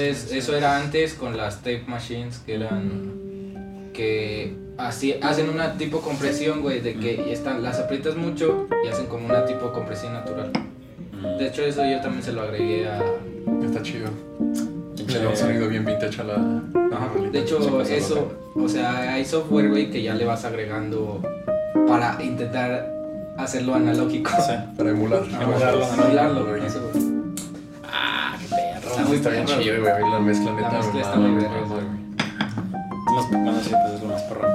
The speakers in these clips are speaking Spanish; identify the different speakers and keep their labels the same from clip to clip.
Speaker 1: Es- eso era antes con las tape machines que eran que así hacen una tipo compresión, güey, de que están las aprietas mucho y hacen como una tipo compresión natural. De hecho eso yo también se lo agregué a
Speaker 2: Está chido. Le da un sonido bien vintage a la.
Speaker 1: Ajá. De hecho, eso, o sea, hay software, güey, que ya le vas agregando para intentar hacerlo analógico.
Speaker 3: Sí.
Speaker 2: Para emular.
Speaker 3: Emularlo,
Speaker 1: Emularlo, eso, güey. Muy
Speaker 2: Está bien chido, güey. La mezcla neta
Speaker 1: mezcla
Speaker 2: me
Speaker 1: está muy güey.
Speaker 3: Más, bueno, sí, pues es lo más perro.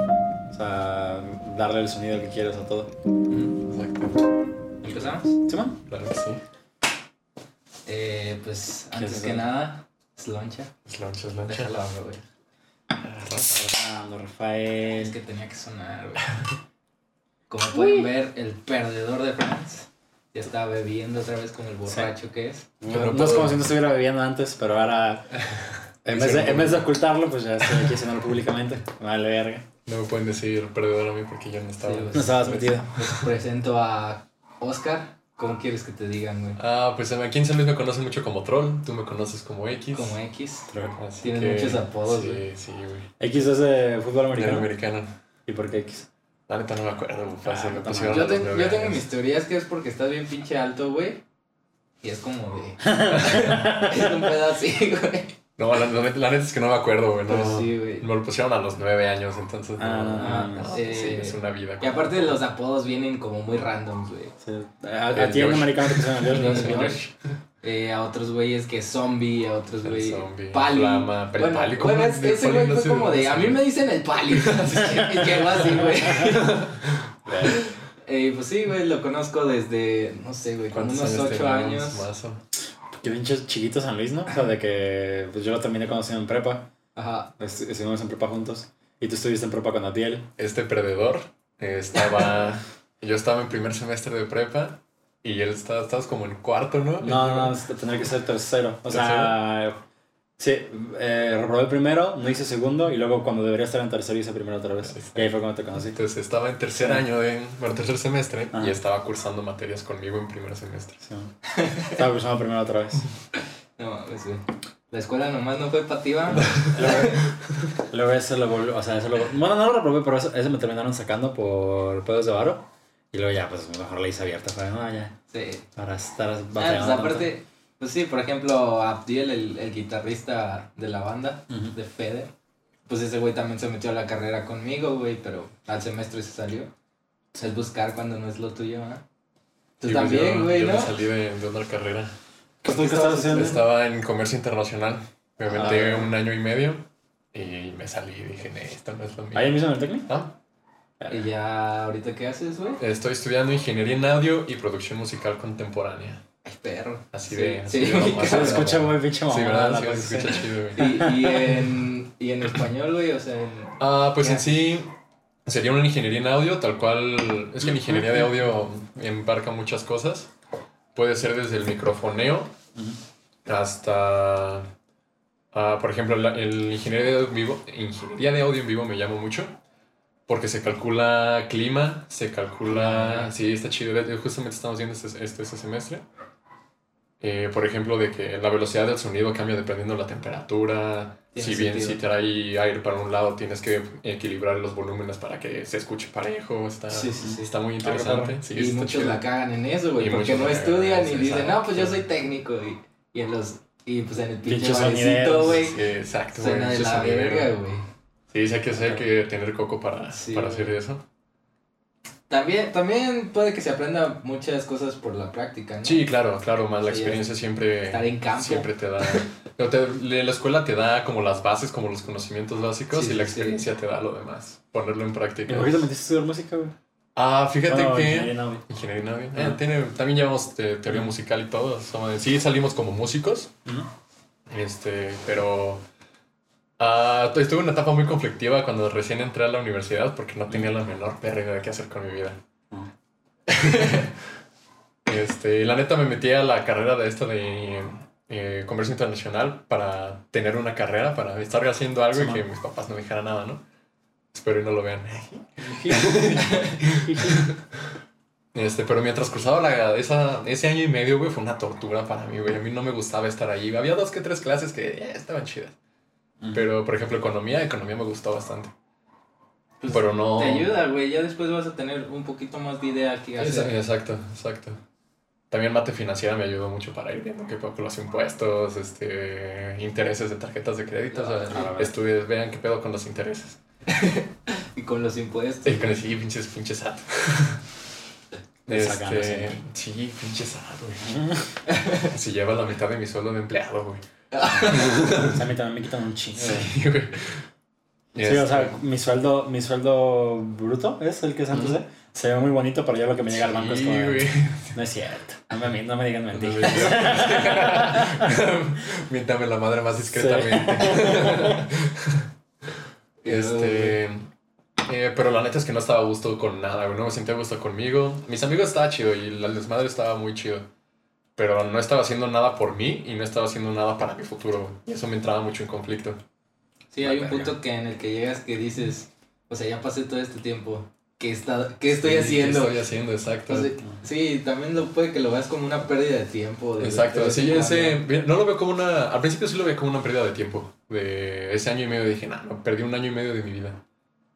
Speaker 3: O sea, darle el sonido que quieras a todo.
Speaker 2: Exacto.
Speaker 1: ¿Empezamos?
Speaker 3: ¿Sí, man?
Speaker 2: Claro que sí.
Speaker 1: Eh, pues,
Speaker 3: ¿Qué
Speaker 1: antes que nada, es loncha.
Speaker 2: Es loncha, es loncha.
Speaker 1: Déjala, güey. Es
Speaker 3: Rafael.
Speaker 1: que tenía que sonar, güey. Como pueden ver, el perdedor de France ya está bebiendo otra vez como el borracho que es.
Speaker 3: No,
Speaker 2: Yo no
Speaker 3: es como si no estuviera bebiendo antes, pero ahora. En vez, de, en vez de ocultarlo, pues ya estoy aquí haciéndolo públicamente. Vale, verga.
Speaker 2: No me pueden decir perdedor a mí porque yo no estaba.
Speaker 1: Sí, güey.
Speaker 3: No estabas metido.
Speaker 1: Les presento a Oscar. ¿Cómo quieres que te digan, güey?
Speaker 2: Ah, pues aquí en San Luis me conocen mucho como Troll. Tú me conoces como X.
Speaker 1: Como X.
Speaker 2: Así
Speaker 1: Tienes
Speaker 2: que-
Speaker 1: muchos apodos,
Speaker 2: Sí,
Speaker 1: güey.
Speaker 2: sí, güey.
Speaker 3: X es de fútbol
Speaker 2: Americano.
Speaker 3: americano.
Speaker 2: americano.
Speaker 3: ¿Y por qué X?
Speaker 2: La neta no me acuerdo, hace-
Speaker 3: Ah,
Speaker 2: me
Speaker 1: Yo, yo tengo mis teorías que es porque estás bien pinche alto, güey. Y es como de. es un pedo así, güey.
Speaker 2: No, la, la neta, la neta es que no me acuerdo, güey. No,
Speaker 1: Pues sí, güey.
Speaker 2: Me lo pusieron a los nueve años, entonces.
Speaker 3: Ah,
Speaker 2: no,
Speaker 3: no,
Speaker 1: no,
Speaker 2: no,
Speaker 1: eh,
Speaker 2: sí, es una vida.
Speaker 1: Y aparte los apodos vienen como muy randoms, güey.
Speaker 3: Sí. A, ti en americano te pusieron. Josh.
Speaker 1: Eh, a otros güeyes que zombie, a otros
Speaker 2: El
Speaker 1: güey.
Speaker 2: zombie,
Speaker 1: Pali.
Speaker 2: Flama, pero el
Speaker 1: bueno,
Speaker 2: Pali, ¿cómo
Speaker 1: bueno,
Speaker 2: es
Speaker 1: es-
Speaker 2: de
Speaker 1: ese güey fue como
Speaker 2: de
Speaker 1: a mí
Speaker 2: salió".
Speaker 1: me dicen el Pali. y llegó así, güey. Eh, pues sí, güey, lo conozco desde, no sé, güey, como
Speaker 2: ¿Cuántos
Speaker 1: unos
Speaker 2: años
Speaker 1: ocho años.
Speaker 2: mazo?
Speaker 3: Qué pinche chiquito San Luis, ¿no? O sea, de que pues yo lo terminé conociendo en prepa.
Speaker 1: Ajá.
Speaker 3: Est- Estuvimos en prepa juntos. Y tú estuviste en prepa con Atiel.
Speaker 2: Este perdedor eh, estaba. yo estaba en primer semestre de prepa y él estaba, estabas como en cuarto, ¿no?
Speaker 3: No, no, no, tendría que ser tercero. O sea, sí, eh, reprobé el primero, no hice segundo y luego cuando debería estar en tercero hice primero otra vez.
Speaker 2: Ahí está.
Speaker 3: Y ahí fue cuando te conocí.
Speaker 2: Entonces estaba en tercer año de. Bueno, tercer semestre
Speaker 3: Ajá.
Speaker 2: y estaba cursando materias conmigo en primer semestre.
Speaker 3: Sí. Estaba cursando primero otra vez.
Speaker 1: No mames, güey. La escuela nomás no fue para ti, ¿va?
Speaker 3: Luego ese lo volvió, o sea, ese lo... Bueno, no lo reprobé, pero ese, ese me terminaron sacando por pedos de varo. Y luego ya, pues mejor la hice abierta. Fue, no, ya,
Speaker 1: Sí.
Speaker 3: para estar
Speaker 1: Ah, pues
Speaker 3: tanto.
Speaker 1: aparte, pues sí, por ejemplo, Abdiel, el, el guitarrista de la banda,
Speaker 3: Ujú.
Speaker 1: de Feder, pues ese güey también se metió a la carrera conmigo, güey, pero al semestre se salió. Es buscar cuando no es lo tuyo, ¿ah? Tú
Speaker 2: Y pues
Speaker 1: también,
Speaker 2: yo-
Speaker 1: güey,
Speaker 2: yo
Speaker 1: ¿no?
Speaker 2: me salí de, de otra carrera.
Speaker 3: ¿Qué estás haciendo?
Speaker 2: Estaba en comercio internacional. Me metí
Speaker 3: Ah.
Speaker 2: un año y medio y me salí y dije, "Nee, esto no es lo mío.
Speaker 3: ¿Ahí mismo en el Tecnic?
Speaker 2: Ah,
Speaker 1: Y ya, ¿ahorita qué haces, güey?
Speaker 2: Estoy estudiando ingeniería en audio y producción musical contemporánea.
Speaker 1: Ay, perro.
Speaker 2: Así
Speaker 1: Sí,
Speaker 2: de. así
Speaker 1: sí,
Speaker 2: de
Speaker 1: sí,
Speaker 2: mamá.
Speaker 3: Se escucha muy pinche
Speaker 2: Sí, ¿verdad? Sí, se escucha chido, güey.
Speaker 1: Y, y, en, y en español, güey, o sea, en...
Speaker 2: Ah, pues en sí sería una ingeniería en audio, tal cual. Es que la ingeniería de audio embarca muchas cosas. Puede ser desde el microfoneo hasta. ah, por ejemplo, la- el ingeniería de audio en vivo. Ingeniería de audio en vivo me llama mucho. Porque se calcula clima, se calcula. Sí, está chido. Justamente estamos viendo este, este, este semestre. Eh, por ejemplo, de que la velocidad del sonido cambia dependiendo de la temperatura.
Speaker 1: Tiene
Speaker 2: Si bien
Speaker 1: sentido.
Speaker 2: si trae aire para un lado, tienes que equilibrar los volúmenes para que se escuche parejo. Está,
Speaker 1: Sí, sí, sí.
Speaker 2: está muy
Speaker 3: Ah, claro.
Speaker 2: interesante. Sí,
Speaker 1: y
Speaker 2: está
Speaker 1: muchos
Speaker 2: chido.
Speaker 1: la cagan en eso, güey,
Speaker 2: Y
Speaker 1: porque no estudian y dicen,
Speaker 2: exacto.
Speaker 1: no, pues yo soy técnico, y, y en los... Y pues en el pinche güey,
Speaker 2: Sí, exacto, güey.
Speaker 1: suena de la
Speaker 2: sonidero.
Speaker 1: verga, güey.
Speaker 2: Sí, hay que, sí hay que tener coco para,
Speaker 1: Sí,
Speaker 2: para hacer eso.
Speaker 1: También, también puede que se aprenda muchas cosas por la práctica, ¿no?
Speaker 2: Sí, claro, claro, más la
Speaker 1: Sí,
Speaker 2: experiencia siempre,
Speaker 1: estar en campo.
Speaker 2: siempre te da... pero te- la escuela te da como las bases, como los conocimientos básicos
Speaker 1: Sí,
Speaker 2: y la experiencia te da lo demás. Ponerlo en práctica.
Speaker 3: ¿Y a estudiar música, güey?
Speaker 2: Ah, fíjate
Speaker 3: Bueno,
Speaker 2: que...
Speaker 3: ingeniería.
Speaker 2: Ingeniería.
Speaker 3: Ajá.
Speaker 2: Eh, tiene, también llevamos te- teoría
Speaker 3: Ajá.
Speaker 2: musical y todo. somos- sí, salimos como músicos,
Speaker 3: Ujú.
Speaker 2: este, pero ah, tu- estuve en una etapa muy conflictiva cuando recién entré a la universidad porque no tenía la menor perra de qué hacer con mi vida.
Speaker 3: Ujú.
Speaker 2: Este, la neta me metí a la carrera de esto de eh, comercio internacional para tener una carrera, para estar haciendo algo
Speaker 3: Sí,
Speaker 2: y que mis papás no me dijeran nada, ¿no? Espero y no lo vean. Este, pero mientras cruzaba la, esa, ese año y medio, güey, fue una tortura para mí, güey. A mí no me gustaba estar allí. Había dos que tres clases que eh, estaban chidas. Pero, por ejemplo, economía, economía me gustó bastante.
Speaker 1: Pues,
Speaker 2: pero no...
Speaker 1: Te ayuda, güey. Ya después vas a tener un poquito más de idea que hacer.
Speaker 2: Exacto, exacto. También mate financiera me ayudó mucho para ir viendo qué pedo los impuestos, este, intereses de tarjetas de crédito. o sea,
Speaker 3: Ah,
Speaker 2: vean qué pedo con los intereses.
Speaker 1: Y con los impuestos.
Speaker 2: Y con el sí, pinches, pinches SAT. Este, sí, pinche SAT, güey. Si lleva la mitad de mi sueldo de empleado, güey.
Speaker 3: O sea, a mí también me quitan un chingo.
Speaker 2: Sí, güey.
Speaker 3: Sí, o sea,
Speaker 2: Este,
Speaker 3: mi sueldo, mi sueldo bruto es el que es antes. Se ve muy bonito, pero ya lo que me llega al banco es como.
Speaker 2: güey.
Speaker 3: No es cierto. No me, no me digan mentiras.
Speaker 2: Miéntame la madre más discretamente. este. eh, pero la neta es que no estaba a gusto con nada, güey. No me sentía a gusto conmigo. Mis amigos estaba chido y la desmadre estaba muy chido. Pero no estaba haciendo nada por mí y no estaba haciendo nada para mi futuro. Y eso me entraba mucho en conflicto.
Speaker 1: Sí, hay un punto que en el que llegas que dices, o sea, ya pasé todo este tiempo. ¿Qué, está, qué estoy
Speaker 2: Sí,
Speaker 1: haciendo?
Speaker 2: ¿Qué estoy haciendo? Exacto.
Speaker 1: O sea, sí, también lo puede que lo veas como una pérdida de tiempo. de-
Speaker 2: Exacto, sí,
Speaker 1: en
Speaker 2: ese, no lo veo como una, al principio sí lo veía como una pérdida de tiempo, de ese año y medio dije, no, no, perdí un año y medio de mi vida,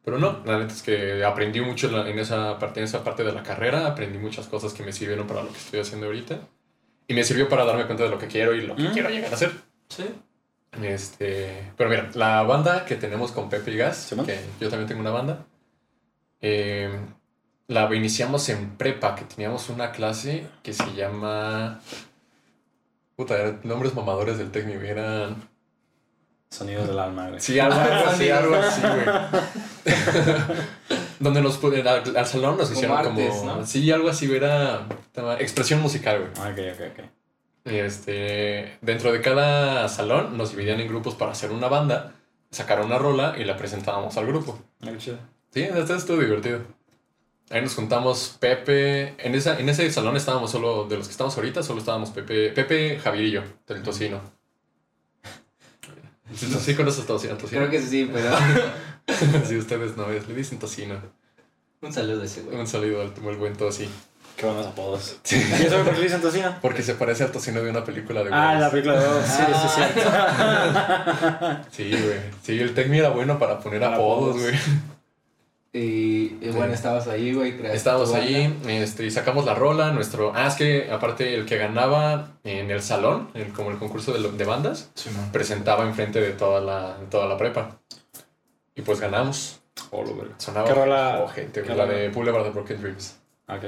Speaker 2: pero no, la neta es que aprendí mucho en esa parte, en esa parte de la carrera, aprendí muchas cosas que me sirvieron para lo que estoy haciendo ahorita, y me sirvió para darme cuenta de lo que quiero y lo que
Speaker 3: Mm.
Speaker 2: quiero llegar a hacer.
Speaker 1: Sí.
Speaker 2: Este, pero mira, la banda que tenemos con Pepe y Gas, que yo también tengo una banda, eh, la iniciamos en prepa, que teníamos una clase que se llama... Puta, eran nombres mamadores del técnico, eran...
Speaker 3: Sonidos del alma, güey.
Speaker 2: Sí, algo, algo así, algo así, güey. Donde nos al, al salón nos
Speaker 1: Como
Speaker 2: hicieron
Speaker 1: artes,
Speaker 2: como...
Speaker 1: ¿no?
Speaker 2: Sí, algo así, güey, era... Expresión musical, güey.
Speaker 3: Ah, Ok, ok, ok.
Speaker 2: Este, dentro de cada salón nos dividían en grupos para hacer una banda, sacar una rola y la presentábamos al grupo.
Speaker 3: Qué chido.
Speaker 2: Sí, esto estuvo divertido. Ahí nos juntamos Pepe. En, esa, en ese salón estábamos solo, de los que estamos ahorita, solo estábamos Pepe, Pepe, Javier y yo, del tocino. Sí, sí conoces tocino, tocino.
Speaker 1: Creo que sí, pero
Speaker 2: Si ustedes no es, le dicen tocino.
Speaker 1: un saludo a ese güey.
Speaker 2: Un saludo al al buen tosi.
Speaker 3: Qué buenos apodos. ¿Y eso por qué le dicen tocina?
Speaker 2: Porque se parece al tocino de una película de
Speaker 3: Ah, la película de Bob. Sí, sí, sí.
Speaker 2: Sí, güey. Sí, el Tecmi era bueno para poner
Speaker 3: Para
Speaker 2: apodos,
Speaker 3: apodos.
Speaker 2: güey.
Speaker 1: Y, y bueno, estabas ahí, güey.
Speaker 2: Estábamos ahí este, y sacamos la rola, nuestro... Ah, es que aparte el que ganaba en el salón, en- como el concurso de, de bandas, presentaba enfrente de toda la, de toda la prepa. Y pues ganamos.
Speaker 3: Oh, lo.
Speaker 2: Sonaba
Speaker 3: ¿Qué rola?
Speaker 2: gente,
Speaker 3: qué
Speaker 2: la
Speaker 3: rola?
Speaker 2: de Boulevard of Broken Dreams.
Speaker 3: Ok.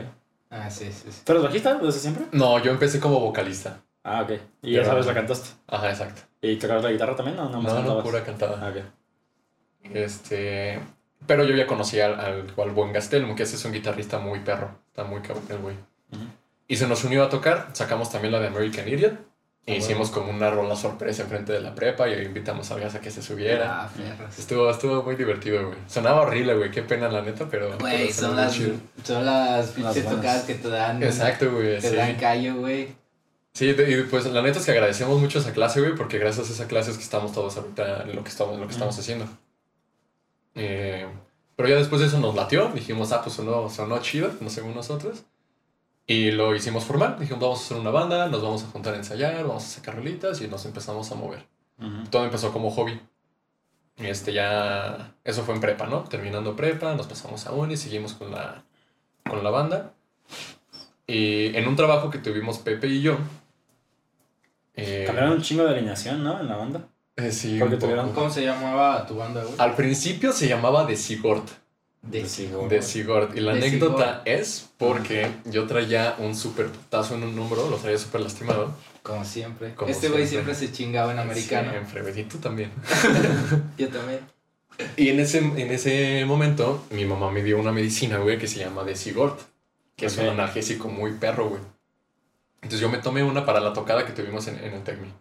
Speaker 1: Ah, sí, sí, sí.
Speaker 3: ¿Tú eres bajista desde siempre?
Speaker 2: No, yo empecé como vocalista.
Speaker 3: Ah, ok. Y ya
Speaker 2: Pero-
Speaker 3: sabes la cantaste.
Speaker 2: Ajá, exacto.
Speaker 3: ¿Y tocabas la guitarra también o no
Speaker 2: No,
Speaker 3: más
Speaker 2: no,
Speaker 3: cantabas?
Speaker 2: pura cantada.
Speaker 3: Ah, ok.
Speaker 2: Este... Pero yo ya conocía al, al, al buen Gastelum, que ese es un guitarrista muy perro. Está muy cabrón el güey. Y se nos unió a tocar. Sacamos también la de American Idiot. E
Speaker 3: Ah,
Speaker 2: hicimos como una rola sorpresa enfrente de la prepa y ahí invitamos a Gas a que se subiera.
Speaker 1: Ah.
Speaker 2: Estuvo, estuvo muy divertido, güey. Sonaba horrible, güey. Qué pena, la neta, pero...
Speaker 1: Güey, son las, son las pinches tocadas que te dan.
Speaker 2: Exacto, güey.
Speaker 1: Te
Speaker 2: Sí.
Speaker 1: dan callo, güey.
Speaker 2: Sí, y pues la neta es que agradecemos mucho esa clase, güey, porque gracias a esa clase es que estamos todos ahorita en lo que estamos, en lo que estamos haciendo. Eh, pero ya después de eso nos latió, dijimos, ah, pues sonó, sonó chido, no según nosotros. Y lo hicimos formal, dijimos, vamos a hacer una banda, nos vamos a juntar a ensayar, vamos a sacar rolitas y nos empezamos a mover.
Speaker 3: Ujú.
Speaker 2: Todo empezó como hobby. Y este ya, eso fue en prepa, ¿no? Terminando prepa, nos pasamos a uni, seguimos con la, con la banda. Y en un trabajo que tuvimos Pepe y yo. eh,
Speaker 3: Cambiaron un chingo de alineación, ¿no? En la banda.
Speaker 2: Eh, sí,
Speaker 3: Porque tuvieron-
Speaker 1: ¿Cómo se llamaba tu banda, güey?
Speaker 2: Al principio se llamaba The Sigurd.
Speaker 1: De
Speaker 3: Sigurd.
Speaker 2: De Sigurd. Y la
Speaker 1: De
Speaker 2: anécdota es porque yo traía un super putazo en un número, lo traía súper lastimado.
Speaker 1: Como siempre.
Speaker 2: Como
Speaker 1: este güey
Speaker 2: siempre.
Speaker 1: siempre se chingaba en americano.
Speaker 2: Siempre, y tú también.
Speaker 1: Yo también.
Speaker 2: Y en ese, en ese momento, mi mamá me dio una medicina, güey, que se llama Desigort, que es
Speaker 3: Ok.
Speaker 2: un analgésico muy perro, güey. Entonces yo me tomé una para la tocada que tuvimos en, en el Tecmi.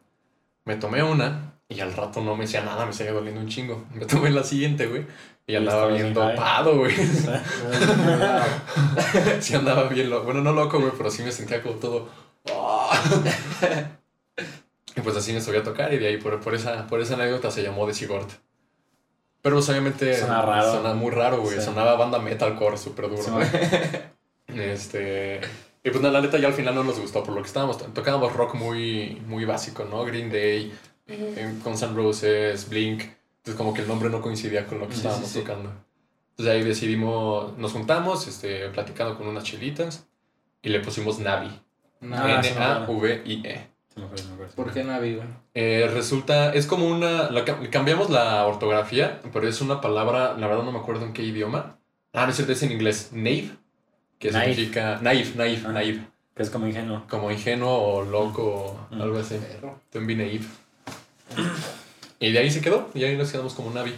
Speaker 2: Me tomé una y al rato no me decía nada, me seguía doliendo un chingo. Me tomé la siguiente, güey, y andaba bien dopado, güey. sí andaba bien loco. Bueno, no loco, güey, pero sí me sentía como todo... "Ah". y pues así me subí a tocar y de ahí por, por, esa, por esa anécdota se llamó Desigort. Pero pues obviamente
Speaker 3: Suena raro.
Speaker 2: Suena muy raro, güey.
Speaker 3: Sí.
Speaker 2: Sonaba banda metalcore súper duro.
Speaker 3: Sí,
Speaker 2: güey. Este. Y pues la neta ya al final no nos gustó, por lo que estábamos, tocábamos rock muy, muy básico, ¿no? Green Day, eh, Guns N' Roses, Blink. Entonces como que el nombre no coincidía con lo que
Speaker 1: Sí,
Speaker 2: estábamos
Speaker 1: sí, sí.
Speaker 2: tocando. Entonces ahí decidimos, nos juntamos, este, platicando con unas chelitas y le pusimos Navi. N-A-V-I-E.
Speaker 1: ¿Por qué Navi, güey?
Speaker 2: Eh, resulta, es como una, la cam- cambiamos la ortografía, pero es una palabra, la verdad no me acuerdo en qué idioma. Ah, no es cierto, es en inglés, naive, que
Speaker 3: Naive.
Speaker 2: significa, naive, naive,
Speaker 3: Ah.
Speaker 2: naive,
Speaker 3: Que es como ingenuo.
Speaker 2: como ingenuo o loco o
Speaker 3: Mm.
Speaker 2: algo así.
Speaker 1: Perro.
Speaker 2: Don't be naive. Y de ahí se quedó, y ahí nos quedamos como Navi.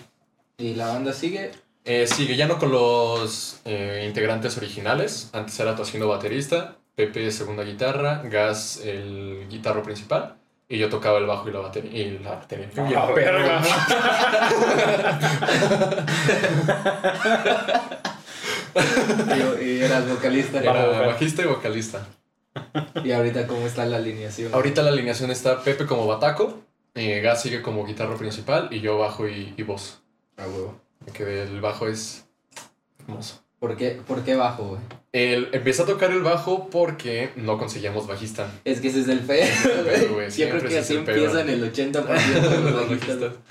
Speaker 1: Y la banda sigue.
Speaker 2: Eh, sigue ya no con los eh, integrantes originales. Antes era Tocino baterista, Pepe segunda guitarra, Gas el guitarro principal y yo tocaba el bajo y la batería. Y la batería.
Speaker 3: Ah, verga.
Speaker 1: Y, y eras vocalista.
Speaker 2: Era
Speaker 3: vocal.
Speaker 2: bajista y vocalista.
Speaker 1: Y ahorita, ¿cómo está la alineación?
Speaker 2: Ahorita la alineación está Pepe como bataco, eh, Gas sigue como guitarra principal y yo bajo y, y voz.
Speaker 1: A huevo.
Speaker 2: Que el bajo es hermoso.
Speaker 1: ¿Por qué, ¿Por qué bajo, güey?
Speaker 2: El, empecé a tocar el bajo porque no conseguíamos bajista.
Speaker 1: Es que ese es el fe.
Speaker 2: pedo, güey,
Speaker 1: Yo creo que así empiezan el 80% de los bajistas.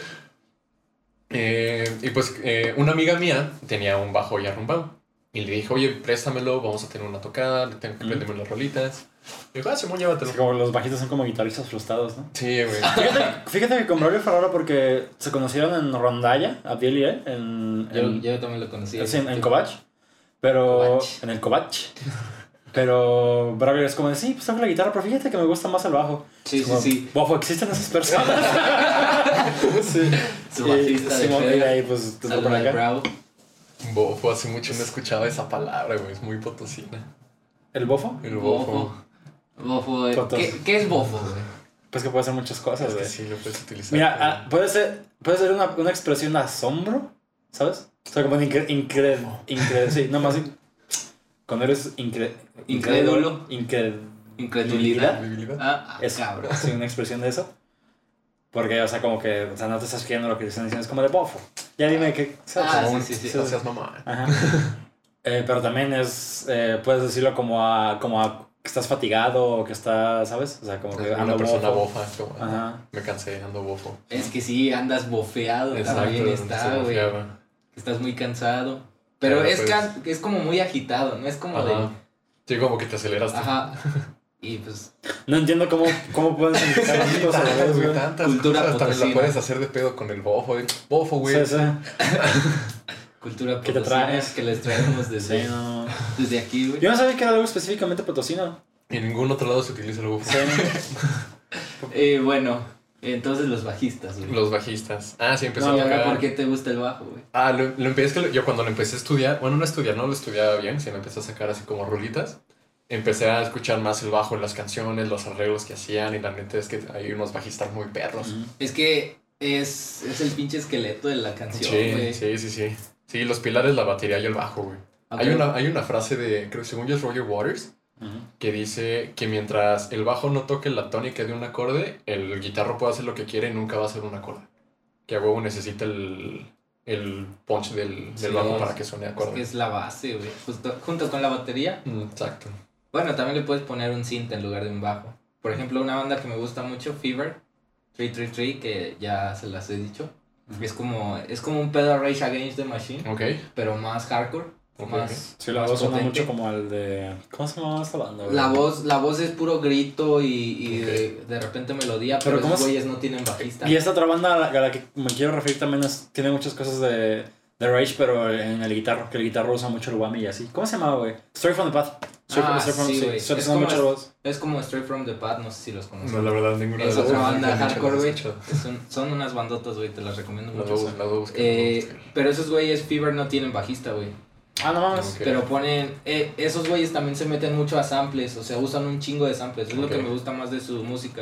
Speaker 2: Eh, y pues eh, una amiga mía tenía un bajo ya arrumbado. Y le dije, oye, préstamelo, vamos a tener una tocada, tengo que
Speaker 3: Mm.
Speaker 2: aprenderme las rolitas. Y dijo, ah, Simón, llévatelo.
Speaker 3: Es como los bajistas son como guitarristas frustrados, ¿no?
Speaker 2: Sí, güey.
Speaker 3: Fíjate, fíjate que con Braulio Ferrara porque se conocieron en Rondalla, Abdiel y él, en,
Speaker 1: Yo,
Speaker 3: en,
Speaker 1: yo también lo conocí.
Speaker 3: sí, en, en Covach. Pero.
Speaker 1: Covach.
Speaker 3: En el Covach. Pero Braulio es como de, sí, pues toco la guitarra, pero fíjate que me gusta más el bajo.
Speaker 1: Sí,
Speaker 3: Es
Speaker 1: sí,
Speaker 3: como,
Speaker 1: sí.
Speaker 3: Bofo, existen esas personas. sí.
Speaker 1: Su bajista
Speaker 3: Simón, y de ahí, pues, te
Speaker 1: al
Speaker 3: acá.
Speaker 2: Bofo, hace mucho no he escuchado esa palabra, güey. Es muy potosina.
Speaker 3: ¿El bofo?
Speaker 2: El bofo.
Speaker 1: Bofo.
Speaker 3: Fotos.
Speaker 1: ¿Qué, ¿Qué es bofo, güey?
Speaker 3: Pues que puede ser muchas cosas,
Speaker 2: Es que
Speaker 3: güey.
Speaker 2: sí, lo puedes utilizar.
Speaker 3: Mira, ah, puede ser, puede ser una, una expresión de asombro, ¿sabes? O sea, como de incre, incre, incre- sí, no más in- cuando eres incre,
Speaker 1: Incrédulo.
Speaker 3: incre-
Speaker 1: Incredulidad. Ah, ah,
Speaker 3: es
Speaker 1: cabrón.
Speaker 3: sí, una expresión de eso. Porque, o sea, como que, o sea, no te estás creyendo lo que te están diciendo, es como de bofo. Ya dime qué, ¿sabes?
Speaker 1: Ah, sí,
Speaker 2: un-
Speaker 1: sí, sí.
Speaker 2: No seas mamá.
Speaker 3: Ajá. Eh, pero también es, eh, puedes decirlo como a, como a que estás fatigado o que estás, ¿sabes? O sea, como que
Speaker 2: Una
Speaker 3: ando
Speaker 2: persona
Speaker 3: bofo.
Speaker 2: bofa. como,
Speaker 3: Ajá.
Speaker 2: Me cansé, ando bofo.
Speaker 1: Es que sí, andas bofeado. también
Speaker 2: no
Speaker 1: está, güey. Estás muy cansado. Pero
Speaker 2: Pero,
Speaker 1: es,
Speaker 2: pues-
Speaker 1: can- es como muy agitado, no es como
Speaker 2: Ajá. Sí, como que te aceleras.
Speaker 1: de. Ajá. Y pues.
Speaker 3: No entiendo cómo, cómo pueden significar las
Speaker 2: Sí,
Speaker 3: cosas a la
Speaker 2: tantas,
Speaker 3: vez,
Speaker 2: güey,
Speaker 3: güey.
Speaker 2: tantas
Speaker 1: Cultura
Speaker 2: cosas. También la
Speaker 1: potosina.
Speaker 2: puedes hacer de pedo con el bofo. güey. Bofo, güey.
Speaker 3: Sí, sí.
Speaker 1: Cultura
Speaker 3: ¿Qué te
Speaker 1: potosina
Speaker 3: traes?
Speaker 1: que les traemos desde,
Speaker 3: Sí, no.
Speaker 1: desde aquí, güey.
Speaker 3: Yo no sabía que era algo específicamente potosino.
Speaker 2: Y en ningún otro lado se utiliza el bofo.
Speaker 3: Sí.
Speaker 1: Eh, bueno, entonces los bajistas, güey.
Speaker 2: Los bajistas. Ah, sí, empecé
Speaker 3: No,
Speaker 2: a
Speaker 1: ¿Y ahora
Speaker 2: tocar.
Speaker 1: por qué te gusta el bajo, güey?
Speaker 2: Ah, lo, lo empecé, es que lo- yo cuando lo empecé a estudiar, bueno, no estudiar, no lo estudiaba bien, sino empecé a sacar así como rolitas. Empecé a escuchar más el bajo en las canciones, los arreglos que hacían, y la neta es que hay unos bajistas muy perros.
Speaker 1: Es que es, es el pinche esqueleto de la canción,
Speaker 2: Sí,
Speaker 1: güey.
Speaker 2: sí, sí, sí. Sí, los pilares, la batería y el bajo, güey.
Speaker 1: Ok.
Speaker 2: Hay, una, hay una frase de, creo según yo es Roger Waters, que dice que mientras el bajo no toque la tónica de un acorde, el guitarro puede hacer lo que quiere y nunca va a ser un acorde. Que a huevo necesita el, el punch del, del
Speaker 1: Sí,
Speaker 2: bajo
Speaker 1: es-
Speaker 2: para que suene
Speaker 1: Es
Speaker 2: acorde.
Speaker 1: que es la base, güey. Justo- junto con la batería.
Speaker 2: Mm, Exacto.
Speaker 1: Bueno, también le puedes poner un synth en lugar de un bajo. Por ejemplo, una banda que me gusta mucho, Fever 333, que ya se las he dicho. Es como, es como un pedo Rage Against the Machine,
Speaker 2: Ok.
Speaker 1: pero más hardcore.
Speaker 2: Ok,
Speaker 1: más,
Speaker 3: Sí, la
Speaker 1: más
Speaker 3: voz suena mucho como el de. ¿Cómo se llama esta banda? güey?
Speaker 1: La voz, la voz es puro grito y, y
Speaker 2: Ok.
Speaker 1: de, de repente melodía,
Speaker 3: Pero
Speaker 1: pero,
Speaker 3: ¿cómo
Speaker 1: esos
Speaker 3: es?
Speaker 1: güeyes no tienen bajista.
Speaker 3: Y esta otra banda a la, a la que me quiero referir también es, tiene muchas cosas de, de Rage, pero en el guitarro, que el guitarro usa mucho el whammy y así. ¿Cómo se llamaba, güey? Story from the Path. From,
Speaker 1: Ah,
Speaker 3: from-
Speaker 1: sí,
Speaker 3: sí,
Speaker 1: güey.
Speaker 3: suena
Speaker 1: Es
Speaker 3: la.
Speaker 1: Es como Straight from the Path, no sé si los conoces.
Speaker 2: No, la verdad, ninguna
Speaker 1: es
Speaker 2: de las
Speaker 1: otra banda hardcore, güey. Son, son unas bandotas, güey, te las recomiendo
Speaker 2: Las
Speaker 1: mucho.
Speaker 2: dos, las dos.
Speaker 1: Eh, pero esos güeyes Fever no tienen bajista, güey.
Speaker 3: Ah, no mames.
Speaker 2: Ok.
Speaker 1: Pero ponen. eh, esos güeyes también se meten mucho a samples. O sea, usan un chingo de samples. Es lo
Speaker 2: Ok.
Speaker 1: que me gusta más de su música.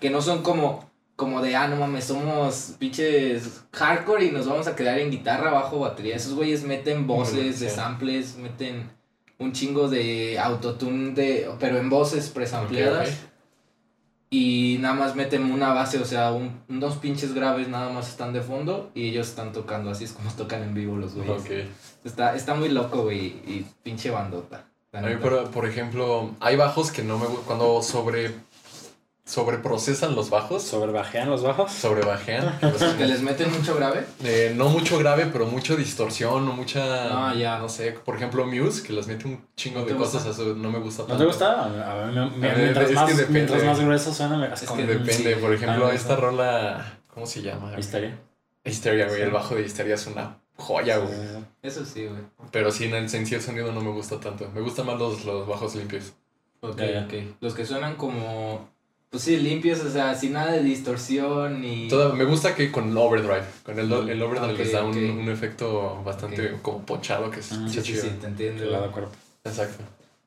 Speaker 1: Que no son como. Como de, ah, no mames, somos pinches hardcore y nos vamos a quedar en guitarra, bajo, batería. Esos güeyes meten voces de
Speaker 2: sí.
Speaker 1: samples, meten un chingo de autotune, de, pero en voces presampleadas.
Speaker 2: Ok,
Speaker 1: Y nada más meten una base, o sea, un, unos pinches graves nada más están de fondo y ellos están tocando. Así es como tocan en vivo los güeyes.
Speaker 2: Ok.
Speaker 1: Está, está muy loco, güey, y pinche bandota.
Speaker 2: A mí, por, por ejemplo, hay bajos que no me gustan. Cuando sobre. Sobreprocesan los bajos,
Speaker 3: Sobrebajean los bajos.
Speaker 2: sobrebajean. que
Speaker 1: Que les meten mucho grave.
Speaker 2: eh, no mucho grave, pero mucho distorsión o mucha.
Speaker 1: Ah, ya.
Speaker 2: No sé, por ejemplo, Muse, que les mete un chingo
Speaker 1: ¿No
Speaker 2: de
Speaker 1: te
Speaker 2: cosas,
Speaker 1: gusta?
Speaker 2: eso no me gusta
Speaker 3: ¿No
Speaker 2: tanto.
Speaker 3: te gusta? A mí, me- me- mientras,
Speaker 2: es que
Speaker 3: más,
Speaker 2: depende.
Speaker 3: mientras más grueso suena, me, es
Speaker 1: que
Speaker 2: Depende,
Speaker 1: Sí.
Speaker 2: por ejemplo,
Speaker 3: me
Speaker 2: esta
Speaker 3: gusta.
Speaker 2: rola. ¿Cómo se llama?
Speaker 3: Histeria.
Speaker 2: Histeria, güey.
Speaker 3: Sí.
Speaker 2: El bajo de Histeria es una joya, güey.
Speaker 1: Eso sí, güey.
Speaker 2: Pero sí, en el, en sí el sonido no me gusta tanto. Me gustan más los, los bajos limpios.
Speaker 1: Ok, ok. Los que suenan como. Pues sí, limpios, o sea, sin nada de distorsión ni.
Speaker 2: Toda- me gusta que con el overdrive. Con el, el overdrive les da un, un efecto bastante
Speaker 1: Ok.
Speaker 2: como ponchado que es
Speaker 3: Ajá.
Speaker 1: Sí, sí, sí, te entiendo.
Speaker 3: El lado cuerpo.
Speaker 2: Exacto.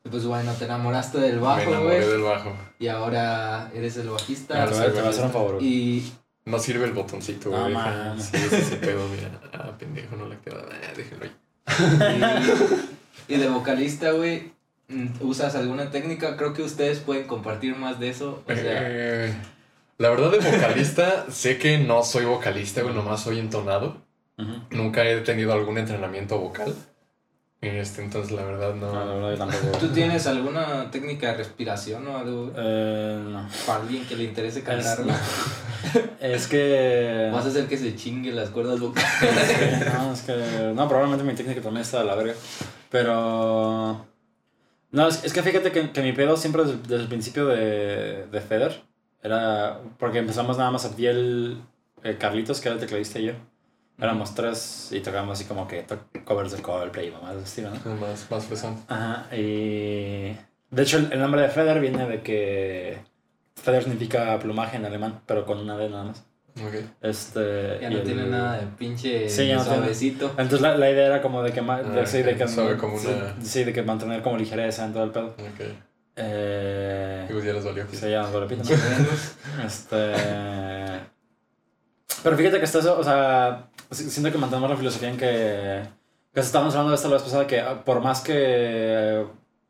Speaker 1: Pues bueno, te enamoraste del
Speaker 2: me
Speaker 1: bajo,
Speaker 2: enamoré
Speaker 1: güey.
Speaker 2: del bajo.
Speaker 1: Y ahora eres el bajista.
Speaker 3: te voy a hacer un favor.
Speaker 1: Y
Speaker 2: No sirve el botoncito,
Speaker 3: No
Speaker 2: güey.
Speaker 3: mames.
Speaker 2: sí, sí, sí, pedo, mira. Ah, pendejo, no le queda. Ah, déjenlo ahí.
Speaker 1: Y, y de vocalista, güey, ¿usas alguna técnica? Creo que ustedes pueden compartir más de eso. O sea,
Speaker 2: Eh, la verdad, de vocalista, sé que no soy vocalista, güey, nomás soy entonado.
Speaker 3: Ujú.
Speaker 2: Nunca he tenido algún entrenamiento vocal. Este, entonces, la verdad,
Speaker 3: No, la
Speaker 2: no.
Speaker 3: verdad, yo tampoco.
Speaker 1: ¿tú tienes alguna técnica de respiración o algo
Speaker 3: Eh, no.
Speaker 1: para alguien que le interese cantar?
Speaker 3: Es, es que.
Speaker 1: Vas a hacer que se chingue las cuerdas vocales.
Speaker 3: No, es que. No, probablemente mi técnica también está de la verga. Pero. No, es, es que fíjate que, que mi pedo siempre desde, desde el principio de, de Feder era. Porque empezamos nada más a Biel, eh, Carlitos, que era el tecladista y yo. Éramos tres y tocábamos así como que covers de Coldplay y mamás de estilo, ¿no?
Speaker 2: Más, más fresón.
Speaker 3: Ajá, y. De hecho, el, el nombre de Feder viene de que. Feder significa plumaje en alemán, pero con una D nada más.
Speaker 2: Ok.
Speaker 3: Este.
Speaker 1: Ya
Speaker 3: y
Speaker 1: no
Speaker 3: el-
Speaker 1: tiene nada de pinche
Speaker 3: Sí, ya no tiene.
Speaker 1: suavecito.
Speaker 3: Entonces la, la idea era como de que, ma- de,
Speaker 2: Ah,
Speaker 3: sí, de que
Speaker 2: suave como
Speaker 3: sí,
Speaker 2: una-
Speaker 3: sí, de que mantener como ligereza en todo el pedo. Eh,
Speaker 2: Y pues ya les valió.
Speaker 3: sí, ya nos repito, ¿no? Este. Pero fíjate que está eso, o sea, si- siento que mantenemos la filosofía en que. Que estábamos hablando de esta la vez pasada, que ah, por más que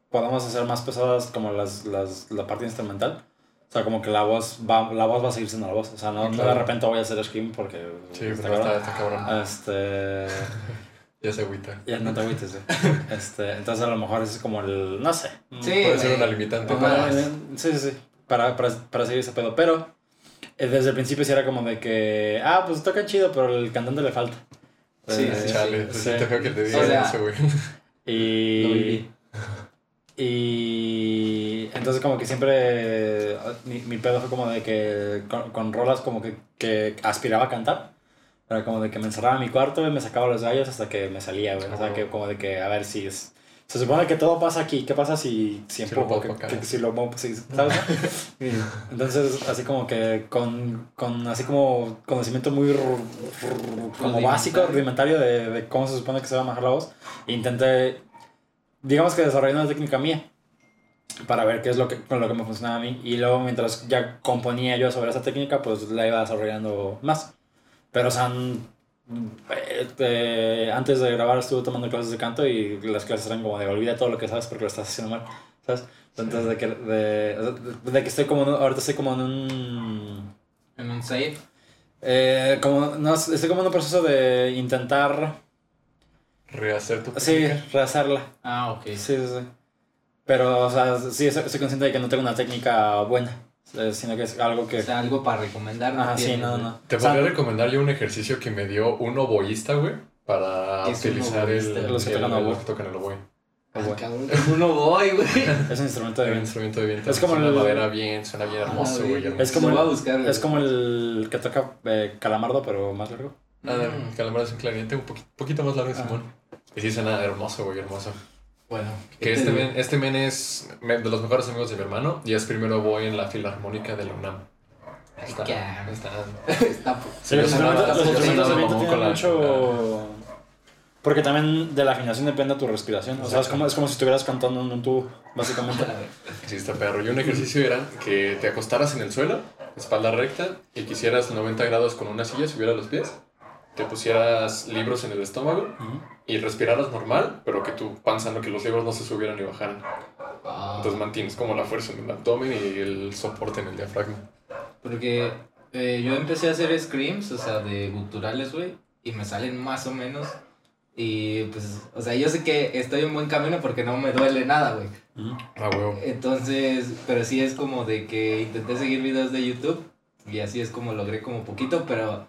Speaker 3: podamos hacer más pesadas como las, las, la parte instrumental, o sea, como que la voz va, la voz va a seguir siendo la voz. O sea, no, no de repente voy a hacer scream porque.
Speaker 2: Sí,
Speaker 3: está cabrón.
Speaker 2: está, está cabrón.
Speaker 3: Este.
Speaker 2: Ya se agüita.
Speaker 3: Ya no te agüites, güey. Este, entonces a lo mejor es como el. No sé.
Speaker 1: Sí,
Speaker 2: Puede ser una limitante.
Speaker 3: Para- sí, sí, sí. Para, para, para seguir ese pedo. Pero eh, desde el principio sí era como de que. Ah, pues toca chido, pero el cantante le falta.
Speaker 1: Sí,
Speaker 3: Eh,
Speaker 1: sí,
Speaker 2: Chale,
Speaker 3: sí.
Speaker 2: siente feo que te
Speaker 1: O sea,
Speaker 2: eso, güey.
Speaker 3: Y. Y. Entonces, como que siempre. Mi, mi pedo fue como de que. Con, con rolas como que, que aspiraba a cantar. Era como de que me encerraba en mi cuarto y me sacaba los gallos hasta que me salía, güey. O sea,
Speaker 2: Oh.
Speaker 3: que como de que, a ver si es. Se supone que todo pasa aquí. ¿Qué pasa si, si
Speaker 2: Si lo muevo
Speaker 3: si lo muevo, sí, ¿sabes? Y Entonces, así como que con, con así como conocimiento muy ru- ru- como básico, rudimentario de, de cómo se supone que se va a manejar la voz, intenté, digamos que desarrollar una técnica mía para ver qué es lo que, con lo que me funcionaba a mí. Y luego, mientras ya componía yo sobre esa técnica, pues la iba desarrollando más. Pero, o sea, este, antes de grabar estuve tomando clases de canto y las clases eran como de olvida todo lo que sabes porque lo estás haciendo mal, ¿sabes? Entonces, de que, de, de- de que estoy como, ahorita estoy como en un...
Speaker 1: En un save.
Speaker 3: eh, como, no, estoy como en un proceso de intentar,
Speaker 2: Rehacer tu
Speaker 3: sí,
Speaker 2: técnica.
Speaker 3: rehacerla.
Speaker 1: Ah, ok.
Speaker 3: Sí, sí, sí. Pero, o sea, sí, estoy, estoy consciente de que no tengo una técnica buena, eh, sino que es algo que...
Speaker 1: O sea, algo para recomendar. no
Speaker 3: Ajá, sí, no, no.
Speaker 2: Te
Speaker 3: O sea,
Speaker 2: podría recomendar yo un ejercicio que me dio un oboísta, güey, para
Speaker 1: ¿Qué es un
Speaker 2: utilizar el,
Speaker 3: Los que tocan
Speaker 2: el-
Speaker 3: oboe.
Speaker 2: los que tocan el oboe.
Speaker 1: Ah, uno voy, güey.
Speaker 3: Es un instrumento de viento.
Speaker 2: instrumento de viento.
Speaker 3: Es como el-
Speaker 2: madera bien, suena bien hermoso,
Speaker 1: Ah,
Speaker 2: güey.
Speaker 1: güey.
Speaker 2: hermoso.
Speaker 3: Es como, el,
Speaker 1: voy a buscar, güey.
Speaker 3: es como el que toca eh, Calamardo, pero más largo.
Speaker 2: Ah,
Speaker 1: Mm.
Speaker 2: Calamar es un clarinete un poqui- poquito más largo,
Speaker 3: Ajá.
Speaker 2: Simón. Y sí suena hermoso, güey, hermoso.
Speaker 1: Bueno.
Speaker 2: Que
Speaker 1: ¿qué te
Speaker 2: este men, este men es de los mejores amigos de mi hermano y es primero voy en la filarmónica de la UNAM. Está, está,
Speaker 3: Sí, los instrumentos, de tienen mucho... Porque también de la afinación depende tu respiración. O sea, es como, es como si estuvieras cantando en un tubo, básicamente.
Speaker 2: Sí, está perro. Y un ejercicio era que te acostaras en el suelo, espalda recta, y quisieras 90 grados con una silla, subieras los pies, te pusieras libros en el estómago
Speaker 3: Ujú.
Speaker 2: y respiraras normal, pero que tu panza, no que los libros no se subieran ni bajaran.
Speaker 1: Ah,
Speaker 2: Entonces mantienes como la fuerza en el abdomen y el soporte en el diafragma.
Speaker 1: Porque eh, yo empecé a hacer screams, o sea, de guturales, güey, y me salen más o menos. Y pues, o sea, yo sé que estoy en buen camino porque no me duele nada, güey.
Speaker 3: Ujú.
Speaker 2: Ah, huevo.
Speaker 1: Entonces, pero sí es como de que intenté seguir videos de YouTube y así es como logré como poquito, pero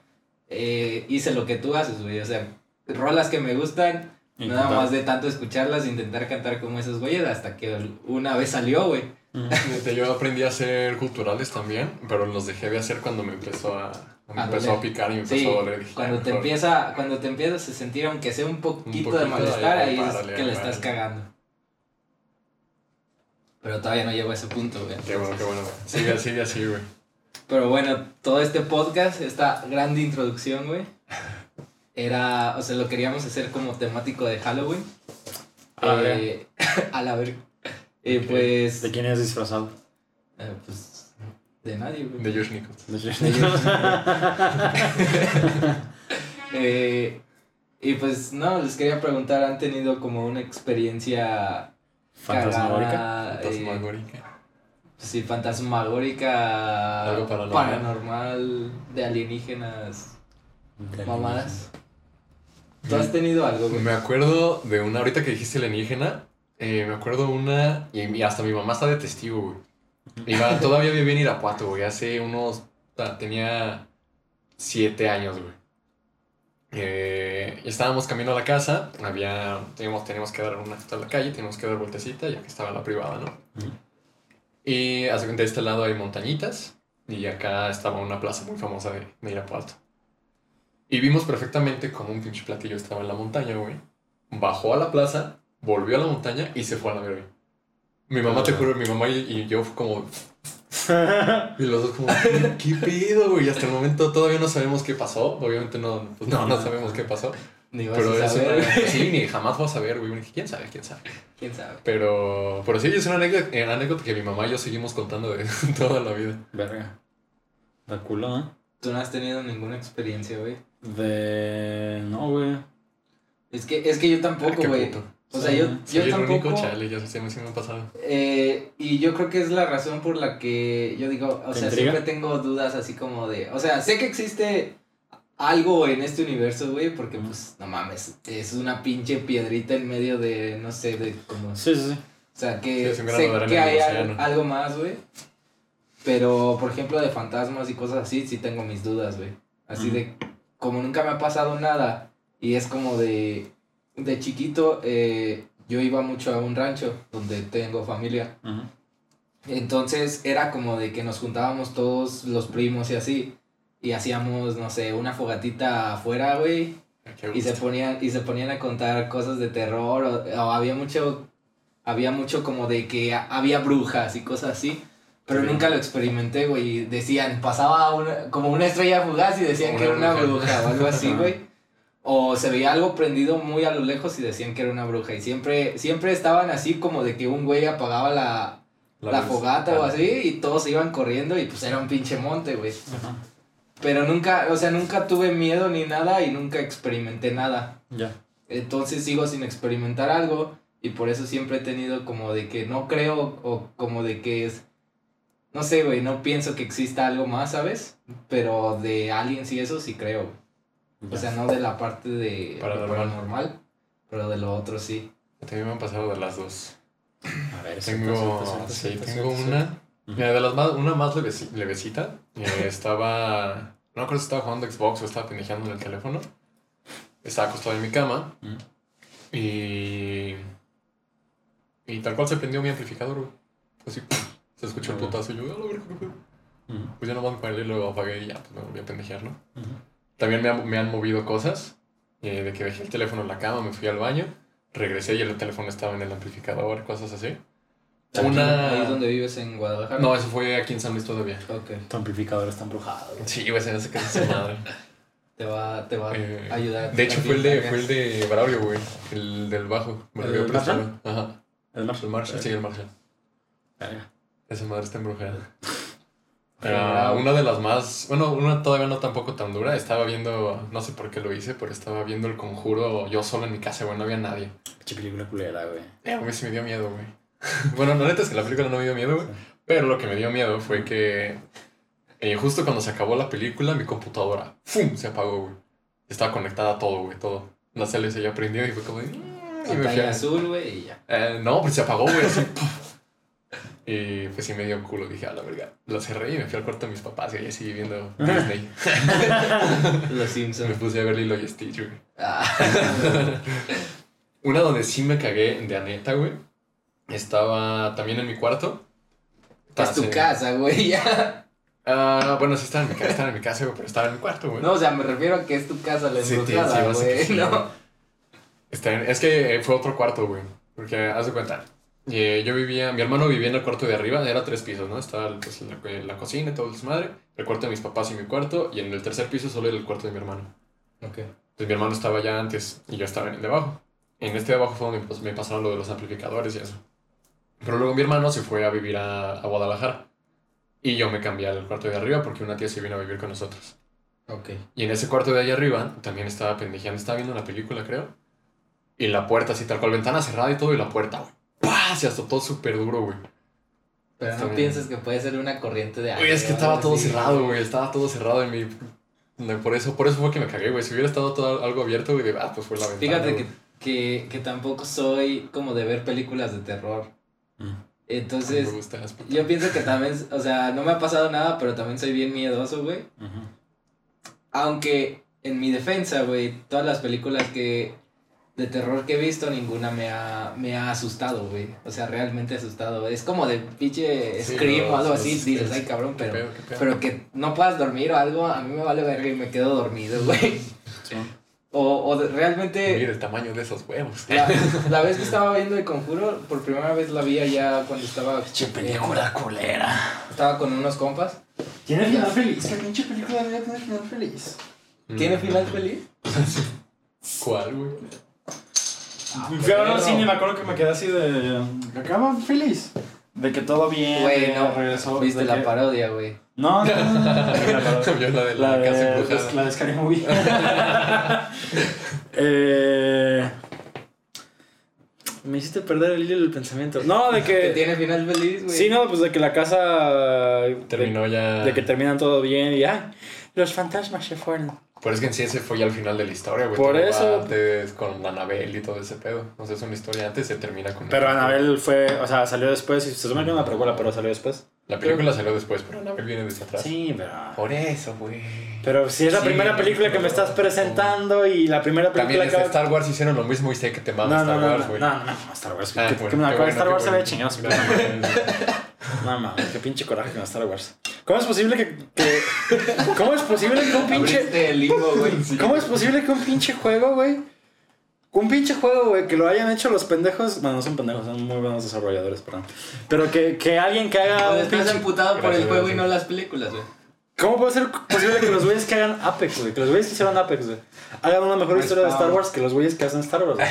Speaker 1: eh, hice lo que tú haces, güey. O sea, rolas que me gustan, nada más de tanto escucharlas, intentar cantar como esos güeyes hasta que una vez salió, güey.
Speaker 2: Yo aprendí a hacer culturales también, pero los dejé de hacer cuando me empezó a, me
Speaker 1: A
Speaker 2: empezó a picar y me empezó
Speaker 1: Sí,
Speaker 2: a doler. Dije,
Speaker 1: cuando
Speaker 2: "Ya,
Speaker 1: te
Speaker 2: mejor".
Speaker 1: empieza, cuando te empiezas a sentir aunque sea un poquito, de
Speaker 2: poquito,
Speaker 1: malestar,
Speaker 2: ahí,
Speaker 1: ahí es que le estás cagando. Pero todavía no llego a ese punto, güey.
Speaker 2: Qué bueno, qué bueno. Sigue, sigue así, güey.
Speaker 1: Pero bueno, todo este podcast, esta grande introducción, güey, era, o sea, lo queríamos hacer como temático de Halloween.
Speaker 3: A la verga.
Speaker 1: Eh, a la ver. Eh, pues,
Speaker 3: ¿De quién es disfrazado?
Speaker 1: eh, pues, de nadie, güey.
Speaker 2: De Josh Nichols.
Speaker 1: Eh, y pues, no, les quería preguntar, ¿han tenido como una experiencia
Speaker 3: Fantasmagórica.
Speaker 2: Fantasmagórica.
Speaker 1: Sí, fantasmagórica,
Speaker 2: Algo paranormal.
Speaker 1: paranormal, de alienígenas,
Speaker 3: De
Speaker 1: mamadas? ¿Tú has tenido algo, güey?
Speaker 2: Me acuerdo de una, ahorita que dijiste alienígena, eh, me acuerdo una, y hasta mi mamá está de testigo, güey. Iba, todavía vivía en Irapuato, güey, hace unos, tenía siete años, güey. Eh, estábamos camino a la casa, había, teníamos, teníamos que dar una vuelta a la calle, teníamos que dar vueltecita, ya que estaba la privada, ¿no? Y hace cuenta, de este lado hay montañitas, y acá estaba una plaza muy famosa de, de Irapuato. Y vimos perfectamente como un pinche platillo estaba en la montaña, güey. Bajó a la plaza, volvió a la montaña y se fue a la verga. Mi mamá, te juro, mi mamá y, y yo como... Y los dos como, ¿qué, qué pedo, güey? Y hasta el momento todavía no sabemos qué pasó. Obviamente no, pues no, no sabemos qué pasó.
Speaker 1: Ni vas
Speaker 2: Pero
Speaker 1: a
Speaker 2: es
Speaker 1: saber,
Speaker 2: una... Sí, ni jamás vas a saber, güey. ¿Quién sabe? ¿Quién sabe?
Speaker 1: quién sabe.
Speaker 2: Pero, pero sí, es una anécdota, eh, anécdota que mi mamá y yo seguimos contando de toda la vida.
Speaker 3: Verga. Da culo, ¿eh?
Speaker 1: ¿Tú no has tenido ninguna experiencia, güey?
Speaker 3: De. No, güey.
Speaker 1: Es que, es que yo
Speaker 2: Ah,
Speaker 1: tampoco,
Speaker 2: qué
Speaker 1: güey. O sea, yo,
Speaker 2: Soy
Speaker 1: yo
Speaker 2: el
Speaker 1: tampoco.
Speaker 2: único chale, ya se me, ha pasado.
Speaker 1: Eh, y yo creo que es la razón por la que yo digo, o
Speaker 3: ¿Te
Speaker 1: sea,
Speaker 3: intriga?
Speaker 1: siempre tengo dudas así como de, o sea, sé que existe algo en este universo, güey, porque pues, no mames, es una pinche piedrita en medio de, no sé, de como, o
Speaker 3: Sí, sí, sí.
Speaker 1: sea, que
Speaker 2: Sí,
Speaker 1: sé que hay algo más, güey. Pero, por ejemplo, de fantasmas y cosas así, sí tengo mis dudas, güey. Así de, como nunca me ha pasado nada, y es como de, de chiquito, eh, yo iba mucho a un rancho donde tengo familia. Entonces era como de que nos juntábamos todos los primos y así. Y hacíamos, no sé, una fogatita afuera, güey.
Speaker 2: Ah,
Speaker 1: Y se ponían, y se ponían a contar cosas de terror. O, o había mucho. Había mucho como de que ha- había brujas y cosas así. Pero
Speaker 2: Sí.
Speaker 1: nunca lo experimenté, güey. Decían, pasaba una- como una estrella fugaz y decían
Speaker 2: Como
Speaker 1: que era
Speaker 2: una bruja.
Speaker 1: bruja o algo así, güey. O se veía algo prendido muy a lo lejos y decían que era una bruja. Y siempre, siempre estaban así como de que un güey apagaba la, la, fogata o
Speaker 2: Ah,
Speaker 1: así y todos se iban corriendo y pues era un pinche monte, güey.
Speaker 3: Ajá.
Speaker 1: Pero nunca, o sea, nunca tuve miedo ni nada y nunca experimenté nada.
Speaker 3: Ya.
Speaker 1: Entonces sigo sin experimentar algo y por eso siempre he tenido como de que no creo o como de que es... No sé, güey, no pienso que exista algo más, ¿sabes? Pero de aliens y eso sí creo. O sea, no de la parte de lo
Speaker 2: Paranormal.
Speaker 1: paranormal, pero de lo otro sí.
Speaker 2: También me han pasado de las dos.
Speaker 3: A ver,
Speaker 2: Tengo,
Speaker 3: suelta, suelta,
Speaker 2: sí, tengo una. Mira, de las más, una más leveci- levecita. eh, estaba. No creo si estaba jugando Xbox o estaba pendejeando en el teléfono. Estaba acostado en mi cama.
Speaker 3: Ujú.
Speaker 2: Y. Y tal cual se prendió mi amplificador, güey. Así, se escuchó el putazo y yo, a la verga, ¿qué pedo?".
Speaker 3: Ujú.
Speaker 2: Pues ya nomás me paré y lo apagué y ya, pues me volví a pendejear, ¿no? También me, han- me han movido cosas. eh, de que dejé el teléfono en la cama, me fui al baño, regresé y el teléfono estaba en el amplificador, cosas así.
Speaker 1: Aquí,
Speaker 2: Una-
Speaker 1: Ahí es donde vives en Guadalajara.
Speaker 2: No, eso fue aquí en San Luis todavía.
Speaker 1: Ok.
Speaker 3: Tu amplificador está embrujado. güey.
Speaker 2: Sí, güey, se me hace que es esa madre.
Speaker 1: Te va, te va
Speaker 2: Eh,
Speaker 1: a ayudar.
Speaker 2: De hecho, fue el de, fue el de Braulio, güey. El del bajo. Me lo
Speaker 3: ¿El
Speaker 2: había
Speaker 3: del
Speaker 2: prestado.
Speaker 3: Marshall?
Speaker 2: Ajá.
Speaker 3: ¿El Marshall?
Speaker 2: El Marshall, sí, el Marshall.
Speaker 3: Verga.
Speaker 2: Esa madre está embrujada.
Speaker 1: Pero-
Speaker 2: una de las más, bueno, una todavía no tampoco tan dura. Estaba viendo, no sé por qué lo hice, pero estaba viendo el conjuro yo solo en mi casa, güey, no había nadie.
Speaker 3: Pinche película culera, güey.
Speaker 2: Eh, a mí sí me dio miedo, güey. bueno, la neta es que la película no me dio miedo, güey. Pero lo que me dio miedo fue que eh, justo cuando se acabó la película, mi computadora, ¡fum! se apagó, güey. Estaba conectada a todo, güey, todo. la sale se ya prendió y fue como de... "Mm", Y me fui a-
Speaker 1: azul, güey, y ya.
Speaker 2: Eh, no, pues se apagó, güey, y pues sí me dio un culo. Dije, a la verga. Lo cerré y me fui al cuarto de mis papás y ahí seguí viendo Disney.
Speaker 1: Los
Speaker 2: me
Speaker 1: Simpsons.
Speaker 2: puse a ver Lilo y Stitch, güey.
Speaker 1: Ah,
Speaker 2: Una donde sí me cagué de a neta, güey. Estaba también en mi cuarto.
Speaker 1: es tu casa, güey, ya.
Speaker 2: Ah, bueno, sí estaba en mi casa, estaba en mi casa, güey, pero estaba en mi cuarto, güey.
Speaker 1: No, o sea, me refiero a que es tu casa la
Speaker 2: Sí, sí,
Speaker 1: güey,
Speaker 2: sí,
Speaker 1: ¿no?
Speaker 2: güey. Está en- es que eh, fue otro cuarto, güey. Porque, haz de cuenta, eh, yo vivía, mi hermano vivía en el cuarto de arriba, era tres pisos, ¿no? Estaba pues, la, la cocina y todo el desmadre, el cuarto de mis papás y mi cuarto, y en el tercer piso solo era el cuarto de mi hermano.
Speaker 1: Ok.
Speaker 2: Entonces mi hermano estaba allá antes y yo estaba en el de abajo. En este de abajo fue donde pues, me pasaron lo de los amplificadores y eso. Pero luego mi hermano se fue a vivir a, a Guadalajara. Y yo me cambié al cuarto de arriba porque una tía se vino a vivir con nosotros.
Speaker 1: Ok.
Speaker 2: Y en ese cuarto de allá arriba también estaba pendejeando, estaba viendo una película, creo. Y la puerta así tal cual, ventana cerrada y todo, y la puerta, güey. ¡Pah! Se azotó súper duro, güey.
Speaker 1: Pero
Speaker 2: Está
Speaker 1: no
Speaker 2: bien.
Speaker 1: piensas que puede ser una corriente de aire.
Speaker 2: Güey, es que estaba todo
Speaker 1: así,
Speaker 2: cerrado, güey. Estaba todo cerrado en mi. Por eso, por eso fue que me cagué, güey. Si hubiera estado todo algo abierto, güey, de ah, pues fue la ventana.
Speaker 1: Fíjate que, que, que tampoco soy como de ver películas de terror.
Speaker 3: Mm.
Speaker 1: Entonces,
Speaker 2: me
Speaker 1: yo pienso que también, o sea, no me ha pasado nada, pero también soy bien miedoso, güey.
Speaker 3: Ujú.
Speaker 1: Aunque, en mi defensa, güey, todas las películas que de terror que he visto, ninguna me ha, me ha asustado, güey. O sea, realmente asustado. Es como de pinche
Speaker 2: Sí,
Speaker 1: Scream
Speaker 2: no,
Speaker 1: o algo así, dices, ay cabrón,
Speaker 2: ¿Qué
Speaker 1: pero...
Speaker 2: qué pedo?
Speaker 1: Pero que no puedas dormir o algo, a mí me vale verga y me quedo dormido, güey.
Speaker 3: Sí.
Speaker 1: O, o de- realmente...
Speaker 2: Mira el tamaño de esos huevos.
Speaker 1: La, la vez que estaba viendo El Conjuro, por primera vez la vi allá cuando estaba...
Speaker 3: Pinche película culera.
Speaker 1: Estaba con unos compas.
Speaker 3: Tiene final feliz. ¿Qué pinche película debería tener final feliz?
Speaker 1: ¿Tiene
Speaker 2: Mm.
Speaker 1: final feliz?
Speaker 2: ¿Cuál, güey?
Speaker 3: Fui a ver al cine y me acuerdo que me quedé así de. Acaba feliz. De que todo bien.
Speaker 1: Güey, no.
Speaker 3: regresó,
Speaker 1: Viste la
Speaker 3: que-
Speaker 1: parodia, güey.
Speaker 3: No, no, la
Speaker 2: de la,
Speaker 3: La
Speaker 2: casa
Speaker 3: de, la de Scary Movie. eh, me hiciste perder el hilo del pensamiento. No, de
Speaker 1: Que
Speaker 3: que.
Speaker 1: tiene final feliz, güey.
Speaker 3: Sí, no, pues de que la casa. de-
Speaker 2: Terminó ya.
Speaker 3: De, que terminan todo bien y ya. Los fantasmas se fueron.
Speaker 2: Pero es que en sí ese fue ya al final de la historia, güey.
Speaker 3: Por eso-
Speaker 2: Antes con Anabel y todo ese pedo. O sea, es una historia antes, se termina con.
Speaker 3: Pero Anabel fue. O sea, salió después. Y se supone que era una precuela, pero salió después.
Speaker 2: La película salió después, pero Anabel viene desde atrás.
Speaker 3: Sí, pero.
Speaker 2: Por eso, güey.
Speaker 3: Pero si es la
Speaker 1: Sí,
Speaker 3: primera película que me estás presentando y la primera
Speaker 2: También
Speaker 3: película
Speaker 2: desde
Speaker 3: que.
Speaker 2: Star Wars hicieron lo mismo y sé que te
Speaker 3: No,
Speaker 2: mama
Speaker 3: no,
Speaker 2: Star
Speaker 3: no,
Speaker 2: Wars,
Speaker 3: no,
Speaker 2: güey.
Speaker 3: no, no, no, Star Wars.
Speaker 2: Ah,
Speaker 3: que,
Speaker 2: bueno,
Speaker 3: que me acuerdo
Speaker 2: bueno,
Speaker 3: Star Wars se
Speaker 2: bueno.
Speaker 3: ve chingado. No mames, qué pinche coraje con Star Wars. ¿Cómo es posible que, que- ¿Cómo es posible que un pinche.
Speaker 1: Limbo, güey.
Speaker 3: ¿Cómo es posible que un pinche juego, güey? Un pinche juego, güey, que lo hayan hecho los pendejos. Bueno, no son pendejos, son muy buenos desarrolladores, perdón. Pero que, que alguien que haga.
Speaker 1: Pues
Speaker 3: un
Speaker 1: estás
Speaker 3: pinche-
Speaker 1: emputado por el
Speaker 2: Gracias,
Speaker 1: juego y no las películas, güey.
Speaker 3: ¿Cómo puede ser posible que los güeyes que hagan Apex, güey? Que los güeyes que hicieron Apex, güey. Hagan una mejor historia de Star Wars que los güeyes que hacen Star Wars, güey.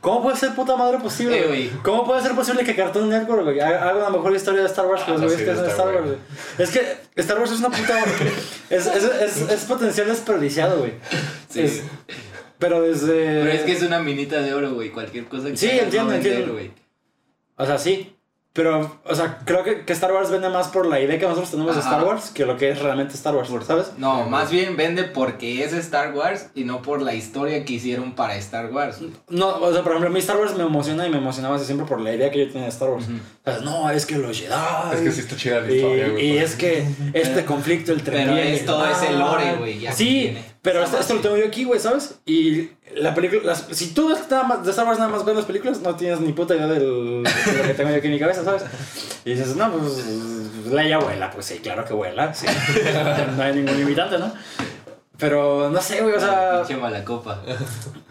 Speaker 3: ¿Cómo puede ser puta madre posible,
Speaker 1: Eh,
Speaker 3: güey? ¿Cómo puede ser posible que Cartoon Network, güey, haga una mejor historia de Star Wars que
Speaker 2: Ah,
Speaker 3: los
Speaker 2: la
Speaker 3: güeyes que hacen Star Wars, güey? Es que Star Wars es una puta. es, es, es, es potencial desperdiciado, güey.
Speaker 1: Sí.
Speaker 3: Es- pero desde.
Speaker 1: Pero es que es una minita de oro, güey. Cualquier cosa que
Speaker 3: Sí, entiendo,
Speaker 1: vender,
Speaker 3: entiendo. O sea, sí. Pero, o sea, creo que, que Star Wars vende más por la idea que nosotros tenemos de. Star Wars que lo que es realmente Star Wars, ¿sabes?
Speaker 1: No, más bien vende porque es Star Wars y no por la historia que hicieron para Star Wars.
Speaker 3: No, o sea, por ejemplo, a mí Star Wars me emociona y me emocionaba así siempre por la idea que yo tenía de Star Wars. O sea, no, es que los Jedi.
Speaker 2: Es que sí está chida la
Speaker 3: Y,
Speaker 2: historia, güey.
Speaker 3: y
Speaker 2: por
Speaker 3: es que este conflicto entre
Speaker 1: Pero
Speaker 3: y
Speaker 1: es ese lore, güey,
Speaker 3: Sí,
Speaker 1: tiene.
Speaker 3: Pero esto, esto lo tengo yo aquí, güey, ¿sabes? Y la película, las- si tú nada más, de Star Wars nada más ves las películas, no tienes ni puta idea del, de lo que tengo yo aquí en mi cabeza, ¿sabes? Y dices, no, pues Leia vuela, pues sí, claro que vuela, sí. no hay ningún limitante, ¿no? Pero no sé, güey, o sea,
Speaker 1: Pinche mala copa.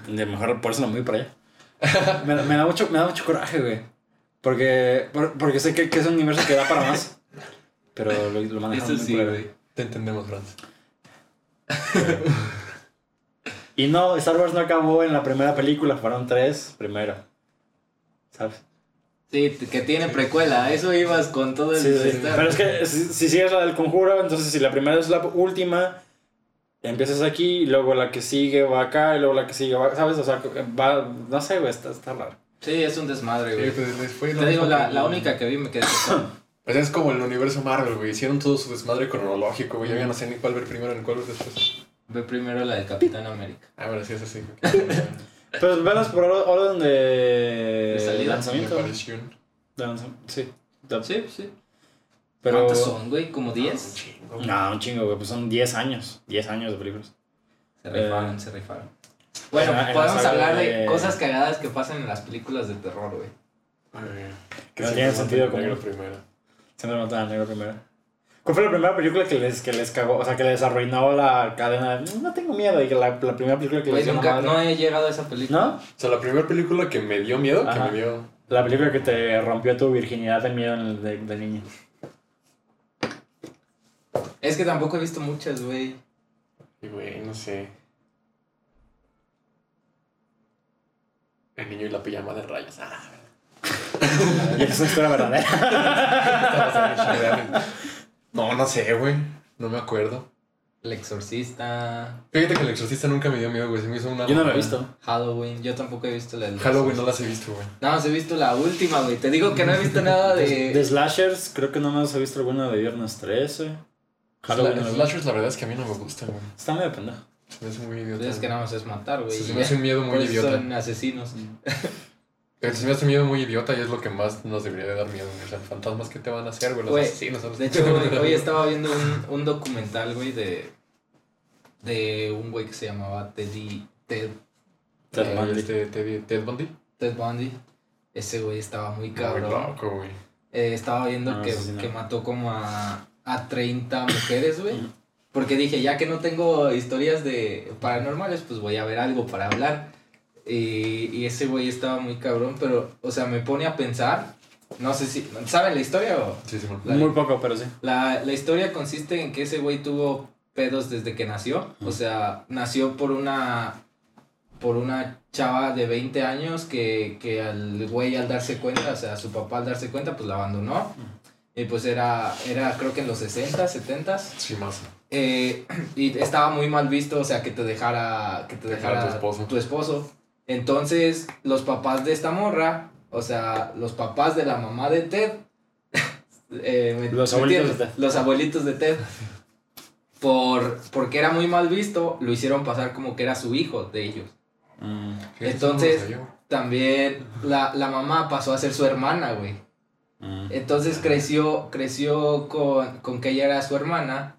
Speaker 3: de mejor por eso no me voy para allá. me, me da mucho, me da mucho coraje, güey. Porque, por- porque sé que, que es un universo que da para más. Pero lo, lo manejan
Speaker 1: Eso
Speaker 3: muy
Speaker 1: sí, güey.
Speaker 2: Te entendemos, Franz.
Speaker 3: Y no, Star Wars no acabó en la primera película, fueron tres primero. ¿Sabes?
Speaker 1: Sí, que tiene precuela. Eso ibas con todo el
Speaker 3: Sí, Pero es que si, si sigues la del conjuro, entonces si la primera es la última, empiezas aquí, y luego la que sigue va acá, y luego la que sigue va, ¿sabes? O sea, va, no sé, güey, está, está raro.
Speaker 1: Sí, es un desmadre,
Speaker 2: Sí,
Speaker 1: güey.
Speaker 2: pues, les fue lo
Speaker 1: Te digo, la, la única que vi me quedé con-
Speaker 2: Pues es como el universo Marvel, güey. Hicieron todo su desmadre cronológico, güey. Yo ya no sé ni cuál ver primero ni cuál ver después.
Speaker 1: Ve primero la de Capitán América.
Speaker 2: Ah, bueno, sí, es así.
Speaker 3: Pues velas por or- orden de,
Speaker 1: De salida.
Speaker 3: lanzamiento.
Speaker 2: Aparición.
Speaker 3: De lanzamiento, sí. De-
Speaker 1: Sí, sí.
Speaker 3: Pero.
Speaker 1: ¿Cuántas son, güey? ¿Como
Speaker 2: Un
Speaker 1: 10?
Speaker 2: chingo.
Speaker 3: No, un chingo, güey. Pues son 10 años. 10 años de películas.
Speaker 1: Se rifaron,
Speaker 3: Eh,
Speaker 1: se rifaron. Bueno,
Speaker 3: la
Speaker 1: podemos hablar de
Speaker 3: de-
Speaker 1: cosas cagadas que pasan en las películas de terror, güey.
Speaker 2: Eh,
Speaker 3: Que no tiene
Speaker 2: matan
Speaker 3: sentido
Speaker 2: negro
Speaker 3: común.
Speaker 2: Primero.
Speaker 3: Siempre matan al negro primero. ¿Cuál fue la primera película que les, que les cagó? O sea, que les arruinó la cadena. de, No tengo miedo. Y que la, la primera película que les dio la
Speaker 1: nunca, no he llegado a esa película.
Speaker 3: ¿No?
Speaker 2: O sea, la primera película que me dio miedo,
Speaker 3: Ajá.
Speaker 2: que me dio.
Speaker 3: La película que te rompió tu virginidad de miedo en el de, de niño.
Speaker 1: Es que tampoco he visto muchas, güey.
Speaker 2: Y güey, no sé. El niño y la pijama de rayas. Ah,
Speaker 3: Y esa es una historia verdadera.
Speaker 2: no, no sé, güey. No me acuerdo.
Speaker 1: El Exorcista,
Speaker 2: Fíjate que el exorcista nunca me dio miedo, güey. Se me hizo una.
Speaker 3: Yo no lo he visto.
Speaker 1: Halloween. Yo tampoco he visto la del
Speaker 2: Halloween no las he visto, güey.
Speaker 1: Nada más he visto la última, güey. Te digo que no he visto nada
Speaker 3: De,
Speaker 1: de.
Speaker 3: slashers, creo que no me he visto alguna de Viernes 13. Halloween. No vi.
Speaker 2: slashers, la verdad es que a mí no me gustan, güey.
Speaker 3: Está medio pendejo.
Speaker 2: Se me hace muy idiota.
Speaker 1: Es que nada más es matar, güey.
Speaker 2: Se me hace un miedo muy idiota.
Speaker 1: Son asesinos.
Speaker 2: Pero se me hace miedo muy idiota y es lo que más nos debería de dar miedo. güey. O sea, fantasmas, ¿qué te van a hacer, güey? Los
Speaker 1: Güey,
Speaker 2: asesinos. los-
Speaker 1: De hecho, hoy, hoy estaba viendo un, un documental, güey, de. De un güey que se llamaba Teddy. Ted,
Speaker 3: Ted
Speaker 2: Eh,
Speaker 3: Bundy.
Speaker 2: este, Ted, Ted Bundy.
Speaker 1: Ted Bundy. Ese güey estaba muy
Speaker 2: Muy
Speaker 1: cabrón.
Speaker 2: loco, güey.
Speaker 1: Eh, estaba viendo
Speaker 3: No,
Speaker 1: que,
Speaker 3: sí no.
Speaker 1: que mató como a, a 30 mujeres, güey. Porque dije, ya que no tengo historias de paranormales, pues voy a ver algo para hablar. Y, y ese güey estaba muy cabrón, pero, o sea, me pone a pensar. No sé si. ¿Saben la historia o.?
Speaker 2: Sí, sí.
Speaker 1: La-
Speaker 3: Muy poco, pero sí.
Speaker 1: La, la historia consiste en que ese güey tuvo pedos desde que nació. O sea, nació por una. Por una chava de 20 años que, que al güey al darse cuenta, o sea, su papá al darse cuenta, pues la abandonó. Y pues era, era creo que en los 60, 70.
Speaker 2: Sí, más.
Speaker 1: Eh, y estaba muy mal visto, o sea, que te dejara, que te
Speaker 2: Dejara
Speaker 1: dejara
Speaker 2: tu esposo.
Speaker 1: tu esposo. Entonces, los papás de esta morra, o sea, los papás de la mamá de Ted, eh,
Speaker 3: de Ted.
Speaker 1: Los abuelitos de Ted, por, porque era muy mal visto, lo hicieron pasar como que era su hijo de ellos.
Speaker 3: Mm.
Speaker 1: Entonces-. También la, la mamá pasó a ser su hermana, güey.
Speaker 3: Mm.
Speaker 1: Entonces creció, creció con, con que ella era su hermana.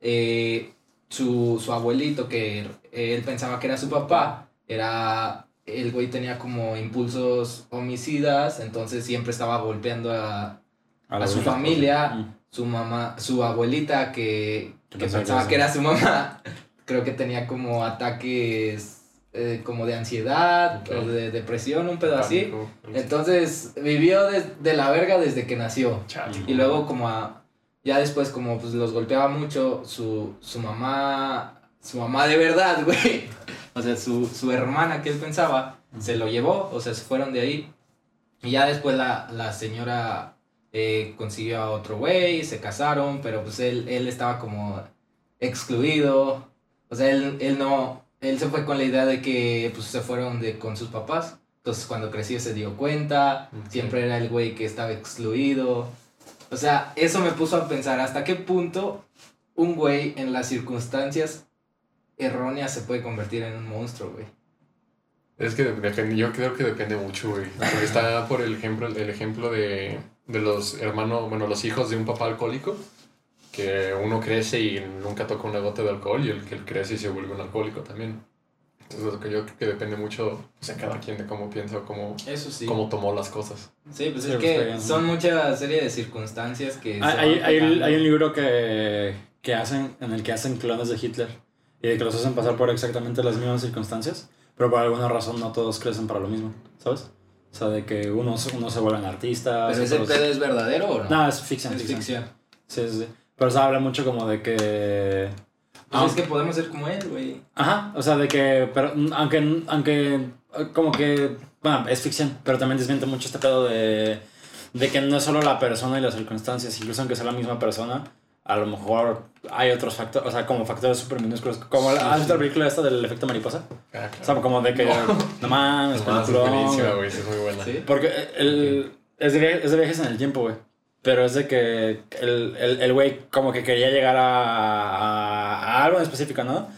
Speaker 1: Eh, su, su abuelito, que él pensaba que era su papá, era. El güey tenía como impulsos homicidas, entonces siempre estaba golpeando a, a su familia.
Speaker 3: Mm.
Speaker 1: su mamá, su abuelita, que,
Speaker 3: Que pensaba que era
Speaker 1: que era su mamá. Creo que tenía como ataques eh, como de ansiedad o de depresión, un pedo así. Entonces vivió de, de la verga desde que nació.
Speaker 2: Chale.
Speaker 1: Y luego como a, ya después como pues los golpeaba mucho su, su mamá, su mamá de verdad, güey. O sea, su, su hermana que él pensaba, se lo llevó, o sea, se fueron de ahí. Y ya después la, la señora eh, consiguió a otro güey, se casaron, pero pues él, él estaba como excluido. O sea, él, él no, él se fue con la idea de que pues se fueron de, con sus papás. Entonces cuando creció se dio cuenta, siempre era el güey que estaba excluido. O sea, eso me puso a pensar hasta qué punto un güey en las circunstancias erróneas se puede convertir en un monstruo, güey.
Speaker 2: Es que depende, yo creo que depende mucho, güey. Porque está por el ejemplo, el ejemplo de, de los hermanos, bueno, los hijos de un papá alcohólico, que uno crece y nunca toca una gota de alcohol y el que crece y se vuelve un alcohólico también. Entonces lo que yo creo que depende mucho o sea, cada quien de cómo piensa o cómo,
Speaker 1: Eso sí.
Speaker 2: cómo tomó las cosas.
Speaker 1: Sí, pues
Speaker 3: Sí,
Speaker 1: es
Speaker 3: pues,
Speaker 1: que son
Speaker 3: ¿no?
Speaker 1: mucha serie de circunstancias que...
Speaker 3: Hay, hay, hay- hay un libro que, que hacen, en el que hacen clones de Hitler y de que los hacen pasar por exactamente las mismas circunstancias, pero por alguna razón no todos crecen para lo mismo, ¿sabes? O sea, de que unos, unos se vuelven artistas.
Speaker 1: ¿Pero ese pedo es verdadero o no?
Speaker 3: No, es ficción.
Speaker 1: es
Speaker 3: ficción.
Speaker 1: ficción.
Speaker 3: Sí, sí, sí. Pero se habla mucho como de que...
Speaker 1: Pues
Speaker 3: Ah,
Speaker 1: es que podemos ser como él, güey.
Speaker 3: Ajá, o sea, de que, pero aunque, aunque, como que, bueno, es ficción, pero también desmiente mucho este pedo de, de que no es solo la persona y las circunstancias, incluso aunque sea la misma persona, a lo mejor hay otros factores, o sea, como factores súper minúsculos, como, la- ¿has visto la película esta del efecto mariposa?
Speaker 2: Ah,
Speaker 3: O sea, como de que, no, mames,
Speaker 2: Nomás, es
Speaker 3: güey.
Speaker 2: güey, sí, muy buena.
Speaker 1: Sí.
Speaker 3: Porque el, es, de, es de viajes en el tiempo, güey. Pero es de que el, el, el güey como que quería llegar a, a, a algo en específico, ¿no?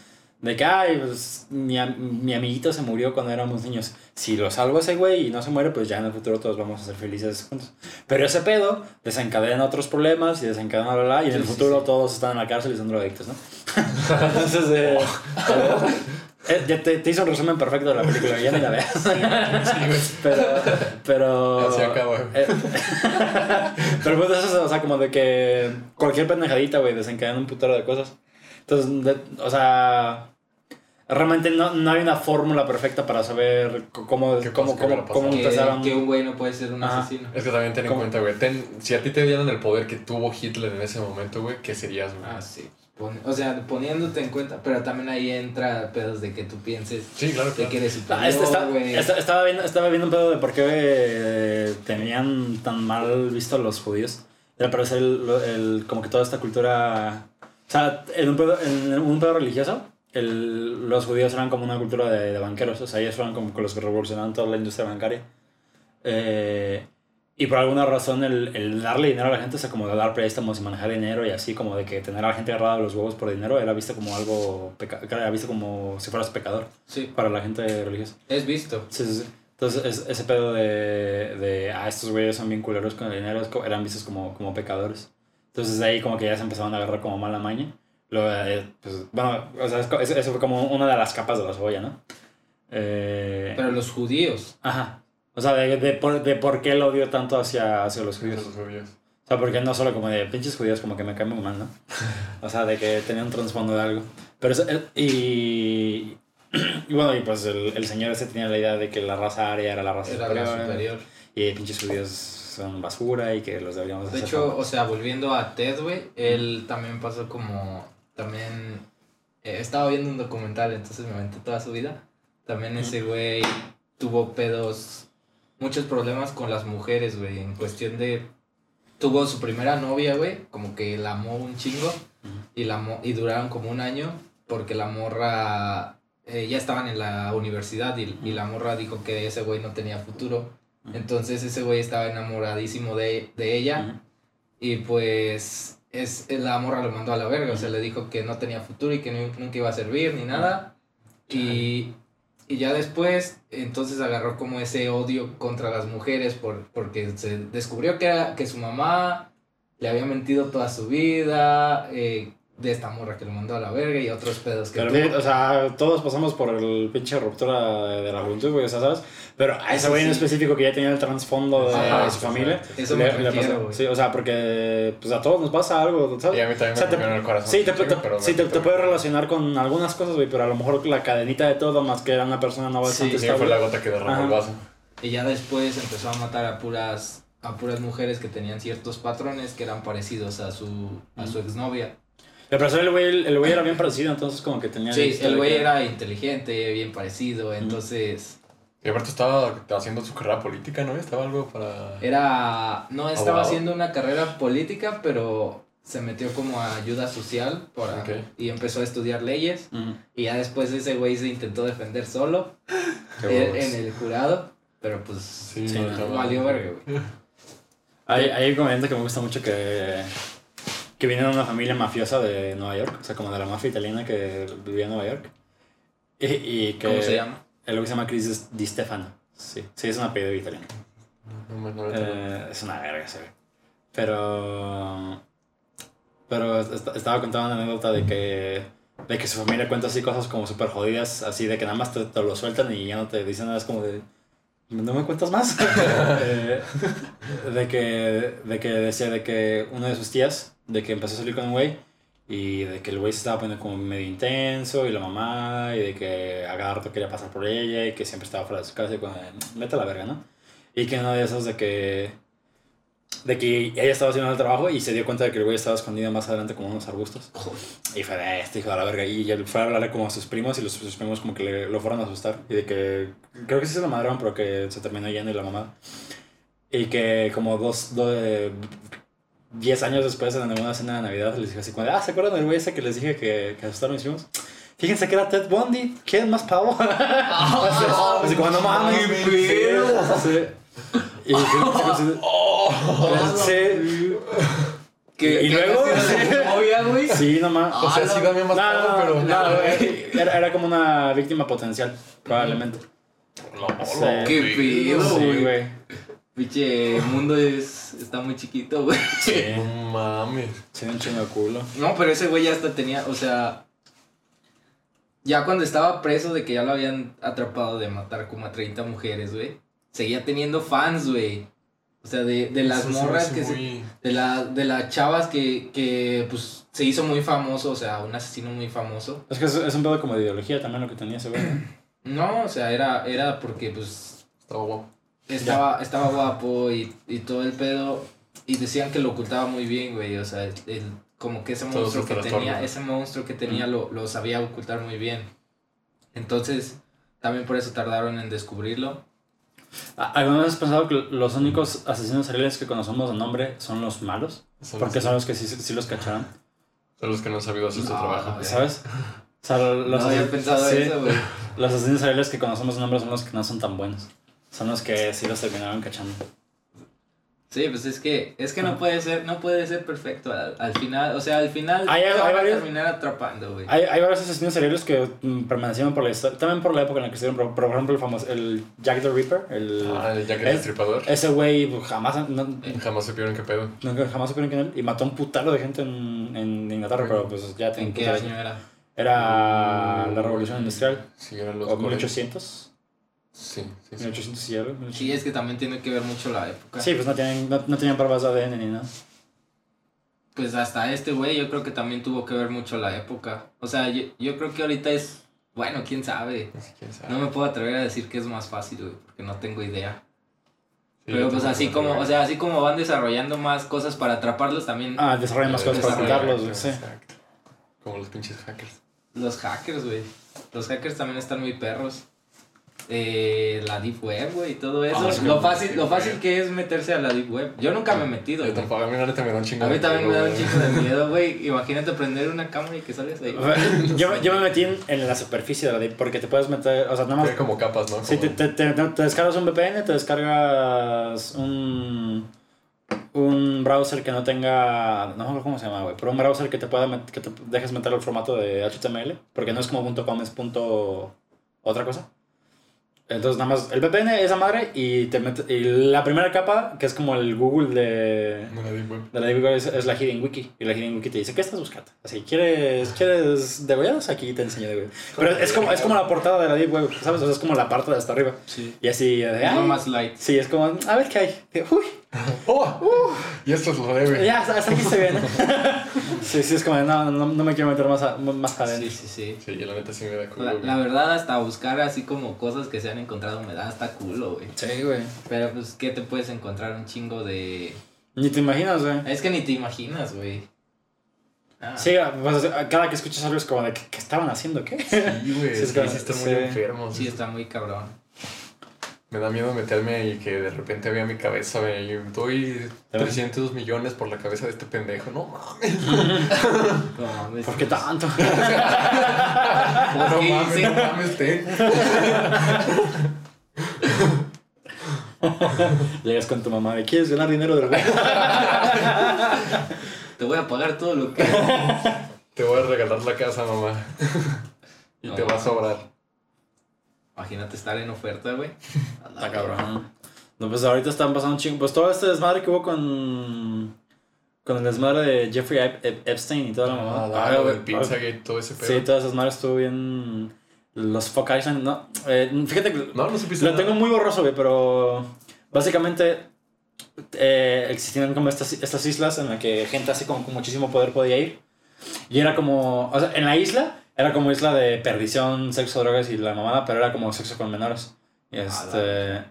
Speaker 3: De que, ay, pues mi, mi amiguito se murió cuando éramos niños. Si lo salvo a ese güey y no se muere, pues ya en el futuro todos vamos a ser felices juntos. Pero ese pedo desencadena otros problemas y desencadena bla, bla, y en el
Speaker 1: sí,
Speaker 3: futuro
Speaker 1: sí.
Speaker 3: todos están en la cárcel y son drogadictos, ¿no? Entonces, eh, eh, ya te, te hizo un resumen perfecto de la película, ya ni la veas. pero, pero...
Speaker 2: Así acaba.
Speaker 3: eh, pero pues eso, es, o sea, como de que cualquier pendejadita, güey, desencadena un putero de cosas. Entonces, de- o sea, realmente no, no hay una fórmula perfecta para saber cómo,
Speaker 2: ¿Qué
Speaker 3: cómo,
Speaker 2: que
Speaker 3: cómo, cómo
Speaker 1: Que,
Speaker 3: empezaron.
Speaker 1: que un güey no puede ser un
Speaker 3: Ajá.
Speaker 1: asesino.
Speaker 2: Es que también ten en
Speaker 3: ¿Cómo?
Speaker 2: cuenta, güey. ten- si a ti te dieran el poder que tuvo Hitler en ese momento, güey, ¿qué serías, güey?
Speaker 1: Ah, sí. O sea, poniéndote en cuenta, pero también ahí entra pedos de que tú pienses
Speaker 2: Sí, claro,
Speaker 1: de
Speaker 2: claro.
Speaker 1: que eres
Speaker 3: Ah, este-
Speaker 1: superior,
Speaker 3: está-
Speaker 1: güey.
Speaker 3: está- estaba, viendo, estaba viendo un pedo de por qué eh, tenían tan mal visto a los judíos. Al parecer, el, el- como que toda esta cultura. O sea, en un pedo, en un pedo religioso, el- los judíos eran como una cultura de, de banqueros. O sea, ellos fueron como los que revolucionaron toda la industria bancaria. Eh, y por alguna razón, el, el darle dinero a la gente, o sea, como de dar préstamos y manejar dinero y así, como de que tener a la gente agarrada a los huevos por dinero, era visto como algo. Era visto como si fueras pecador
Speaker 1: Sí,
Speaker 3: para la gente religiosa.
Speaker 1: es visto.
Speaker 3: Sí, sí, sí. Entonces, es- ese pedo de, de, ah, estos güeyes son bien culeros con el dinero, eran vistos como, como pecadores. Entonces, de ahí como que ya se empezaron a agarrar como mala maña. Luego, eh, pues, bueno, o sea, eso, eso fue como una de las capas de la cebolla, ¿no? Eh,
Speaker 1: Pero los judíos.
Speaker 3: ajá. O sea, de, de, por, de por qué el odio tanto hacia, hacia los judíos.
Speaker 2: esos judíos.
Speaker 3: O sea, porque no solo como de pinches judíos, como que me caen muy mal, ¿no? O sea, de que tenían un trasfondo de algo. Pero eso, eh, y, y bueno, y pues el, el señor ese tenía la idea de que la raza aria era la raza
Speaker 1: Era
Speaker 3: superior,
Speaker 1: la superior.
Speaker 3: Y pinches judíos son basura y que los deberíamos
Speaker 1: De
Speaker 3: hacer
Speaker 1: hecho,
Speaker 3: famosos.
Speaker 1: o sea, volviendo a Ted, güey, él también pasó como. También. eh, estaba viendo un documental, entonces me aventé toda su vida. También ese güey tuvo pedos. Muchos problemas con las mujeres, güey. En cuestión de. Tuvo su primera novia, güey. Como que la amó un chingo. Y, la mo- y duraron como un año. Porque la morra. eh, ya estaban en la universidad y, y la morra dijo que ese güey no tenía futuro. Entonces ese güey estaba enamoradísimo de, de ella. Y pues es, la morra lo mandó a la verga, o sea, le dijo que no tenía futuro y que nu- nunca iba a servir ni nada. Y, y ya después, entonces agarró como ese odio contra las mujeres por, porque se descubrió que, era, que su mamá le había mentido toda su vida, eh, de esta morra que lo mandó a la verga y otros pedos que
Speaker 3: Pero,
Speaker 1: tuvo.
Speaker 3: o sea, todos pasamos por el pinche ruptura de, la juventud, güey, o sea, ¿sabes? Pero a ese güey en
Speaker 1: sí.
Speaker 3: específico que ya tenía el trasfondo de,
Speaker 1: Ajá,
Speaker 3: de su familia.
Speaker 1: Eso
Speaker 3: le-
Speaker 1: me
Speaker 3: le
Speaker 1: refiero,
Speaker 3: pasó.
Speaker 1: güey.
Speaker 3: Sí, o sea, porque pues a todos nos pasa algo, ¿sabes?
Speaker 2: Y a mí también
Speaker 3: O sea,
Speaker 2: me
Speaker 3: te-
Speaker 2: el corazón.
Speaker 3: Sí, te,
Speaker 2: Sí,
Speaker 3: te-
Speaker 2: pero
Speaker 3: sí, te, te puedes relacionar con algunas cosas, güey, pero a lo mejor la cadenita de todo, más que era una persona no bastante
Speaker 2: Sí, fue
Speaker 3: estable.
Speaker 2: la gota que derramó
Speaker 3: Ajá.
Speaker 2: el vaso.
Speaker 1: Y ya después empezó a matar a puras a puras mujeres que tenían ciertos patrones que eran parecidos a su a su exnovia.
Speaker 3: Pero pero el güey, el güey era bien parecido, entonces como que tenía...
Speaker 1: Sí, el güey era inteligente, bien parecido, entonces
Speaker 2: Y aparte estaba haciendo su carrera política, ¿no? Estaba algo para...
Speaker 1: era no estaba
Speaker 2: Abogado.
Speaker 1: haciendo una carrera política, pero se metió como a ayuda social para, y empezó a estudiar leyes y ya después ese güey se intentó defender solo en, el jurado, pero pues
Speaker 2: Sí,
Speaker 3: Sí,
Speaker 2: no,
Speaker 1: valió verga, güey.
Speaker 3: Hay, hay un comediante que me gusta mucho que, que viene de una familia mafiosa de Nueva York, o sea, como de la mafia italiana que vivía en Nueva York. Y, y que
Speaker 1: ¿Cómo se llama?
Speaker 3: El que se llama Chris Di Stefano. Sí, sí, es un apellido italiano.
Speaker 2: No, no, me-
Speaker 3: Eh, es una verga, se ve. Pero. Pero est- estaba contando una anécdota de que. De que su familia cuenta así cosas como súper jodidas, así de que nada más te, te lo sueltan y ya no te dicen nada, es como de. ¿No me cuentas más? Eh, de, que, de que decía de que una de sus tías, de que empezó a salir con un güey y de que el güey se estaba poniendo como medio intenso y la mamá y de que a cada rato quería pasar por ella y que siempre estaba fuera de su casa y de, vete a la verga, ¿no? Y que uno de esos de que de que ella estaba haciendo el trabajo y se dio cuenta de que el güey estaba escondido más adelante como unos arbustos. Y fue de este hijo de la verga. Y fue a hablarle como a sus primos y los, sus primos como que le, lo fueron a asustar. Y de que creo que sí se lo madrearon, pero que se terminó yendo y la mamá. Y que como dos, dos eh, diez años después en alguna cena de Navidad les dije así como ah, ¿se acuerdan del güey ese que les dije que, que asustaron mis primos? Fíjense que era Ted Bundy. ¿Quién más pavo? así como, no mames.
Speaker 2: ¡Qué pedo!
Speaker 3: Sí. Y sí,
Speaker 2: Oh,
Speaker 3: sí. ¿Y luego?
Speaker 1: güey.
Speaker 3: Sí, nomás.
Speaker 2: O sea,
Speaker 1: Ah,
Speaker 2: sí
Speaker 1: no.
Speaker 2: dame más
Speaker 3: No,
Speaker 2: todo,
Speaker 3: no,
Speaker 2: pero.
Speaker 3: no, güey, era, era como una víctima potencial, probablemente.
Speaker 2: No,
Speaker 3: Sí.
Speaker 2: no,
Speaker 1: Qué pedo,
Speaker 3: Sí,
Speaker 1: güey.
Speaker 3: güey.
Speaker 1: Pinche el mundo es, está muy chiquito, güey.
Speaker 3: Sí.
Speaker 2: No mames.
Speaker 3: Sí, un chingo de culo.
Speaker 1: No, pero ese güey ya hasta tenía, o sea. Ya cuando estaba preso de que ya lo habían atrapado de matar como a 30 mujeres, güey. Seguía teniendo fans, güey. O sea, de, de las
Speaker 2: Eso
Speaker 1: morras que se, de, la, de las chavas que, que pues se hizo muy famoso, o sea, un asesino muy famoso.
Speaker 3: Es que es, es un pedo como de ideología también lo que tenía ese güey.
Speaker 1: No, o sea, era, era porque pues
Speaker 2: Estaba guapo.
Speaker 1: Estaba, estaba guapo y, y todo el pedo. Y decían que lo ocultaba muy bien, güey. O sea, el, el- como que ese monstruo
Speaker 2: su
Speaker 1: que tenía, ese monstruo que tenía lo, lo sabía ocultar muy bien. Entonces, también por eso tardaron en descubrirlo.
Speaker 3: ¿Alguna vez has pensado que los únicos asesinos seriales que conocemos de nombre son los malos?
Speaker 2: Son
Speaker 3: Porque
Speaker 2: los,
Speaker 3: son los que sí, sí los cacharon.
Speaker 2: son los que no han sabido hacer su
Speaker 1: No,
Speaker 2: trabajo.
Speaker 1: güey.
Speaker 3: ¿Sabes? O sea, los,
Speaker 1: no había pensado
Speaker 3: sí,
Speaker 1: eso, güey.
Speaker 3: los asesinos seriales que conocemos de nombre son los que no son tan buenos. Son los que sí los terminaron cachando.
Speaker 1: Sí, pues es que, es que no puede ser, no puede ser perfecto al, al final. O sea, al final
Speaker 3: Hay-
Speaker 1: te
Speaker 3: hay
Speaker 1: van a
Speaker 3: varios-
Speaker 1: terminar atrapando, güey.
Speaker 3: Hay, hay varios asesinos seriales que mm, permanecieron por la historia, también por la época en la que estuvieron, pero, por ejemplo el famoso, el Jack the Ripper, el,
Speaker 2: Ah, el Jack el
Speaker 3: es-
Speaker 2: Destripador.
Speaker 3: ese güey pues, jamás, no-
Speaker 2: Jamás supieron qué pedo.
Speaker 3: nunca- jamás supieron quién era, y mató un putalo de gente en, en Inglaterra, pero pues ya
Speaker 1: ¿En qué año era?
Speaker 3: Era la revolución industrial,
Speaker 2: Sí, eran los
Speaker 3: o
Speaker 2: 40.
Speaker 3: 1800,
Speaker 2: Sí, sí, sí.
Speaker 3: 1800 y algo. 1800.
Speaker 1: Sí, es que también tiene que ver mucho la época.
Speaker 3: Sí, pues no tienen, no, no tenían pruebas de ADN ni nada.
Speaker 1: Pues hasta este güey yo creo que también tuvo que ver mucho la época. O sea, yo, yo creo que ahorita es, bueno, quién sabe.
Speaker 2: Quién sabe.
Speaker 1: No me puedo atrever a decir que es más fácil, güey, porque no tengo idea.
Speaker 2: Sí,
Speaker 1: Pero pues así como, o sea, así como van desarrollando más cosas para atraparlos, también
Speaker 3: Ah, desarrollan más cosas para ocultarlos, güey, sí.
Speaker 2: Exacto. Como los pinches hackers.
Speaker 1: los hackers, güey. Los hackers también están muy perros. Eh, la deep web, güey, y todo eso.
Speaker 2: Ah, sí,
Speaker 1: lo fácil, lo fácil que es meterse a la deep web. Yo nunca me he metido,
Speaker 2: Yo tampoco, a mí neta me da un chingo
Speaker 1: A mí
Speaker 2: de
Speaker 1: también me
Speaker 2: miedo,
Speaker 1: da un
Speaker 2: güey.
Speaker 1: chico de miedo, güey. Imagínate prender una cámara y que salgas ahí.
Speaker 3: yo, yo me metí en, en la superficie de la deep porque te puedes meter, o sea, nada más
Speaker 2: como capas, ¿no?
Speaker 3: Sí, te,
Speaker 2: Como-
Speaker 3: te, te, te descargas un VPN, te descargas un, un browser que no tenga, no me acuerdo cómo se llama, güey, pero un browser que te pueda met- que te dejes meter el formato de HTML, porque no es como .com, es punto otra cosa. Entonces nada más el VPN, esa madre, y, te mete, y la primera capa, que es como el Google de,
Speaker 2: No la deep web.
Speaker 3: de la Deep Web, es, es la Hidden Wiki. Y la Hidden Wiki te dice, ¿qué estás buscando? Así, ¿quieres, ¿quieres degollados? Aquí te enseño degollados. Pero es como, es como la portada de la Deep Web, ¿sabes? O sea, es como la parte de hasta arriba.
Speaker 1: Sí.
Speaker 3: Y así, de, "Ay".
Speaker 1: más light.
Speaker 3: Sí, es como, a ver qué hay. Uy,
Speaker 2: ¡Oh! Y esto es lo debe.
Speaker 3: ya, hasta aquí se ve, ¿no? sí, sí, es como, no, no, no me quiero meter más, a- más adentro.
Speaker 1: Sí, sí, sí.
Speaker 2: Sí, y la neta sí me da culo.
Speaker 1: La,
Speaker 2: güey.
Speaker 1: la verdad, hasta buscar así como cosas que se han encontrado me da hasta culo, güey.
Speaker 3: Sí, güey.
Speaker 1: Pero pues, ¿qué te puedes encontrar? Un chingo de...
Speaker 3: Ni te imaginas, güey.
Speaker 1: Es que ni te imaginas, güey. Ah.
Speaker 3: Sí, pues, cada que escuchas algo es como de, ¿qué, qué estaban haciendo? ¿Qué?
Speaker 2: Sí, güey.
Speaker 3: Sí,
Speaker 2: Sí,
Speaker 3: es como-
Speaker 2: sí están
Speaker 3: sí.
Speaker 2: muy enfermos.
Speaker 1: Sí, está muy cabrón.
Speaker 2: Me da miedo meterme y que de repente vea mi cabeza, güey. y Doy 300 millones por la cabeza de este pendejo. No mames.
Speaker 1: No mames.
Speaker 3: ¿Por qué tanto?
Speaker 2: No
Speaker 1: ¿Qué
Speaker 2: mames, no mames, ten.
Speaker 3: Llegas con tu mamá de, ¿quieres ganar dinero del güey?
Speaker 1: Te voy a pagar todo lo que...
Speaker 2: Te voy a regalar la casa, mamá. y te va a sobrar.
Speaker 1: Imagínate estar en oferta, güey.
Speaker 3: Está cabrón. No, pues ahorita están pasando un chingo. Pues todo este desmadre que hubo con. Con el desmadre de Jeffrey Ep- Ep- Epstein y toda la mamá.
Speaker 2: Ah,
Speaker 3: Ah,
Speaker 2: del Pizzagate, todo ese pedo.
Speaker 3: Sí, todas esas madres estuvo bien. Los Fuck Island, no. Eh, fíjate que.
Speaker 2: No, no supiste
Speaker 3: Lo
Speaker 2: nada.
Speaker 3: tengo muy borroso, güey, pero. Básicamente. eh, existían como estas, estas islas en las que gente así como con muchísimo poder podía ir. Y era como. O sea, en la isla era como isla de perdición, sexo, drogas y la mamada, pero era como sexo con menores. Y este.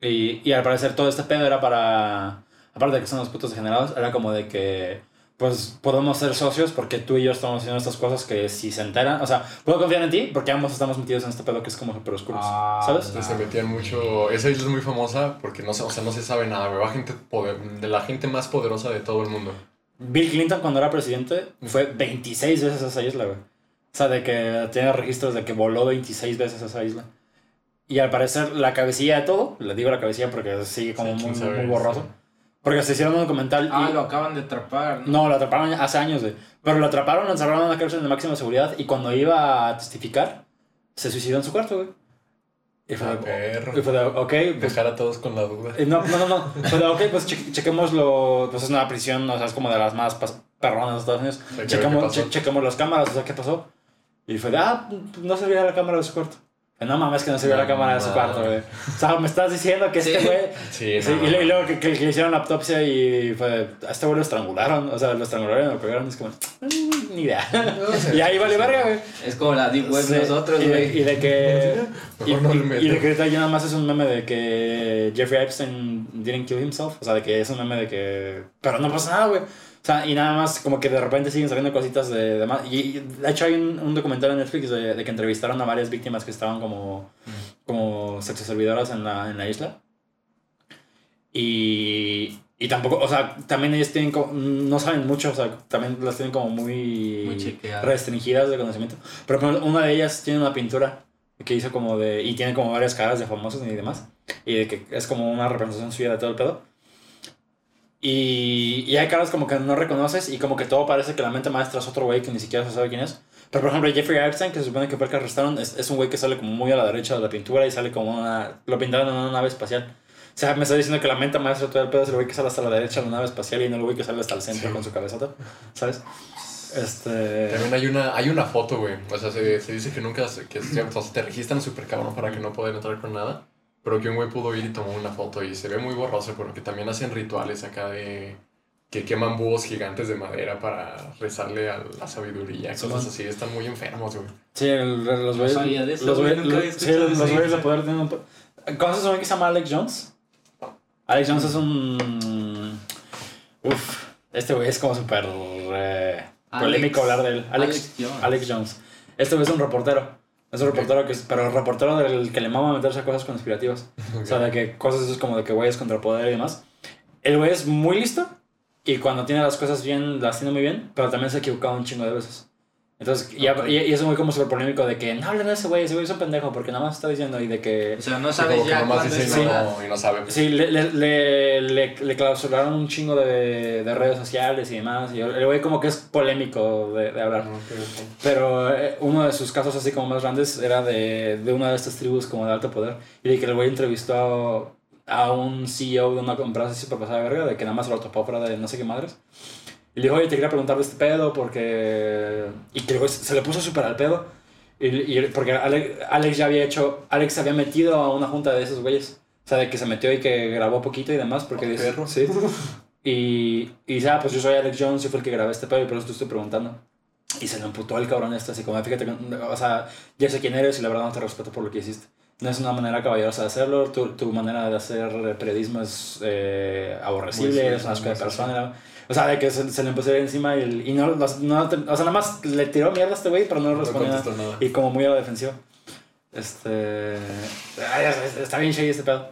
Speaker 3: Y, y al parecer todo este pedo era para. Aparte de que son los putos degenerados, era como de que. Pues podemos ser socios porque tú y yo estamos haciendo estas cosas que si se enteran. O sea, puedo confiar en ti porque ambos estamos metidos en este pedo que es como super oscuro.
Speaker 1: Ah,
Speaker 3: ¿Sabes?
Speaker 2: Se metían mucho. Esa isla es muy famosa porque no se, o sea, no se sabe nada, güey. Va gente poder, de la gente más poderosa de todo el mundo.
Speaker 3: Bill Clinton cuando era presidente fue 26 veces a esa isla, güey. O sea, de que tiene registros de que voló 26 veces a esa isla. Y al parecer la cabecilla de todo, le digo la cabecilla porque sigue como
Speaker 2: Sí,
Speaker 3: muy,
Speaker 2: sabe,
Speaker 3: muy borroso,
Speaker 2: sí.
Speaker 3: Porque se hicieron un documental.
Speaker 1: Ah,
Speaker 3: y-
Speaker 1: lo acaban de atrapar.
Speaker 3: No, lo atraparon hace años, güey. Pero lo atraparon, lo encerraron en una cárcel de máxima seguridad y cuando iba a testificar, se suicidó en su cuarto, güey. Y fue,
Speaker 2: Ah,
Speaker 3: de,
Speaker 2: perro.
Speaker 3: y fue de, ok, pues...
Speaker 2: Dejar a todos con la duda.
Speaker 3: eh, No, no, no, no. Fue de, ok, pues che- chequémoslo. Pues es una prisión, o sea, es como de las más perronas de Estados Unidos.
Speaker 2: Pasó.
Speaker 3: che- chequemos las cámaras, o sea, ¿qué pasó? Y fue de, ah, no se veía la cámara de su cuarto. No mames, que no se veía la
Speaker 1: No
Speaker 3: cámara de su cuarto, güey. O sea, me estás diciendo que este güey
Speaker 2: Sí,
Speaker 3: Sí,
Speaker 2: no,
Speaker 3: y, lu- y luego que, que- que le hicieron la autopsia y fue, a este güey lo estrangularon, o sea, lo estrangularon y lo pegaron, y es como, "Mm, ni idea. y ahí vale verga, güey.
Speaker 1: Es como la Deep Web
Speaker 3: Sí,
Speaker 1: nosotros,
Speaker 3: y, de,
Speaker 1: güey.
Speaker 3: y de que... y de que ahorita ya nada más es un meme de que Jeffrey Epstein didn't kill himself, o sea, de que es un meme de que... Pero no pasa nada, güey. Sea, y nada más como que de repente siguen saliendo cositas de... de más. Y, y de hecho hay un, un documental en Netflix de, de que entrevistaron a varias víctimas que estaban como, como sexoservidoras en la, en la isla. Y, y tampoco, o sea, también ellos tienen como, no saben mucho, o sea, también las tienen como muy, restringidas de conocimiento. Pero por ejemplo, una de ellas tiene una pintura que hizo como de, y tiene como varias caras de famosos y demás, y de que es como una representación suya de todo el pedo. Y, y hay caras como que no reconoces y como que todo parece que la mente maestra es otro güey que ni siquiera se sabe quién es. Pero por ejemplo, Jeffrey Epstein, que se supone que fue el que arrestaron, es, es un güey que sale como muy a la derecha de la pintura y sale como una... Lo pintaron en una nave espacial. O sea, me está diciendo que la mente maestra todo el pedo es el güey que sale hasta la derecha de la nave espacial y no el güey que sale hasta el centro
Speaker 2: Sí.
Speaker 3: con su cabezota. ¿Sabes? Este...
Speaker 2: También hay una, hay una foto, güey. O sea, se, se dice que nunca, que o sea, te registran súper cabrón para que no puedan entrar con nada. Pero que un güey pudo ir y tomó una foto y se ve muy borroso porque también hacen rituales acá de que queman búhos gigantes de madera para rezarle a la sabiduría, cosas así. Están muy enfermos, güey.
Speaker 3: Sí, el- los
Speaker 1: No
Speaker 3: güeyes...
Speaker 1: sabía de eso,
Speaker 3: los
Speaker 1: güey,
Speaker 3: güeyes- los- sí, de poder tienen un... ¿Conoces a un que se llama Alex Jones? Alex Jones es un... Uf, este güey es como súper eh, polémico
Speaker 1: Alex-
Speaker 3: hablar de él. Alex,
Speaker 1: Alex Jones.
Speaker 3: Alex Jones. Este güey es un reportero. Es un reportero que es, pero reportero del que le mama meterse a cosas conspirativas. O sea, de que cosas esas como de que güeyes contra el poder y demás. El güey es muy listo y cuando tiene las cosas bien, las tiene muy bien, pero también se ha equivocado un chingo de veces. Entonces, y,
Speaker 1: Ok.
Speaker 3: y, y es güey como súper polémico de que no hablen de ese güey, ese güey es un pendejo porque nada más está diciendo y de que...
Speaker 1: O sea, no sabes ya
Speaker 2: nomás dice
Speaker 1: es
Speaker 2: y
Speaker 1: verdad.
Speaker 2: no, y no sabe. pues.
Speaker 3: Sí, le, le, le, le, le clausuraron un chingo de, de redes sociales y demás. Y el güey como que es polémico de, de hablar.
Speaker 2: Ah, ok, ok.
Speaker 3: Pero eh, uno de sus casos así como más grandes era de, de una de estas tribus como de alto poder. Y de que el güey entrevistó a, a un CEO de una empresa así super pasada de verga, de que nada más lo topó fuera de no sé qué madres. Y le dijo, oye, te quería preguntar de este pedo porque... Y que se le puso súper al pedo. Y, y porque Alex, Alex ya había hecho... Alex se había metido a una junta de esos güeyes. O sea, de que se metió y que grabó poquito y demás porque
Speaker 2: Oh,
Speaker 3: dice...
Speaker 2: perro.
Speaker 3: Sí. Y, y dice, ah, pues yo soy Alex Jones y fue el que grabé este pedo y por eso te estoy preguntando. Y se le emputó al cabrón este, así como, fíjate, o sea, ya sé quién eres y la verdad no te respeto por lo que hiciste. No es una manera caballerosa de hacerlo, tu, tu manera de hacer periodismo es eh, aborrecible, eres una asco de persona. O sea, de que se, se le empezó a ir encima y, y no, no, no o sea, nada más le tiró mierda a este güey, pero no le respondió nada. Y como muy a la defensiva. Este. ay, es- Está bien shady este pedo.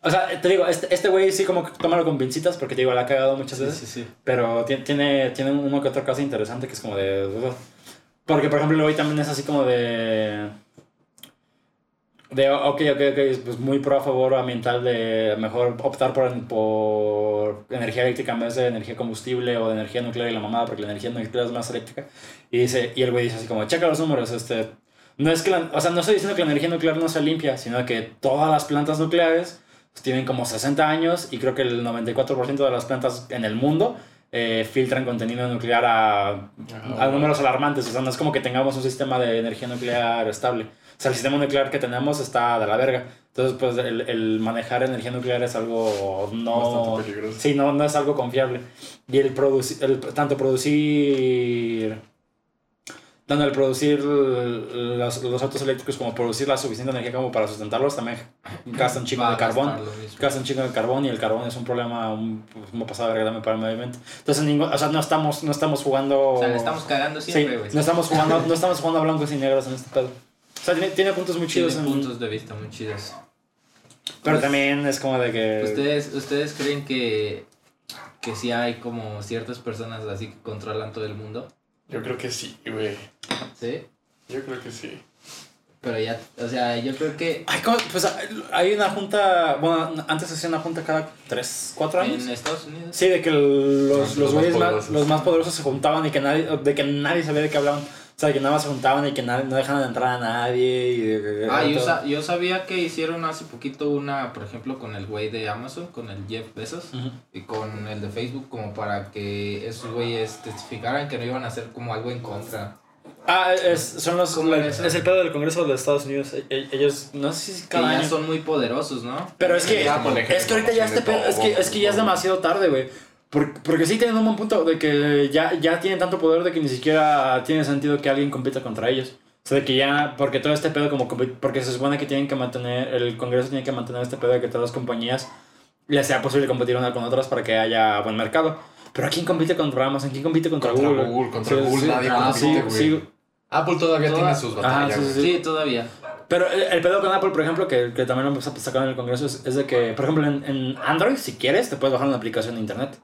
Speaker 3: O sea, te digo, este este güey sí como que tómalo con pincitas porque te digo, la ha cagado muchas
Speaker 1: Sí,
Speaker 3: veces.
Speaker 1: sí, sí.
Speaker 3: Pero tiene, tiene, tiene uno que otro caso interesante que es como de. Porque, por ejemplo, el güey también es así como de. De, ok, ok, ok, pues muy pro a favor ambiental de mejor optar por, por energía eléctrica en vez de energía combustible o de energía nuclear y la mamada, porque la energía nuclear es más eléctrica. Y, dice, y el güey dice así como, checa los números, este. No es que la- o sea, no estoy diciendo que la energía nuclear no sea limpia, sino que todas las plantas nucleares tienen como 60 años y creo que el 94% de las plantas en el mundo eh, filtran contenido nuclear a, a números alarmantes. O sea, no es como que tengamos un sistema de energía nuclear estable. O sea, el sistema nuclear que tenemos está de la verga. Entonces, pues el, el manejar energía nuclear es algo no...
Speaker 2: Bastante peligroso.
Speaker 3: Sí, no, no es algo confiable. Y el, produci- el tanto producir... Tanto el producir los, los autos eléctricos como producir la suficiente energía como para sustentarlos también gasta un chingo
Speaker 1: Va
Speaker 3: de
Speaker 1: a
Speaker 3: carbón
Speaker 1: gastar lo mismo.
Speaker 3: gasta un chingo de carbón y el carbón es un problema un, como pasado también para el medio ambiente. Entonces, ningún, o sea, no estamos, no estamos jugando...
Speaker 1: O sea, le estamos cagando
Speaker 3: Sí,
Speaker 1: siempre, güey.
Speaker 3: no estamos jugando, no estamos jugando a blancos y negros en este pedo. O sea, tiene, tiene puntos muy chidos,
Speaker 1: Tiene
Speaker 3: en-
Speaker 1: puntos de vista muy chidos.
Speaker 3: pero
Speaker 1: Pues,
Speaker 3: también es como de que...
Speaker 1: ¿Ustedes, ¿Ustedes creen que, que sí hay como ciertas personas así que controlan todo el mundo?
Speaker 2: Yo creo que sí, güey.
Speaker 1: ¿Sí?
Speaker 2: Yo creo que sí.
Speaker 1: Pero ya, o sea, yo creo que
Speaker 3: Ay, ¿cómo? Pues hay una junta, bueno, antes hacía una junta cada 3, 4 años.
Speaker 1: en Estados Unidos.
Speaker 3: Sí, de que los,
Speaker 2: Los
Speaker 3: los,
Speaker 2: más
Speaker 3: güeyes más,
Speaker 2: poderosos.
Speaker 3: los más poderosos se juntaban y que nadie, de que nadie sabía de qué hablaban. O sea, que nada más se juntaban y que no dejaban de entrar a nadie. Y de que-
Speaker 1: Ah, yo, sa- yo sabía que hicieron hace poquito una, por ejemplo, con el güey de Amazon, con el Jeff Bezos, y con el de Facebook, como para que esos güeyes testificaran que no iban a hacer como algo en contra.
Speaker 3: Ah, es, son los,
Speaker 1: ¿Cómo
Speaker 3: la- es el pedo del Congreso de los Estados Unidos. E- e- Ellos, no sé si cada año.
Speaker 1: son muy poderosos, ¿no?
Speaker 3: Pero es que, es que ahorita ya este pedo,
Speaker 2: de
Speaker 3: es que, es que ya es demasiado tarde, güey. Por- Porque sí tienen un buen punto de que ya, ya tienen tanto poder de que ni siquiera tiene sentido que alguien compita contra ellos. O sea, de que ya, porque todo este pedo como, porque se supone que tienen que mantener, el Congreso tiene que mantener este pedo de que todas las compañías les sea posible competir una con otras para que haya buen mercado. Pero ¿a quién compite contra Amazon? ¿Quién compite contra,
Speaker 2: Contra
Speaker 3: Google?
Speaker 2: Google, contra
Speaker 3: Sí,
Speaker 2: Google
Speaker 3: sí,
Speaker 2: nadie
Speaker 3: ah,
Speaker 2: compite,
Speaker 3: sí,
Speaker 2: güey.
Speaker 3: sí.
Speaker 2: Apple todavía
Speaker 1: Toda-
Speaker 2: tiene sus
Speaker 3: Ajá,
Speaker 2: batallas,
Speaker 3: sí,
Speaker 2: güey.
Speaker 3: sí,
Speaker 1: Sí, todavía.
Speaker 3: Pero el, el pedo con Apple, por ejemplo, que, que también lo sacaron en el Congreso, es, es de que, por ejemplo, en, en Android, si quieres, te puedes bajar una aplicación de Internet.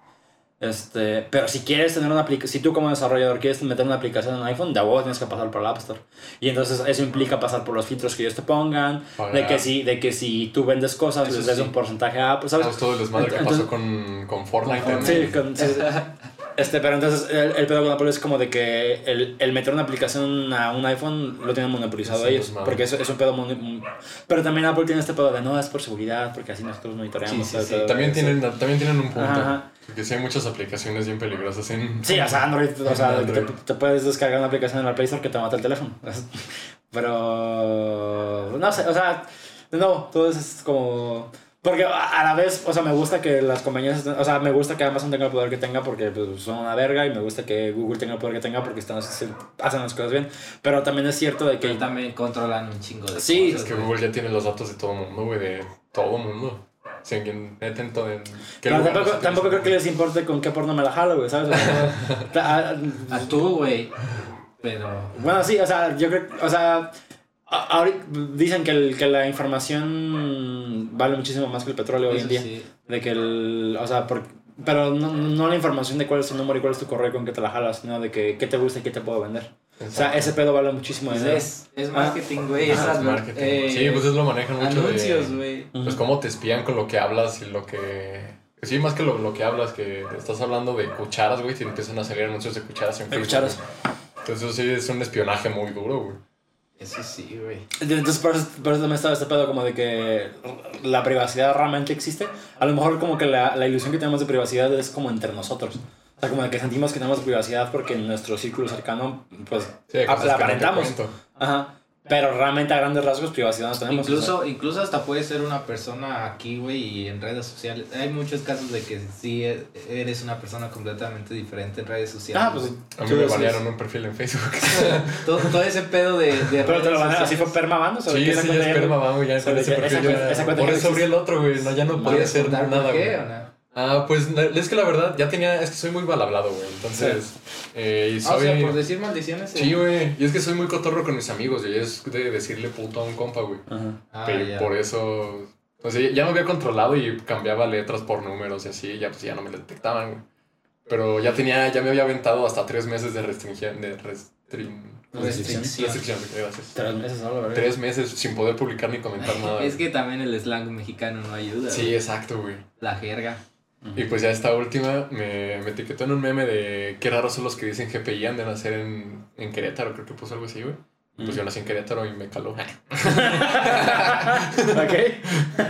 Speaker 3: Este, pero si quieres tener una aplicación, si tú como desarrollador quieres meter una aplicación en iPhone, de huevo tienes que pasar por el App Store. Y entonces eso implica pasar por los filtros que ellos te pongan, de que si, de que si tú vendes cosas,
Speaker 1: Eso
Speaker 3: les des
Speaker 1: sí.
Speaker 3: un porcentaje a Apple, ¿sabes?
Speaker 2: ¿Sabes todo el desmadre que pasó con, con Fortnite?
Speaker 3: Sí, con- sí, sí. Este, pero entonces el, el pedo con Apple es como de que el, el meter una aplicación a un iPhone lo tienen monopolizado ellos.
Speaker 2: es.
Speaker 3: Porque es, es un pedo Pero también Apple tiene este pedo de no, es por seguridad, porque así nosotros monitoreamos.
Speaker 1: Sí, sí,
Speaker 3: todo pedo
Speaker 2: También tienen, también tienen un punto.
Speaker 3: Ajá.
Speaker 2: Porque sí hay muchas aplicaciones bien peligrosas en...
Speaker 3: Sí, o sea, Android, o sea,
Speaker 2: Android.
Speaker 3: Te, te puedes descargar una aplicación en la Play Store que te mata el teléfono. Pero. No sé, o sea, nuevo, todo eso es como. Porque a la vez, o sea, me gusta que las compañías, estén- o sea, me gusta que Amazon tenga el poder que tenga porque pues, son una verga y me gusta que Google tenga el poder que tenga porque están, hacen las cosas bien. Pero también es cierto de
Speaker 1: Que
Speaker 3: que...
Speaker 1: también controlan un chingo de
Speaker 3: Sí,
Speaker 2: Es
Speaker 1: cosas.
Speaker 2: que
Speaker 1: güey.
Speaker 2: Google ya tiene los datos de todo el mundo, güey, de todo el mundo. O sea, en neta en todo en... ¿qué
Speaker 3: Pero
Speaker 2: lugar
Speaker 3: tampoco, creo que les importe con qué porno me la jalo, güey, ¿sabes? O sea, ta-
Speaker 1: A tú, güey. Pero.
Speaker 3: Bueno, sí, o sea, yo creo, o sea, a- ahorita dicen que, el, que la información vale muchísimo más que el petróleo hoy en día.
Speaker 1: sí.
Speaker 3: De que el, o sea, por- pero no, no la información de cuál es tu número y cuál es tu correo con que te la jalas, sino de que qué te gusta y qué te puedo vender. O sea, ese pedo vale muchísimo
Speaker 1: Pues
Speaker 3: dinero.
Speaker 1: es, es marketing, güey.
Speaker 2: Ah,
Speaker 1: es
Speaker 2: marketing.
Speaker 1: eh,
Speaker 2: sí, pues eso lo manejan mucho
Speaker 1: Anuncios, güey.
Speaker 2: Pues cómo te espían con lo que hablas y lo que... Sí, más que lo, lo que hablas, que estás hablando de cucharas, güey, te empiezan a salir anuncios de cucharas en
Speaker 3: De
Speaker 2: Facebook.
Speaker 3: cucharas.
Speaker 2: Entonces eso sí es un espionaje muy duro, güey.
Speaker 1: Eso sí, güey.
Speaker 3: Entonces, por eso, por eso también estaba este pedo como de que la privacidad realmente existe. A lo mejor como que la, la ilusión que tenemos de privacidad es como entre nosotros. O sea, como de que sentimos que tenemos privacidad porque en nuestro círculo cercano, pues,
Speaker 2: Sí,
Speaker 3: la aparentamos. Ajá. Pero realmente a grandes rasgos privacidad no tenemos. o sea.
Speaker 1: Incluso, incluso hasta puede ser una persona aquí, güey, y en redes sociales. Hay muchos casos de que sí e- eres una persona completamente diferente en redes sociales.
Speaker 3: Ah, pues
Speaker 2: A mí me banearon un perfil en Facebook.
Speaker 1: todo, todo ese pedo de, de
Speaker 3: Pero te lo a así fue
Speaker 1: sociales.
Speaker 3: permabando.
Speaker 2: Sí, sí, ya es perma, güey, ya ese perfil Por eso abrí el otro, güey, no, ya no podía
Speaker 1: ¿Puedes
Speaker 2: hacer nada,
Speaker 1: por qué
Speaker 2: güey. Ah, pues es que la verdad ya tenía, es que soy muy mal hablado, güey, entonces, eh, y
Speaker 1: Ah,
Speaker 2: soy...
Speaker 1: o sea, por decir maldiciones. eh.
Speaker 2: Sí, güey, y es que soy muy cotorro con mis amigos, y es de decirle puto a un compa, güey.
Speaker 3: Ajá.
Speaker 1: Ah,
Speaker 2: Pero
Speaker 1: ya.
Speaker 2: por eso, o sea, ya me había controlado y cambiaba letras por números y así, ya pues ya no me lo detectaban, güey. Pero ya tenía, ya me había aventado hasta tres meses de restricción, de restrin...
Speaker 1: Restricción.
Speaker 2: restricción, gracias.
Speaker 3: Tres meses solo, ¿verdad?
Speaker 2: Tres meses sin poder publicar ni comentar nada.
Speaker 1: Es que también el slang mexicano no ayuda.
Speaker 2: Sí,
Speaker 1: güey.
Speaker 2: exacto, güey.
Speaker 1: La jerga.
Speaker 2: Y pues ya esta última me, me etiquetó en un meme de qué raros son los que dicen GPI han de nacer en, en Querétaro, creo que puso algo así, güey. Pues yo nací en Querétaro y me caló.
Speaker 3: ok.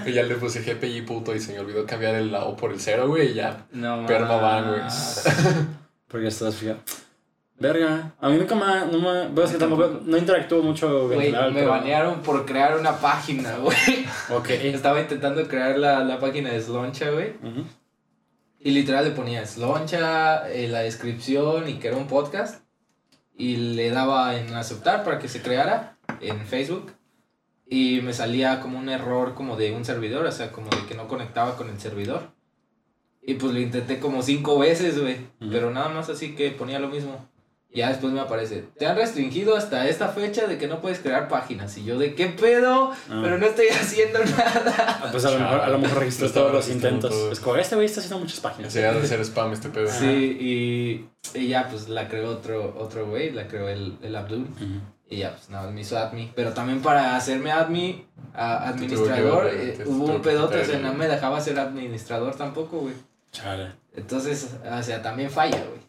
Speaker 2: y ya le puse GPI puto y se me olvidó cambiar el la O por el cero, güey, y ya.
Speaker 1: No
Speaker 2: Perma van, güey.
Speaker 1: más.
Speaker 3: Porque estás fría. Verga. A mí nunca me. No me. Es que tampoco. No interactúo mucho
Speaker 1: Güey, me
Speaker 3: pero-
Speaker 1: banearon por crear una página, güey.
Speaker 3: Ok.
Speaker 1: Estaba intentando crear la, la página de Sloncha, güey.
Speaker 3: Ujú.
Speaker 1: Y literal le ponía Sloncha, eh, la descripción y que era un podcast. Y le daba en aceptar para que se creara en Facebook. Y me salía como un error como de un servidor, o sea, como de que no conectaba con el servidor. Y pues lo intenté como cinco veces, güey.
Speaker 3: Ujú.
Speaker 1: Pero nada más así que ponía lo mismo. Ya después me aparece, te han restringido hasta esta fecha de que no puedes crear páginas. Y yo, ¿de qué pedo?
Speaker 3: Ah.
Speaker 1: Pero no estoy haciendo nada.
Speaker 3: Ah, Pues a lo mejor, a lo mejor registró todos los intentos.
Speaker 2: todo.
Speaker 3: Es como, este güey está haciendo muchas páginas.
Speaker 2: Se ha de ser spam este pedo.
Speaker 1: Sí, y, y ya pues la creó otro otro güey, la creó el, el Abdul. Y ya, pues nada, me hizo admin. Pero también para hacerme admin, a- administrador,
Speaker 2: que-
Speaker 1: eh, hubo un
Speaker 2: que
Speaker 1: pedote, o sea, no me dejaba ser administrador tampoco, güey.
Speaker 3: Chale.
Speaker 1: Entonces, o sea, también falla, güey.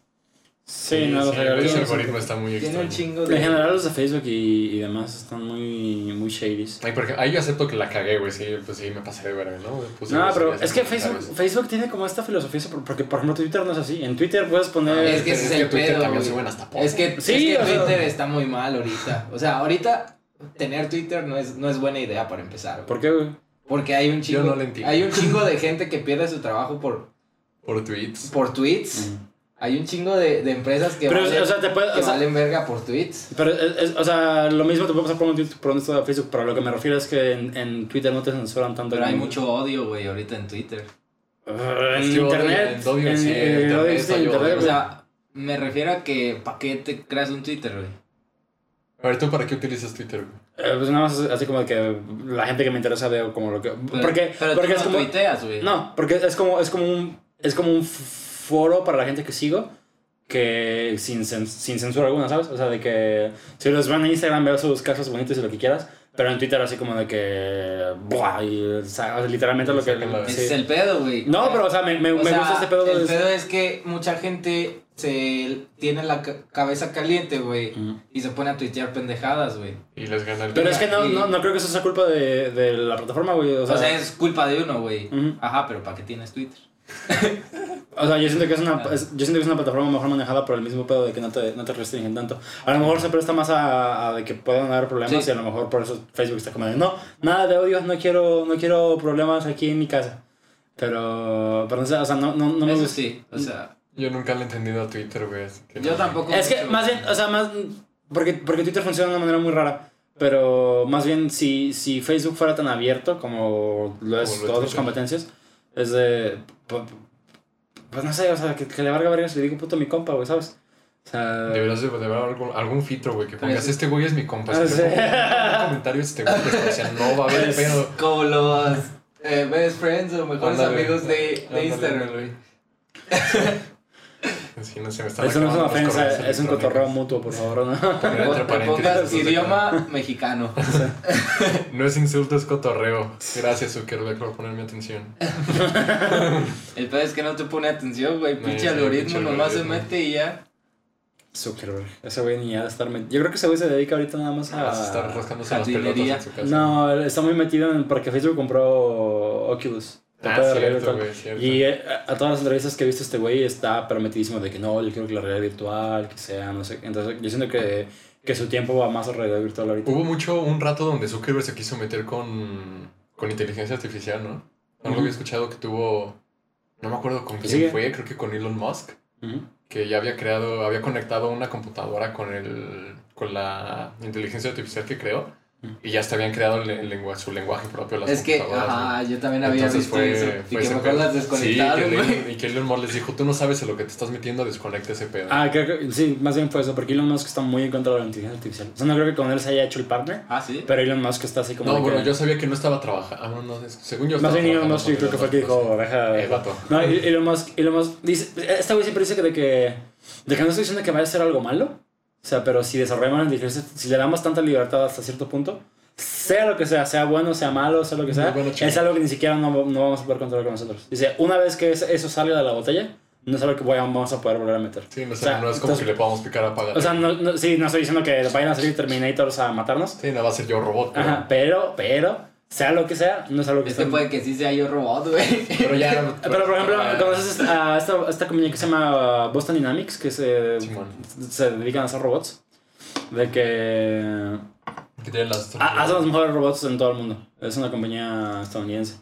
Speaker 3: Sí, no, los algoritmos.
Speaker 2: algoritmo está muy extraño.
Speaker 1: chingo
Speaker 3: En
Speaker 1: de...
Speaker 3: general los de Facebook y, y demás están muy, muy shady.
Speaker 2: Ay, porque ahí yo acepto que la cagué, güey. Sí, pues sí, me pasé de verga, ¿no? Puse
Speaker 3: No, pero es que Facebook. Facebook tiene como esta filosofía, por- porque por ejemplo Twitter no es así. En Twitter puedes poner...
Speaker 1: Es que ese es el
Speaker 2: Twitter
Speaker 1: pedo,
Speaker 2: también suben hasta porno.
Speaker 1: Es que,
Speaker 3: Sí,
Speaker 1: es que
Speaker 3: sea-
Speaker 1: Twitter está muy mal ahorita. O sea, ahorita tener Twitter no es, no es buena idea para empezar, güey.
Speaker 3: ¿Por qué, güey?
Speaker 1: Porque hay un chingo,
Speaker 2: no lo entiendo.
Speaker 1: hay un chingo de gente que pierde su trabajo por,
Speaker 2: Por tweets.
Speaker 1: por tweets. Hay un chingo de, de empresas que,
Speaker 3: Pero,
Speaker 1: valen,
Speaker 3: o sea, te puede-
Speaker 1: que
Speaker 3: o sea-
Speaker 1: valen verga por tweets.
Speaker 3: Pero, es, es- o sea, lo mismo te puede pasar por un Twitter, por un de Facebook, pero lo que me refiero es que en, en Twitter no te censuran tanto.
Speaker 1: Pero hay mucho odio, güey, ahorita en Twitter.
Speaker 3: Uh, en internet.
Speaker 2: en odio,
Speaker 3: en,
Speaker 2: sí, en internet
Speaker 3: odio, sí,
Speaker 2: está
Speaker 3: en
Speaker 2: yo,
Speaker 3: internet,
Speaker 1: O sea, me refiero a que, ¿para qué te creas un Twitter, güey?
Speaker 2: A ver, ¿tú para qué utilizas Twitter, güey?
Speaker 3: Eh, pues nada más así como que la gente que me interesa veo como lo que...
Speaker 1: Pero,
Speaker 3: porque
Speaker 1: pero
Speaker 3: porque
Speaker 1: tú
Speaker 3: es
Speaker 1: no
Speaker 3: como...
Speaker 1: tuiteas, güey.
Speaker 3: No, porque es como, es como un, es como un foro para la gente que sigo que sin, sin censura alguna, ¿sabes? O sea, de que si los van en Instagram veo sus casos bonitos y lo que quieras, pero en Twitter así como de que... Buah, y, o sea, literalmente lo que... Sí.
Speaker 1: es el pedo, güey.
Speaker 3: No, pero o sea, me, me,
Speaker 1: O
Speaker 3: me
Speaker 1: sea,
Speaker 3: gusta este pedo
Speaker 1: El
Speaker 3: de...
Speaker 1: pedo es que mucha gente se tiene la ca- cabeza caliente, güey. Y se pone a tuitear pendejadas, güey.
Speaker 2: Y les gana el
Speaker 3: Pero es que no,
Speaker 1: Y-
Speaker 3: no, no creo que eso sea culpa de, de la plataforma, güey. O
Speaker 1: O
Speaker 3: sea,
Speaker 1: sea, es culpa de uno, güey. Ajá, pero ¿para qué tienes Twitter?
Speaker 3: O sea, yo siento que es una, es- yo siento que es una plataforma mejor manejada por el mismo pedo de que no te, no te restringen tanto. A lo mejor se presta más a, a de que puedan haber problemas
Speaker 1: Sí.
Speaker 3: y a lo mejor por eso Facebook está como de, no, nada de odio, no quiero, no quiero problemas aquí en mi casa. Pero, pero no sé, o sea, no, no, no me
Speaker 1: Eso
Speaker 3: gusta.
Speaker 1: sí, o sea,
Speaker 2: Yo nunca le he entendido a Twitter, güey.
Speaker 1: yo
Speaker 2: no.
Speaker 1: tampoco.
Speaker 3: Es que más bien, o sea, más, porque, porque Twitter funciona de una manera muy rara. Pero más bien, si, si Facebook fuera tan abierto como lo es
Speaker 2: Como lo es
Speaker 3: otras
Speaker 2: Twitter.
Speaker 3: competencias, es de. Pues, pues no sé, o sea, que, que le valga verga si le digo puto mi compa, güey, ¿sabes? O sea.
Speaker 2: Deberías de, de haber algún, algún filtro, güey, que pongas,
Speaker 1: es-
Speaker 2: este güey es mi compa.
Speaker 3: Ah,
Speaker 2: Si
Speaker 3: sí.
Speaker 2: le pongo un comentario, este güey, pues, o sea, no va a haber
Speaker 3: Es-
Speaker 2: pedo.
Speaker 1: Como los eh, best friends o mejores
Speaker 2: Ándale.
Speaker 1: amigos de, de Instagram, güey.
Speaker 2: Sí, no sé, me están
Speaker 3: Eso no es una ofensa, es un cotorreo mutuo, por favor, ¿no?
Speaker 1: Pongas
Speaker 2: de-
Speaker 1: idioma mexicano.
Speaker 2: No es insulto, es cotorreo. Gracias, Zuckerberg, por ponerme atención.
Speaker 1: El pedo es que no te pone atención, güey. Pinche algoritmo, nomás se mete y ya.
Speaker 3: Zuckerberg. Ese güey ni ha de estar metido. Yo creo que ese güey se dedica ahorita nada más a.
Speaker 2: Vas a rascándose las pelotas en su casa.
Speaker 3: No, está muy metido en. Porque Facebook compró Oculus.
Speaker 2: Ah, cierto, güey.
Speaker 3: Y eh, a, a todas las entrevistas que he visto este güey está permitidísimo de que no, yo quiero que la realidad virtual, que sea, no sé. Entonces yo siento que, que su tiempo va más a realidad virtual ahorita.
Speaker 2: Hubo mucho, un rato donde Zuckerberg se quiso meter con, con inteligencia artificial, ¿no? Algo
Speaker 3: Ujú.
Speaker 2: había escuchado que tuvo, no me acuerdo con quién
Speaker 3: sigue.
Speaker 2: fue, creo que con Elon Musk,
Speaker 3: Ujú.
Speaker 2: que ya había creado, había conectado una computadora con el, con la inteligencia artificial que creó. Y ya hasta habían creado el, lengua- su lenguaje propio las
Speaker 1: Es que, ajá, yo también había
Speaker 2: Entonces
Speaker 1: visto
Speaker 2: fue,
Speaker 1: eso. Y que mejor las desconectaron,
Speaker 2: sí, que. Elon- y que Elon Musk les dijo, tú no sabes en lo que te estás metiendo, desconecta ese pedo.
Speaker 3: Ah, creo que sí, más bien fue eso, porque Elon Musk está muy en contra de la inteligencia artificial. O sea, no creo que con él se haya hecho el partner,
Speaker 1: Ah, sí.
Speaker 3: pero Elon Musk está así como.
Speaker 2: no, bueno,
Speaker 3: que-
Speaker 2: yo sabía que no estaba trabajando. Ah, no, no, es- según yo
Speaker 3: Más bien Elon Musk, yo creo que fue el que dijo,
Speaker 2: Musk,
Speaker 3: deja.
Speaker 2: Eh, vato.
Speaker 3: No, Elon Musk, Elon Musk dice, este güey siempre dice que de que, de que no estoy diciendo que vaya a ser algo malo, o sea, pero si desarrollamos si le damos tanta libertad hasta cierto punto, sea lo que sea, sea bueno, sea malo, sea lo que sea,
Speaker 2: bueno,
Speaker 3: es algo que ni siquiera no, no vamos a poder controlar con nosotros. Dice, una vez que es- eso salga de la botella, no es algo que vamos a poder volver a meter.
Speaker 2: Sí, no,
Speaker 3: O sea,
Speaker 2: no es como
Speaker 3: entonces-
Speaker 2: que le podamos picar a pagar.
Speaker 3: O sea, no, no, sí, no estoy diciendo que vayan a salir Terminators a matarnos,
Speaker 2: Sí, no va a ser yo robot. Pero,
Speaker 3: Ajá, pero, pero, sea lo que sea, no es algo que
Speaker 1: Es que puede que sí sea yo robot, güey.
Speaker 2: pero ya.
Speaker 3: Pero por ejemplo, conoces a esta, esta compañía que se llama Boston Dynamics, que se,
Speaker 2: Simón.
Speaker 3: se dedican a hacer robots. De que
Speaker 2: Que tienen las.
Speaker 3: ha- hacen los mejores robots en todo el mundo. Es una compañía estadounidense.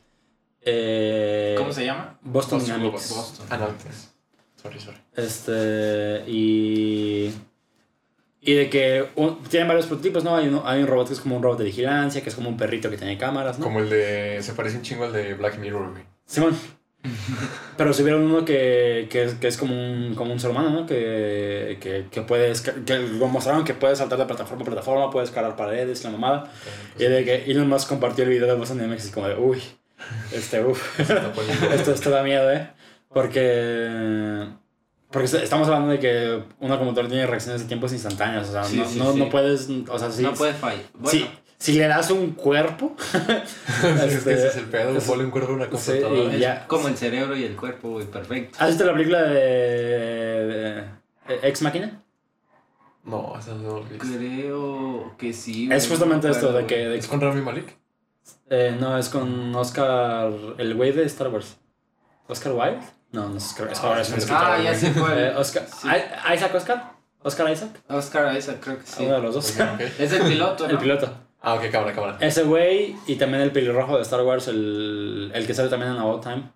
Speaker 3: Eh,
Speaker 1: ¿Cómo se llama?
Speaker 3: Boston,
Speaker 2: Boston
Speaker 3: Dynamics.
Speaker 1: Boston.
Speaker 2: Ah, no, Sorry, sorry.
Speaker 3: Este, y. Y de que un- tienen varios prototipos, ¿no? Hay, uno, hay un robot que es como un robot de vigilancia, que es como un perrito que tiene cámaras, ¿no?
Speaker 2: Como el de. Se parece un chingo al de Black Mirror, güey.
Speaker 3: Simón. Pero subieron uno que, que, es, que es como un, como un ser humano, ¿no? Que, que, que puede esca- que lo mostraron que puede saltar de plataforma a plataforma, puede escalar paredes, la mamada. Y de que Elon Musk compartió el video de Boston Dynamics y como de, uy, este, uff, esto, esto da miedo, ¿eh? Porque, Porque est- estamos hablando de que una computadora tiene reacciones de tiempos instantáneas. O sea,
Speaker 1: Sí,
Speaker 3: no,
Speaker 1: sí,
Speaker 3: no,
Speaker 1: sí.
Speaker 3: no puedes. O sea, sí.
Speaker 1: no puede fallar. Bueno,
Speaker 3: sí, si le das un cuerpo.
Speaker 2: es que ese es el pedo,
Speaker 3: es-
Speaker 2: un cuerpo a una
Speaker 3: sí,
Speaker 2: computadora.
Speaker 3: y
Speaker 1: es
Speaker 3: ya.
Speaker 1: como el cerebro y el cuerpo, güey, perfecto.
Speaker 3: ¿Has visto la película de, de- de Ex Máquina?
Speaker 2: No, esa no lo.
Speaker 1: Creo que sí. güey,
Speaker 3: Es justamente esto de que. de-
Speaker 2: ¿Es con Rami Malik?
Speaker 3: eh, no, es con Oscar. El güey de Star Wars. ¿Oscar Wilde? No, no es Oscar, Oscar es un escritor.
Speaker 1: Ah, ya sé cuál.
Speaker 3: Eh, Oscar,
Speaker 1: Sí.
Speaker 3: ¿I- ¿Isaac Oscar? ¿Oscar Isaac?
Speaker 1: Oscar Isaac, creo que sí.
Speaker 3: Uno de los dos.
Speaker 1: Es el piloto, ¿no?
Speaker 3: El piloto.
Speaker 2: Ah, ok, cámara, cámara.
Speaker 3: Ese güey y también el pelirrojo de Star Wars, el, el que sale también en About Time.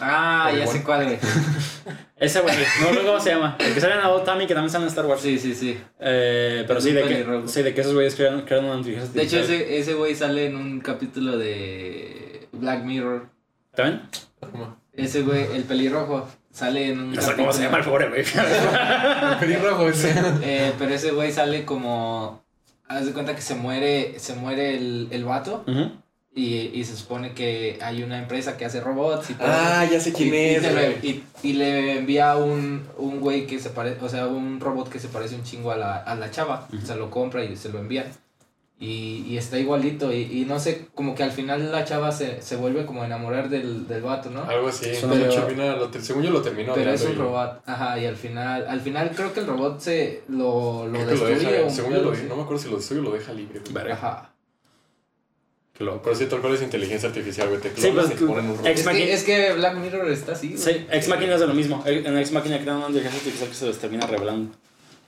Speaker 1: Ah, ya sé cuál, güey.
Speaker 3: Ese güey, no recuerdo cómo se llama. El que sale en About Time y que también sale en Star Wars.
Speaker 1: Sí, sí, sí.
Speaker 3: Eh, pero
Speaker 1: Es
Speaker 3: sí de, que, sí, de que esos güeyes crearon, crearon una inteligencia
Speaker 1: De hecho, ese güey sale en un capítulo de Black Mirror.
Speaker 3: ¿También?
Speaker 2: ¿Cómo?
Speaker 1: Ese güey, el pelirrojo, sale en un
Speaker 3: No sé cómo se llama el pobre güey.
Speaker 2: Pelirrojo ese.
Speaker 1: Eh, pero ese güey sale como... Haz de cuenta que se muere, se muere el, el vato y, y se supone que hay una empresa que hace robots y todo.
Speaker 2: Ah, ya sé quién
Speaker 1: y,
Speaker 2: es,
Speaker 1: y, se
Speaker 2: güey.
Speaker 1: lo- y- y le envía un, un güey que se parece, o sea, un robot que se parece un chingo a la, a la chava. Se lo compra y se lo envía. Y, y está igualito. Y, y no sé, como que al final la chava se, se vuelve como a enamorar del, del vato, ¿no?
Speaker 2: Algo así.
Speaker 3: Suena
Speaker 2: Pero,
Speaker 3: mucho.
Speaker 2: lo según yo lo terminó.
Speaker 1: Pero es un robot. Ajá, y al final, al final creo que el robot se lo, lo
Speaker 2: que lo
Speaker 1: destruye.
Speaker 2: deja,
Speaker 1: un
Speaker 2: según yo lo no me acuerdo si lo destruye o lo deja libre. güey.
Speaker 1: Ajá.
Speaker 3: Loco.
Speaker 2: Pero sí, tal cual es inteligencia artificial, güey. Te
Speaker 3: Sí, pues,
Speaker 2: te ponen un
Speaker 1: Es
Speaker 3: Machina-
Speaker 1: que, es que Black Mirror está así, güey.
Speaker 3: Sí, Ex Máquina es de lo mismo. En Ex Máquina crean una inteligencia artificial que se les termina revelando.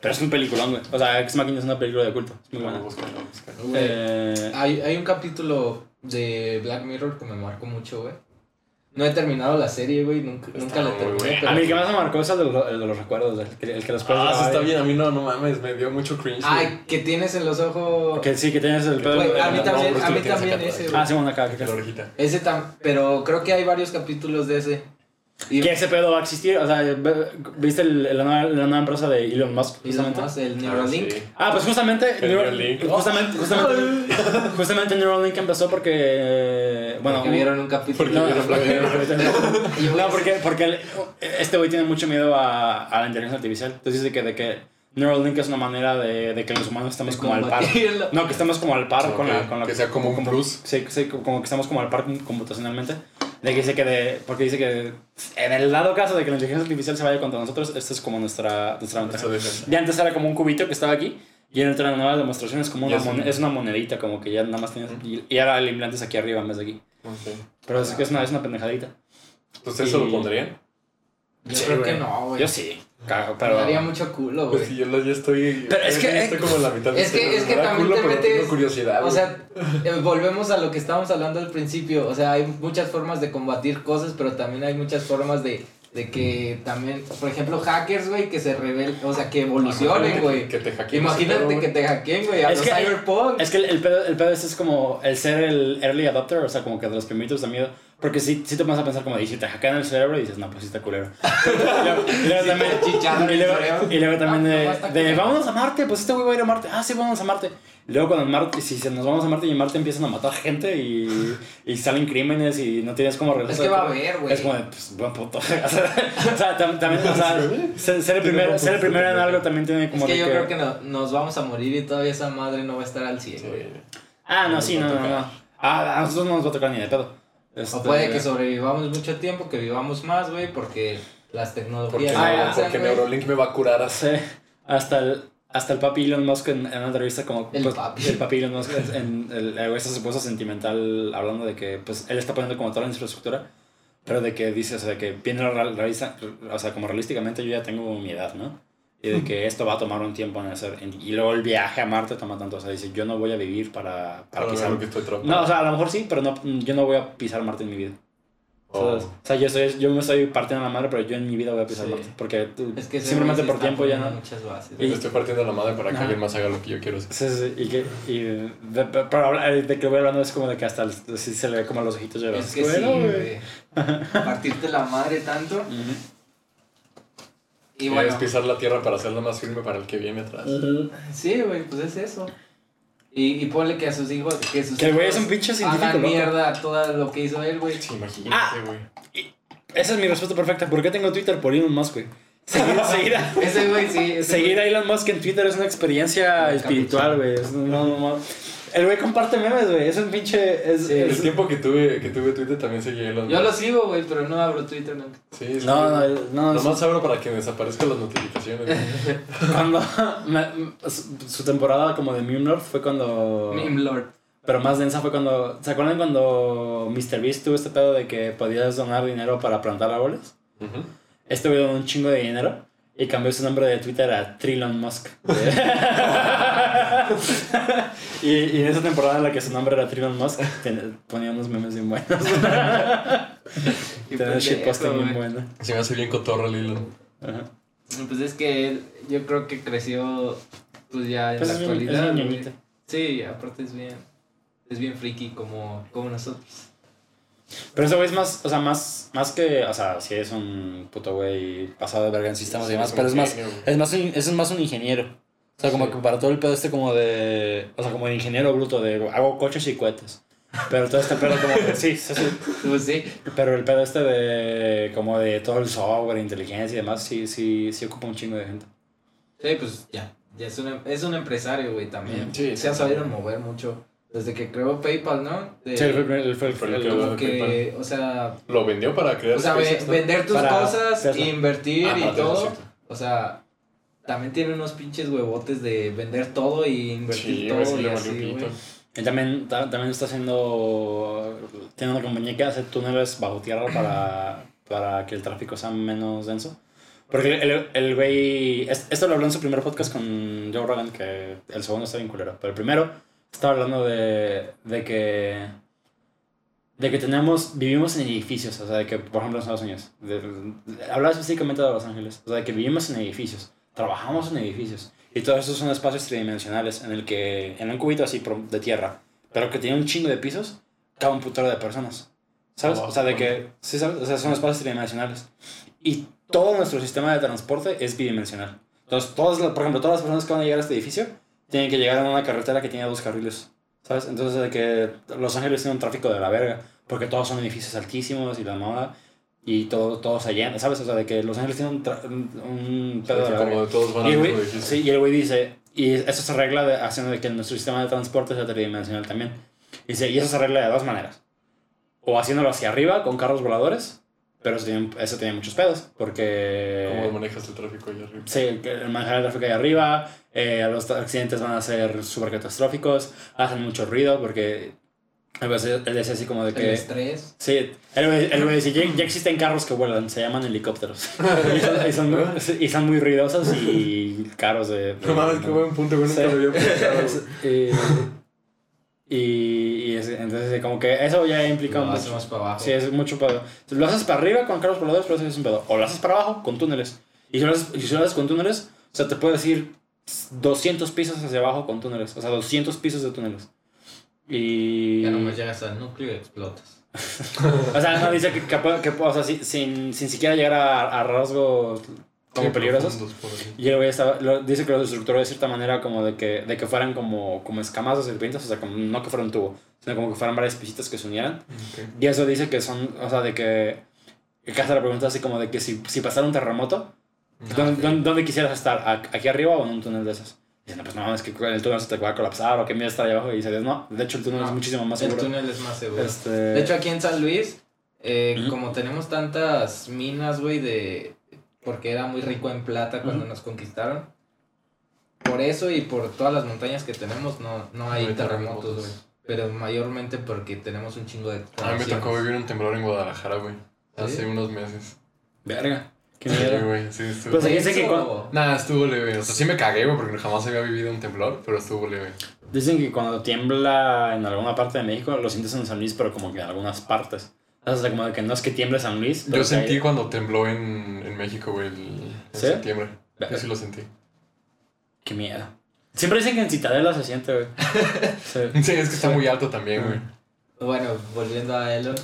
Speaker 3: Pero es un peliculón, güey. O sea, Ex Máquina es una película de culto. Es muy buena.
Speaker 1: Güey,
Speaker 3: Eh,
Speaker 1: Hay, hay un capítulo de Black Mirror que me marcó mucho, güey. No he terminado la serie, güey. Nunca,
Speaker 2: Está
Speaker 1: nunca la terminé. pero-
Speaker 3: a mí el que más me marcó es el de los, el de los recuerdos, el que, el que los puedes
Speaker 2: Ah, sí
Speaker 3: grabar.
Speaker 2: está bien. A mí no, no mames. Me dio mucho cringe. güey.
Speaker 1: Ay, que tienes en los ojos.
Speaker 3: Que sí, que tienes el.
Speaker 1: Güey, a mí también, a mí ese, güey.
Speaker 3: Ah, sí, bueno, acá, acá,
Speaker 2: Que
Speaker 3: acá.
Speaker 2: la orejita.
Speaker 1: Ese tam, pero creo que hay varios capítulos de ese. Y
Speaker 3: Que ese pedo va a existir. O sea, ¿viste el- la, nueva, la nueva empresa de Elon Musk? Justamente.
Speaker 1: más, el
Speaker 2: Ah,
Speaker 1: Neuralink.
Speaker 2: sí.
Speaker 3: Ah, pues justamente,
Speaker 2: El
Speaker 3: Neuro-
Speaker 2: Neuralink.
Speaker 3: justamente, justamente, justamente Neuralink empezó porque, eh, bueno,
Speaker 1: Porque vieron un capítulo.
Speaker 2: Porque
Speaker 3: no, no, porque, porque el- este güey tiene mucho miedo a, a la inteligencia artificial. Entonces dice que, de que Neuralink es una manera de, de que los humanos estemos como al par. No, que estemos como al par
Speaker 2: Ok,
Speaker 3: con, la, con la...
Speaker 2: que sea como un plus.
Speaker 3: Sí, sí, como que estamos como al par computacionalmente. De que dice que de, porque dice que en el dado caso de que la inteligencia artificial se vaya contra nosotros, esta es como nuestra, nuestra ventaja. Ya antes era como un cubito que estaba aquí. Y en otra nueva demostración es como una,
Speaker 2: es un-
Speaker 3: mon- es una monedita, como que ya nada más tienes. Y, y ahora el implante es aquí arriba en vez de aquí.
Speaker 2: Ok.
Speaker 3: Pero es que es una, es una pendejadita.
Speaker 2: ¿Ustedes se
Speaker 3: Y-
Speaker 2: lo pondrían?
Speaker 1: Yo
Speaker 3: Sí,
Speaker 1: creo que no, güey.
Speaker 3: Yo sí. Cago,
Speaker 1: Me
Speaker 3: pero.
Speaker 1: daría mucho culo,
Speaker 2: Pues
Speaker 1: güey.
Speaker 2: sí, yo, lo- yo estoy.
Speaker 3: Pero es que-
Speaker 2: Estoy como en la mitad de
Speaker 1: Es que-
Speaker 2: este,
Speaker 1: es que
Speaker 2: me
Speaker 1: también
Speaker 2: culo,
Speaker 1: te metes-
Speaker 2: tengo curiosidad.
Speaker 1: O sea, eh, volvemos a lo que estábamos hablando al principio. O sea, hay muchas formas de combatir cosas, pero también hay muchas formas de, de que también, por ejemplo, hackers, güey, que se rebelen, o sea, que evolucionen, güey.
Speaker 2: Que te hackeen
Speaker 1: Imagínate
Speaker 2: pedo,
Speaker 1: que te hackeen, güey, a
Speaker 3: Es
Speaker 1: los
Speaker 3: que-
Speaker 1: cyberpunk.
Speaker 3: Es que el, el pedo, el pedo este es como el ser el early adopter, o sea, como que de los primitos de miedo. Porque si, si te vas a pensar como, y si te hackean el cerebro, y dices, no, pues sí está culero. y luego, también,
Speaker 1: Chicharro en
Speaker 3: y
Speaker 1: el
Speaker 3: luego,
Speaker 1: cerebro.
Speaker 3: y luego también
Speaker 1: Ah,
Speaker 3: de, de, vámonos a Marte, pues este güey va a ir a Marte. Ah, sí, vámonos a Marte. Luego cuando Marte, si se nos vamos a Marte y en Marte empiezan a matar gente y, y salen crímenes y no tienes como
Speaker 1: Es
Speaker 3: regresar.
Speaker 1: que va a haber, güey.
Speaker 3: Es como de, pues, buen puto. o sea, también, o sea, ser, el primero, ser el primero en algo también tiene como
Speaker 1: Es que yo creo que no- nos vamos a morir y todavía esa madre no va a estar al 100,
Speaker 2: Sí.
Speaker 1: güey.
Speaker 3: Ah, no, sí, no, no, no. Ah, a nosotros no nos va a tocar ni de pedo.
Speaker 1: O
Speaker 3: Este,
Speaker 1: puede que sobrevivamos mucho tiempo, que vivamos más, güey, porque las
Speaker 2: Porque,
Speaker 1: tecnologías
Speaker 3: Ah, ya,
Speaker 1: avanzan,
Speaker 2: porque. Neurolink me va a curar así.
Speaker 3: Sí, hasta el, hasta el papi Elon Musk en, en una entrevista como...
Speaker 1: El
Speaker 3: pues,
Speaker 1: papi.
Speaker 3: El papi Elon Musk en, en el, el- ese supuesto sentimental hablando de que pues él está poniendo como toda la infraestructura, pero de que dice, o sea, de que viene o sea, como realísticamente yo ya tengo mi edad, ¿no? Y de que esto va a tomar un tiempo en hacer. Y luego el viaje a Marte toma tanto, o sea, dice, yo no voy a vivir para, para
Speaker 2: Para
Speaker 3: pisar... No, o sea, a lo mejor sí, pero no, yo no voy a pisar Marte en mi vida.
Speaker 2: Oh.
Speaker 3: O sea, yo, soy, yo me estoy partiendo la madre, pero yo en mi vida voy a pisar
Speaker 1: Sí.
Speaker 3: Marte. Porque tú-
Speaker 1: Es que
Speaker 3: simplemente por tiempo ya no.
Speaker 1: Muchas bases.
Speaker 3: Y-
Speaker 2: Le estoy partiendo la madre para que
Speaker 3: Ajá.
Speaker 2: alguien más haga lo que yo quiero hacer.
Speaker 3: Sí, sí, y que. Y de, de- para hablar de que voy hablando es como de que hasta el- se le ve como a los ojitos llorar.
Speaker 1: Es que sí, güey. Partirte la madre tanto.
Speaker 3: Ujú.
Speaker 1: Y
Speaker 2: Y
Speaker 1: bueno,
Speaker 2: es pisar la tierra para hacerla más firme para el que viene atrás.
Speaker 1: sí, güey, pues es eso. Y, y ponle que a sus hijos. Que, sus
Speaker 3: Que el güey es un pinche científico
Speaker 1: hagan mierda todo lo que hizo él, güey.
Speaker 2: Sí, imagínate,
Speaker 3: Ah.
Speaker 2: güey.
Speaker 3: Esa es mi respuesta perfecta. ¿Por qué tengo Twitter? Por Elon Musk, güey. Seguir, seguir, a,
Speaker 1: Ese güey sí. ese
Speaker 3: seguir
Speaker 1: güey-
Speaker 3: a Elon Musk en Twitter es una experiencia espiritual, güey. Es- No, no, no. El güey comparte memes, güey. Es un pinche. Es,
Speaker 1: Sí,
Speaker 3: es-
Speaker 2: El tiempo que tuve, que tuve Twitter también seguí Elon
Speaker 1: Yo lo sigo, güey, pero no abro Twitter nunca.
Speaker 2: Sí, sí.
Speaker 3: No, no, no. es-
Speaker 2: Nomás abro para que desaparezcan las notificaciones. güey.
Speaker 3: Cuando. me- su, temporada como de Meme Lord fue cuando.
Speaker 1: Meme Lord.
Speaker 3: Pero más densa fue cuando. ¿Se acuerdan cuando MrBeast tuvo este pedo de que podías donar dinero para plantar árboles?
Speaker 2: Ujú.
Speaker 3: Este güey donó un chingo de dinero y cambió su nombre de Twitter a Trilon Musk. y, y en esa temporada en la que su nombre era Trilon Musk, ten- ponía unos memes bien buenos.
Speaker 1: Y
Speaker 3: Tenía
Speaker 1: pendejo,
Speaker 3: shitposting bien bueno.
Speaker 2: Se me hace bien cotorro el Elon.
Speaker 3: Ajá.
Speaker 1: Pues es que él, yo creo que creció, pues ya en
Speaker 3: Pues
Speaker 1: la
Speaker 3: es bien-
Speaker 1: actualidad.
Speaker 3: es bien ñoñito.
Speaker 1: Sí, aparte es bien, es bien friki como, como nosotros.
Speaker 3: Pero ese güey es más, o sea, más, más que, o sea, sí es un puto güey pasado de verga en sistemas y
Speaker 2: Sí,
Speaker 3: demás,
Speaker 2: es un
Speaker 3: pero es más, es más, un, es más un ingeniero. O sea, como
Speaker 2: Sí.
Speaker 3: que para todo el pedo este como de, o sea, como de ingeniero bruto, de hago coches y cohetes. Pero todo este pedo como de, sí, sí, sí.
Speaker 1: Pues sí,
Speaker 3: Pero el pedo este de, como de todo el software, inteligencia y demás, sí, sí, sí ocupa un chingo de gente.
Speaker 1: sí, pues ya, ya es un, es un empresario, güey, también.
Speaker 2: Sí,
Speaker 1: Se ha sabido mover mucho. Desde que creó PayPal, ¿no? De-
Speaker 3: Sí, él fue, el primer- él fue el,
Speaker 2: que
Speaker 1: o sea,
Speaker 2: Lo vendió para crear
Speaker 1: o sea, ve- vender tus cosas,
Speaker 3: Tesla.
Speaker 1: invertir
Speaker 2: Ah,
Speaker 1: y todo. O sea, también tiene unos pinches huevotes de vender todo y invertir
Speaker 2: Sí,
Speaker 1: todo y así, güey.
Speaker 3: Él también, ta- también está haciendo. Tiene una compañía que hace túneles bajo tierra para, para que el tráfico sea menos denso. Porque el, el güey. es- Esto lo habló en su primer podcast con Joe Rogan, que el segundo está bien culero. Pero el primero estaba hablando de, de que. De que tenemos. Vivimos en edificios. O sea, de que, por ejemplo, en Estados Unidos. de- de- hablaba específicamente de Los Ángeles. O sea, de que vivimos en edificios. Trabajamos en edificios. Y todos esos son espacios tridimensionales en el que, en un cubito así de tierra, pero que tiene un chingo de pisos, cabe un putero de personas. ¿Sabes? O sea, de que, sí, ¿sabes? O sea, son espacios tridimensionales. Y todo nuestro sistema de transporte es bidimensional. Entonces, todas, por ejemplo, todas las personas que van a llegar a este edificio tienen que llegar a una carretera que tiene dos carriles. ¿Sabes? Entonces, de que Los Ángeles tiene un tráfico de la verga, porque todos son edificios altísimos y la moda, y todo, todo se llena, ¿sabes? O sea, de que Los Ángeles tiene un, un, pedo de la.
Speaker 2: Como todos van
Speaker 3: Y el güey, sí, y el güey dice, y eso se arregla de- haciendo de que nuestro sistema de transporte sea tridimensional también. Dice, y eso se arregla de dos maneras. O haciéndolo hacia arriba con carros voladores, pero eso tiene, eso tiene muchos pedos, porque...
Speaker 2: ¿Cómo manejas el tráfico allá arriba?
Speaker 3: Sí, el manejar el tráfico ahí arriba, eh, los accidentes van a ser súper catastróficos, hacen mucho ruido, porque él decía él decía así como de
Speaker 1: El
Speaker 3: que...
Speaker 1: estrés.
Speaker 3: Sí, él güey dice, ya, ya existen carros que vuelan, se llaman helicópteros. y, son, y son muy, y son muy ruidosos y caros de... de-
Speaker 2: No mames, qué buen punto, güey. Nunca
Speaker 3: Sí.
Speaker 2: lo había
Speaker 3: y, y, y es- entonces como que eso ya implica
Speaker 1: Lo
Speaker 3: mucho.
Speaker 1: hacemos para abajo.
Speaker 3: Sí, es mucho pedo. Lo haces para arriba con carros voladores, pero eso es un pedo. O lo haces para abajo con túneles. Y si lo haces, y si lo haces con túneles, o sea, te puedes ir 200 pisos hacia abajo con túneles. O sea, 200 pisos de túneles. Y...
Speaker 1: Ya nomás llegas al núcleo y explotas.
Speaker 3: O sea, no dice que, que, o sea, si- sin, sin siquiera llegar a, a rasgos como
Speaker 2: Sí,
Speaker 3: peligrosos. Y el güey estaba, lo- dice que lo estructuró de cierta manera como de que, de que fueran como, como escamas de serpientes, o sea, como, no que fuera un tubo, sino como que fueran varias pisitas que se unieran. Y eso dice que son, o sea, de que, que hace la pregunta así como de que si, si pasara un terremoto, ¿dónde,
Speaker 1: sí.
Speaker 3: dónde- dónde quisieras estar? ¿A- ¿Aquí arriba o en un túnel de esos? Y dicen, pues no, es que el túnel se te va a colapsar o que miedo estar ahí abajo. Y dice, no, de hecho el túnel es
Speaker 1: No,
Speaker 3: muchísimo más
Speaker 1: El
Speaker 3: seguro.
Speaker 1: túnel es más seguro.
Speaker 3: Este,
Speaker 1: De hecho, aquí en San Luis, eh,
Speaker 3: Ujú.
Speaker 1: como tenemos tantas minas, güey, de... Porque era muy rico en plata cuando
Speaker 3: Ujú.
Speaker 1: nos conquistaron. Por eso y por todas las montañas que tenemos, no, no hay terremotos, güey. Pero mayormente porque tenemos un chingo de...
Speaker 2: A mí me tocó vivir un temblor en Guadalajara, güey. Hace
Speaker 1: ¿Sí?
Speaker 2: unos meses.
Speaker 3: verga, qué
Speaker 2: Sí,
Speaker 3: miedo.
Speaker 2: güey, sí, estuvo.
Speaker 3: Pues dicen que cuando-
Speaker 2: Nada, estuvo leve. O sea, sí me cagué, güey, porque jamás había vivido un temblor, pero estuvo leve.
Speaker 3: Dicen que cuando tiembla en alguna parte de México, lo sientes en San Luis, pero como que en algunas partes. O sea, como de que no es que tiemble San Luis. pero
Speaker 2: Yo sentí
Speaker 3: hay-
Speaker 2: cuando tembló en, en México, güey, el- en
Speaker 3: ¿Sí?
Speaker 2: septiembre. Yo sí lo sentí.
Speaker 3: Qué miedo. Siempre dicen que en Citadela se siente, güey. Sí.
Speaker 2: Sí, es que está muy alto también, güey.
Speaker 1: Bueno, volviendo a Elon.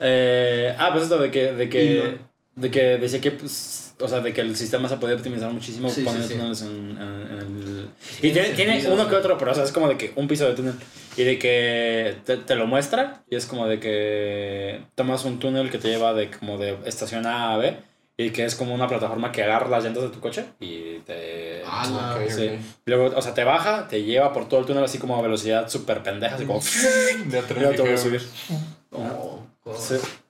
Speaker 3: Eh, ah, pues esto de que, de que,
Speaker 1: Elon.
Speaker 3: De que decía que, pues, o sea, de que el sistema se podía optimizar muchísimo
Speaker 1: Sí, sí,
Speaker 3: poniendo
Speaker 1: sí.
Speaker 3: túneles en, en- el... Y
Speaker 1: Tiene
Speaker 3: tiene, uno
Speaker 1: sí.
Speaker 3: que otro, pero o sea, es como de que un piso de túnel. Y de que te, te lo muestra y es como de que tomas un túnel que te lleva de como de estación A a B y que es como una plataforma que agarra las llantas de tu coche y te...
Speaker 1: Ah,
Speaker 2: Ok,
Speaker 3: sí.
Speaker 2: ok.
Speaker 3: Y Luego, o sea, te baja, te lleva por todo el túnel así como a velocidad súper pendeja, así como...
Speaker 2: De atrás
Speaker 3: subir.
Speaker 1: Oh, oh.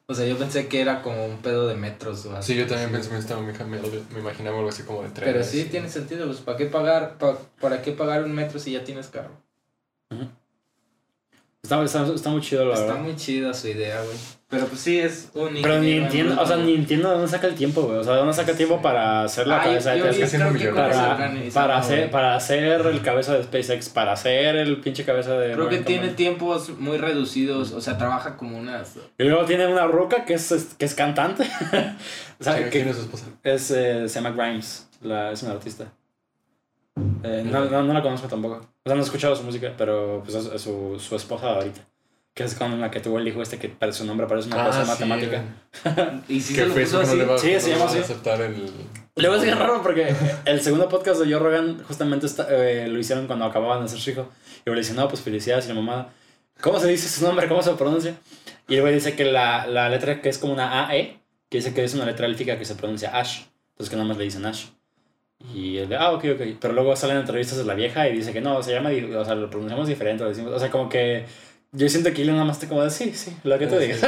Speaker 3: Sí.
Speaker 1: O sea, yo pensé que era como un pedo de metros o así.
Speaker 2: Sí, yo también pensé, me, estaba- me, me, me imaginaba algo así como de tren.
Speaker 1: Pero sí tiene sentido, pues ¿para qué pagar pa- para qué pagar un metro si ya tienes carro?
Speaker 3: Está, está, está muy chido, la
Speaker 1: Está
Speaker 3: verdad.
Speaker 1: muy chida su idea, güey. Pero pues sí es un
Speaker 3: Pero ni entiendo, o sea, ni entiendo de dónde saca el tiempo, güey. O sea, de dónde saca el tiempo para hacer la
Speaker 1: Ah,
Speaker 3: cabeza
Speaker 1: yo,
Speaker 3: de
Speaker 1: yo
Speaker 2: haciendo
Speaker 1: creo
Speaker 3: Para, para, hacer, para hacer el cabeza de SpaceX, para hacer el pinche cabeza de...
Speaker 1: Creo que tiene tiempos muy reducidos, o sea, trabaja como unas...
Speaker 3: Y luego tiene una ruca que es, es- que es cantante. o sea,
Speaker 2: Sí,
Speaker 3: que
Speaker 2: ¿Quién es su esposa?
Speaker 3: es, eh, se llama Grimes, la, es una artista. Eh, no, no, no la conozco tampoco. O sea, no he escuchado su música, pero pues es, es su, su esposa ahorita. Que es con la que tuvo el hijo este que parece su nombre, parece una cosa
Speaker 2: Ah, sí,
Speaker 3: matemática.
Speaker 1: Y si
Speaker 2: Que
Speaker 1: se lo puso
Speaker 2: no
Speaker 1: así...
Speaker 2: le va,
Speaker 3: Sí, se
Speaker 2: no
Speaker 3: llama
Speaker 2: le va a
Speaker 3: así.
Speaker 2: aceptar el...
Speaker 3: Luego es bien raro porque el segundo podcast de Joe Rogan justamente está- eh, lo hicieron cuando acababan de ser su hijo. Y le dicen, no, pues felicidades y la mamá, ¿cómo se dice su nombre? ¿Cómo se pronuncia? Y el güey dice que la, la letra que es como una AE, que dice que es una letra élfica que se pronuncia Ash. Entonces que nada más le dicen Ash. Y él de, ah, ok, ok. Pero luego salen entrevistas de la vieja y dice que no, se llama, o sea, lo pronunciamos diferente. Lo decimos, o sea, como que yo siento que él nada más está como de, sí, sí, lo que tú
Speaker 2: Sí.
Speaker 3: digas.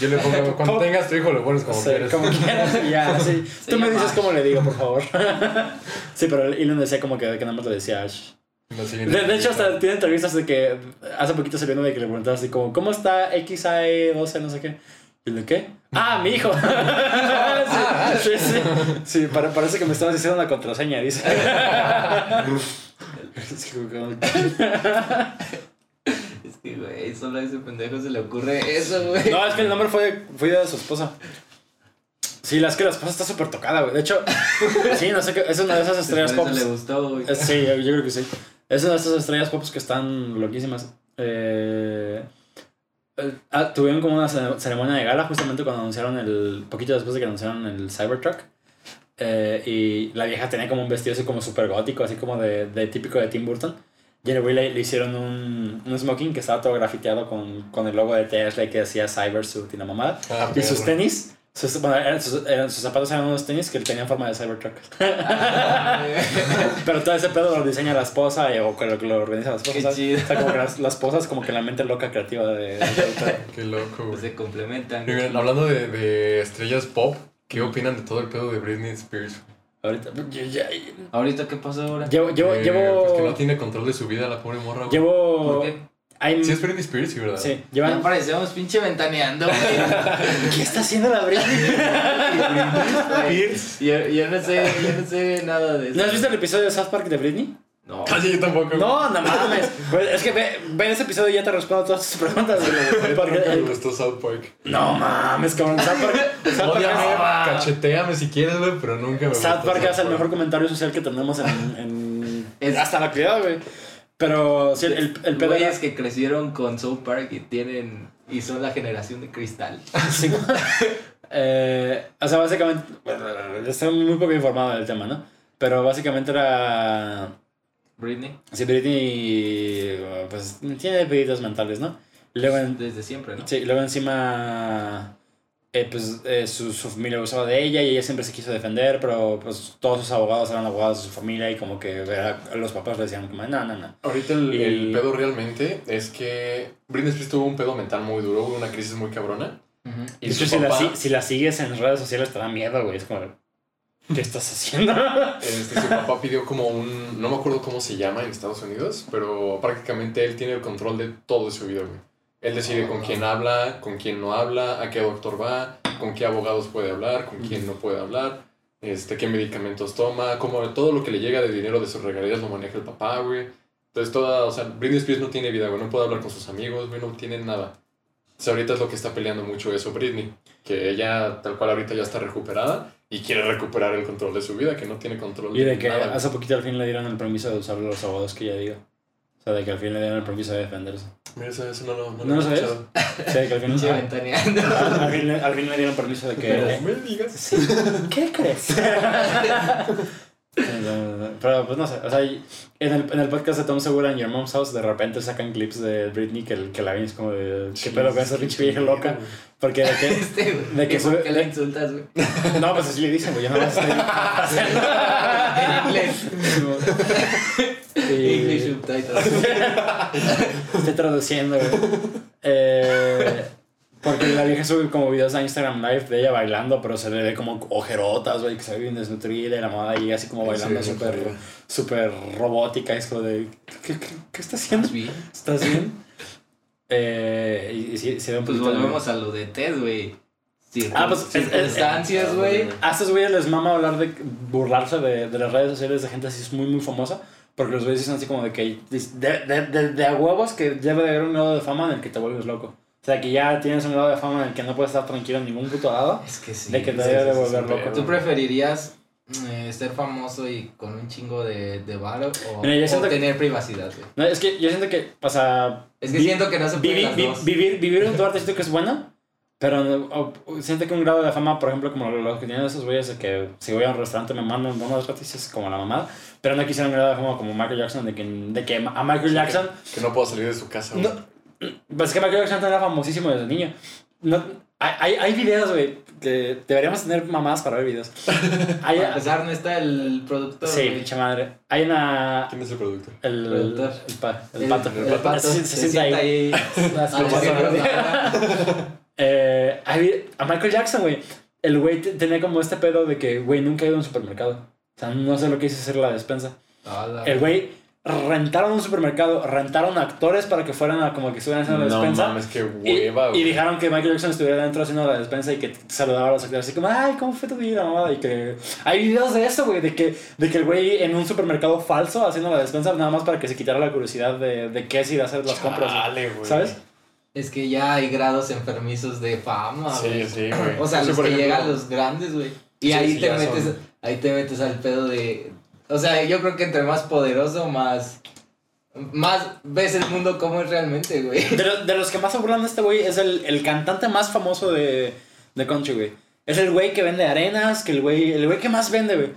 Speaker 2: Yo le pongo, cuando
Speaker 3: ¿Cómo?
Speaker 2: tengas tu hijo, lo pones como
Speaker 3: Sí,
Speaker 2: quieres.
Speaker 3: como quieras ya, sí.
Speaker 1: Se
Speaker 3: Tú me dices cómo le digo, por favor. sí, pero Elon decía como que, que nada más le decía Ash. De, de hecho, hasta tiene entrevistas de que hace poquito salió uno de que le preguntaba así como, ¿cómo está XAE12, no sé qué? ¿Y de qué? ¡Ah, mi hijo! sí, sí, sí. Sí, pare- parece que me estabas diciendo una contraseña, dice. Es como que-
Speaker 1: Es que, güey, solo a ese pendejo se le ocurre eso, güey.
Speaker 3: no, es que el nombre fue, fue de su esposa. Sí, la es que la esposa está súper tocada, güey. De hecho, sí, no sé qué, es una de esas estrellas pop.
Speaker 1: le gustó, güey.
Speaker 3: Eh, Sí, yo, yo creo que sí. Es una de estas estrellas pop que están loquísimas. Eh, eh, ah, tuvieron como una cere- ceremonia de gala justamente cuando anunciaron el. poquito después de que anunciaron el Cybertruck. Eh, y la vieja tenía como un vestido así como súper gótico, así como de, de típico de Tim Burton. Y en el güey le, le hicieron un, un smoking que estaba todo grafiteado con, con el logo de Tesla que decía Cybersuit y la mamada.
Speaker 2: Ah,
Speaker 3: Y sus tenis, sus, bueno, eran sus, eran- sus zapatos eran unos tenis que tenían forma de Cybertruck. Pero todo ese pedo lo diseña la esposa y, o que lo, que lo organiza la esposa.
Speaker 1: Qué.
Speaker 3: O sea, como que las, las esposas como que la mente loca creativa de... de-
Speaker 2: Qué loco, güey.
Speaker 1: Se complementan.
Speaker 2: Miren, hablando de, de estrellas pop, ¿qué opinan de todo el pedo de Britney Spears?
Speaker 3: Ahorita, yo, ya-
Speaker 1: ¿Ahorita qué pasó ahora?
Speaker 3: llevo... Llevo...
Speaker 2: Eh,
Speaker 3: llevo,
Speaker 2: Pues que no tiene control de su vida la pobre morra, güey.
Speaker 3: llevo
Speaker 1: ¿Por qué?
Speaker 3: hay-
Speaker 2: Sí es Britney Spears, sí, ¿verdad?
Speaker 3: sí,
Speaker 1: Ya
Speaker 3: llevan...
Speaker 1: parecemos pinche ventaneando, güey.
Speaker 3: ¿Qué está haciendo la Britney?
Speaker 1: Spears. Yo, yo no sé, yo no sé nada de eso.
Speaker 3: ¿No has visto el episodio de South Park de Britney?
Speaker 1: No.
Speaker 2: Casi yo tampoco.
Speaker 3: No, no mames. Pues, es que ve, ve ese episodio y ya te respondo todas tus preguntas. Porque
Speaker 2: me gustó South Park.
Speaker 3: no mames, cabrón. South Park, South Park
Speaker 2: Ódiame,
Speaker 3: hace-
Speaker 2: cacheteame si quieres, güey, pero nunca me
Speaker 3: South Park hace el mejor comentario social que tenemos en. en
Speaker 1: Es-
Speaker 3: hasta la actualidad, güey. Pero sí, el, el, el pedo.
Speaker 1: Güeyes que crecieron con South Park y tienen. Y son la generación de cristal.
Speaker 3: Sí. Eh, o sea, básicamente. bueno, Estoy muy poco informado del tema, ¿no? Pero básicamente era.
Speaker 1: Britney.
Speaker 3: Sí, Britney. Pues tiene pedidos mentales, ¿no? Luego, en-
Speaker 1: Desde siempre, ¿no?
Speaker 3: sí, luego encima. eh, pues eh, su, su familia abusaba de ella y ella siempre se quiso defender, pero pues todos sus abogados eran abogados de su familia y como que era- los papás le decían como, no, no, no.
Speaker 2: Ahorita el,
Speaker 3: Y-
Speaker 2: el pedo realmente es que Britney Spears tuvo un pedo mental muy duro, una crisis muy cabrona. Y
Speaker 3: de
Speaker 2: su
Speaker 3: hecho, si la, si la sigues en redes sociales te da miedo, güey. Es como, ¿qué estás haciendo?
Speaker 2: este, su papá pidió como un, no me acuerdo cómo se llama en Estados Unidos, pero prácticamente él tiene el control de todo de su vida, güey. Él decide con quién habla, con quién no habla, a qué doctor va, con qué abogados puede hablar, con quién no puede hablar, este, qué medicamentos toma, como todo lo que le llega de dinero de sus regalías lo maneja el papá, güey. Entonces toda, o sea, Britney Spears no tiene vida, güey, no puede hablar con sus amigos, güey, no tiene nada. O sea, ahorita es lo que está peleando mucho eso Britney, que ella tal cual ahorita ya está recuperada y quiere recuperar el control de su vida, que no tiene control
Speaker 3: Y de que
Speaker 2: nada.
Speaker 3: hace poquito al fin le dieron el permiso de usar los abogados que ella diga. O sea, de que al fin le dieron el permiso de defenderse.
Speaker 2: Mira, eso, eso no lo, no
Speaker 3: ¿No lo
Speaker 2: he
Speaker 3: sabes?
Speaker 2: escuchado.
Speaker 3: Sí, de que al fin, al, al fin, le- al fin le dieron permiso de que...
Speaker 2: No me digas.
Speaker 3: Sí. ¿Qué crees? pero pues no sé, o sea, en el, en el podcast de Tom Segura en Your Mom's House de repente sacan clips de Britney que, que la ven es como de, ¿qué pedo con esa pinche vieja loca? Porque de que,
Speaker 1: Este.
Speaker 3: De que
Speaker 1: ¿Y por
Speaker 3: sube-
Speaker 1: qué
Speaker 3: de-
Speaker 1: le insultas, güey?
Speaker 3: no, pues así le dicen, güey, yo nada más
Speaker 1: En inglés.
Speaker 3: estoy...
Speaker 1: English
Speaker 3: y,
Speaker 1: subtitles.
Speaker 3: estoy traduciendo, güey. Eh, porque la vieja sube como videos a Instagram Live de ella bailando, pero se le ve como ojerotas, güey, que se ve bien desnutrida y la mamá ahí así como bailando
Speaker 2: Sí,
Speaker 3: súper
Speaker 2: jodida.
Speaker 3: súper robótica. Es como de, ¿qué, qué, qué está haciendo?
Speaker 1: ¿Estás bien?
Speaker 3: ¿Estás bien? Eh, y, y sí, se ve un
Speaker 1: Pues volvemos a lo de Ted, güey.
Speaker 3: Ah, pues, es- es-
Speaker 1: Circunstancias, güey.
Speaker 3: A estos güeyes les mama hablar de burlarse de, de las redes sociales de gente así es muy, muy famosa. Porque los güeyes dicen así como de que de, de, de, de a huevos que debe de haber un grado de fama en el que te vuelves loco. O sea, que ya tienes un grado de fama en el que no puedes estar tranquilo en ningún puto lado.
Speaker 1: Es que sí.
Speaker 3: de que te
Speaker 2: sí,
Speaker 3: debe
Speaker 2: sí,
Speaker 3: de volver
Speaker 2: sí,
Speaker 3: loco.
Speaker 2: pero-
Speaker 1: ¿Tú preferirías eh, ser famoso y con un chingo de, de varo o,
Speaker 3: Mira, yo
Speaker 1: o
Speaker 3: siento que-
Speaker 1: tener privacidad, güey?
Speaker 3: No, es que yo siento que, o sea...
Speaker 1: Es que
Speaker 3: vi-
Speaker 1: siento que no se puede las
Speaker 3: vi-
Speaker 1: dos.
Speaker 3: vivir, vivir en tu arte siento que es bueno, pero o- o siento que un grado de fama, por ejemplo, como los que tienen esos güeyes de que si voy a un restaurante me mandan unos gratis es como la mamada, pero no quisiera un grado de fama como Michael Jackson, de que, de que a Michael Jackson,
Speaker 2: Que no puedo salir de su casa, güey.
Speaker 3: no, pues es que Michael Jackson era famosísimo desde niño. No, hay, hay, videos, güey, que deberíamos tener mamás para ver videos. Hay,
Speaker 1: Para empezar, no está el productor.
Speaker 3: sí, pinche madre. Hay una...
Speaker 2: ¿Quién es el productor?
Speaker 3: El, el,
Speaker 1: Productor.
Speaker 3: pa- el
Speaker 1: El,
Speaker 3: pato.
Speaker 1: el pato
Speaker 3: Se, se sienta ahí.
Speaker 1: Ah.
Speaker 3: Eh, a Michael Jackson, güey. El güey te- tenía como este pedo de que, güey, nunca ha ido a un supermercado. O sea, no sé lo que hizo hacer la despensa.
Speaker 1: Hola.
Speaker 3: El güey rentaron un supermercado, rentaron actores para que fueran a como que estuvieran haciendo la
Speaker 2: No
Speaker 3: despensa.
Speaker 2: mames, qué
Speaker 3: Y,
Speaker 2: hueva,
Speaker 3: y
Speaker 2: güey.
Speaker 3: dijeron que Michael Jackson estuviera dentro haciendo la despensa y que saludaba a los actores así como, ay, ¿cómo fue tu vida, mamada? Y que hay videos de eso, güey, de que, de que el güey en un supermercado falso haciendo la despensa nada más para que se quitara la curiosidad de, de qué es ir a hacer las compras.
Speaker 2: Chale, güey.
Speaker 3: ¿Sabes?
Speaker 1: Es que ya hay grados enfermizos de fama,
Speaker 2: Sí,
Speaker 1: güey.
Speaker 2: sí, güey.
Speaker 1: O sea,
Speaker 2: Sí,
Speaker 1: los que
Speaker 2: ejemplo,
Speaker 1: llegan los grandes, güey. Y
Speaker 2: Sí,
Speaker 1: ahí
Speaker 2: sí,
Speaker 1: te metes,
Speaker 2: son.
Speaker 1: ahí te metes al pedo de. O sea, yo creo que entre más poderoso, más. Más ves el mundo como es realmente, güey.
Speaker 3: De, lo- de los que más se burlan este güey es el, el cantante más famoso de, de country, güey. Es el güey que vende arenas, que el güey, el güey que más vende, güey.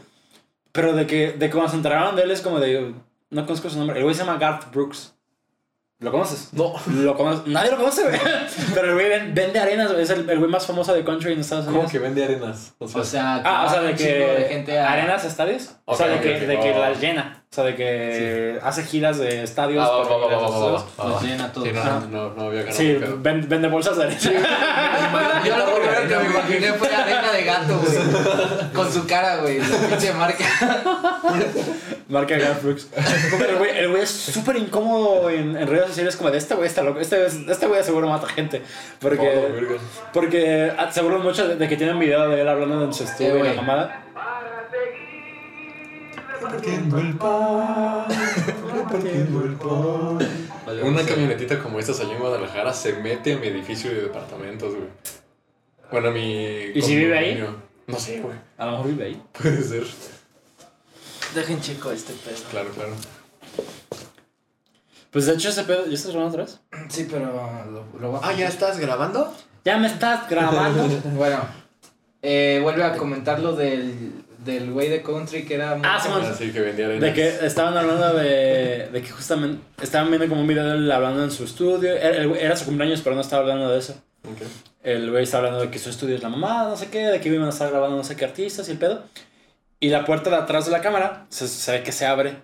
Speaker 3: Pero de que, de que cuando se enteraron de él es como de, no conozco su nombre. El güey se llama Garth Brooks. ¿Lo conoces?
Speaker 2: No.
Speaker 3: Lo conoces. Nadie lo conoce, güey. Pero el güey ven- vende arenas, güey. Es el, el güey más famoso de country en Estados Unidos.
Speaker 2: ¿Cómo que vende arenas? O sea,
Speaker 1: O sea,
Speaker 3: Ah, o sea, de que.
Speaker 1: de gente a-
Speaker 3: ¿Arenas estadios? o sea, de que, de que
Speaker 2: Oh.
Speaker 3: las llena. Sea, de que hace giras de estadios.
Speaker 2: Ah, va,
Speaker 3: para
Speaker 2: va, va,
Speaker 3: los
Speaker 1: llena todos.
Speaker 2: Sí, no,
Speaker 3: Ajá.
Speaker 2: no, no había ganado.
Speaker 3: Sí,
Speaker 2: el pedo.
Speaker 3: ven- vende bolsas de arena.
Speaker 1: Yo lo primero que me imaginé fue arena de gato, güey. Con su cara, güey. La pinche marca.
Speaker 3: Marca. Pero el güey, el güey es súper incómodo en, en redes sociales, como de este güey está loco. Este, este güey seguro mata gente.
Speaker 2: Oh,
Speaker 3: Porque,
Speaker 2: verga.
Speaker 3: porque ah, se burlan mucho de, de que tienen video de él hablando en su estudio y la mamada.
Speaker 2: Repartiendo el pan, repartiendo el pan. Una camionetita como estas allá en Guadalajara se mete a mi edificio de departamentos, güey. Bueno, a mi.
Speaker 3: ¿Y si vive ahí?
Speaker 2: No sé, güey.
Speaker 3: A lo mejor vive ahí.
Speaker 2: Puede ser.
Speaker 1: Dejen chico este pedo.
Speaker 2: Claro, claro.
Speaker 3: Pues de hecho ese pedo, ¿ya estás grabando otra vez?
Speaker 1: Sí, pero lo, lo voy a-
Speaker 2: Ah, ¿ya estás grabando?
Speaker 3: Ya me estás grabando.
Speaker 1: Bueno, eh, vuelve a comentar lo del, del güey de country que era muy
Speaker 3: Ah, sí.
Speaker 2: Así que vendía arenas.
Speaker 3: De que estaban hablando de, de que justamente estaban viendo como un video de él hablando en su estudio. Era, era su cumpleaños, pero no estaba hablando de eso.
Speaker 2: Ok.
Speaker 3: El güey está hablando de que su estudio es la mamá, no sé qué, de que iban a estar grabando no sé qué artistas y el pedo. Y la puerta de atrás de la cámara se, se ve que se abre.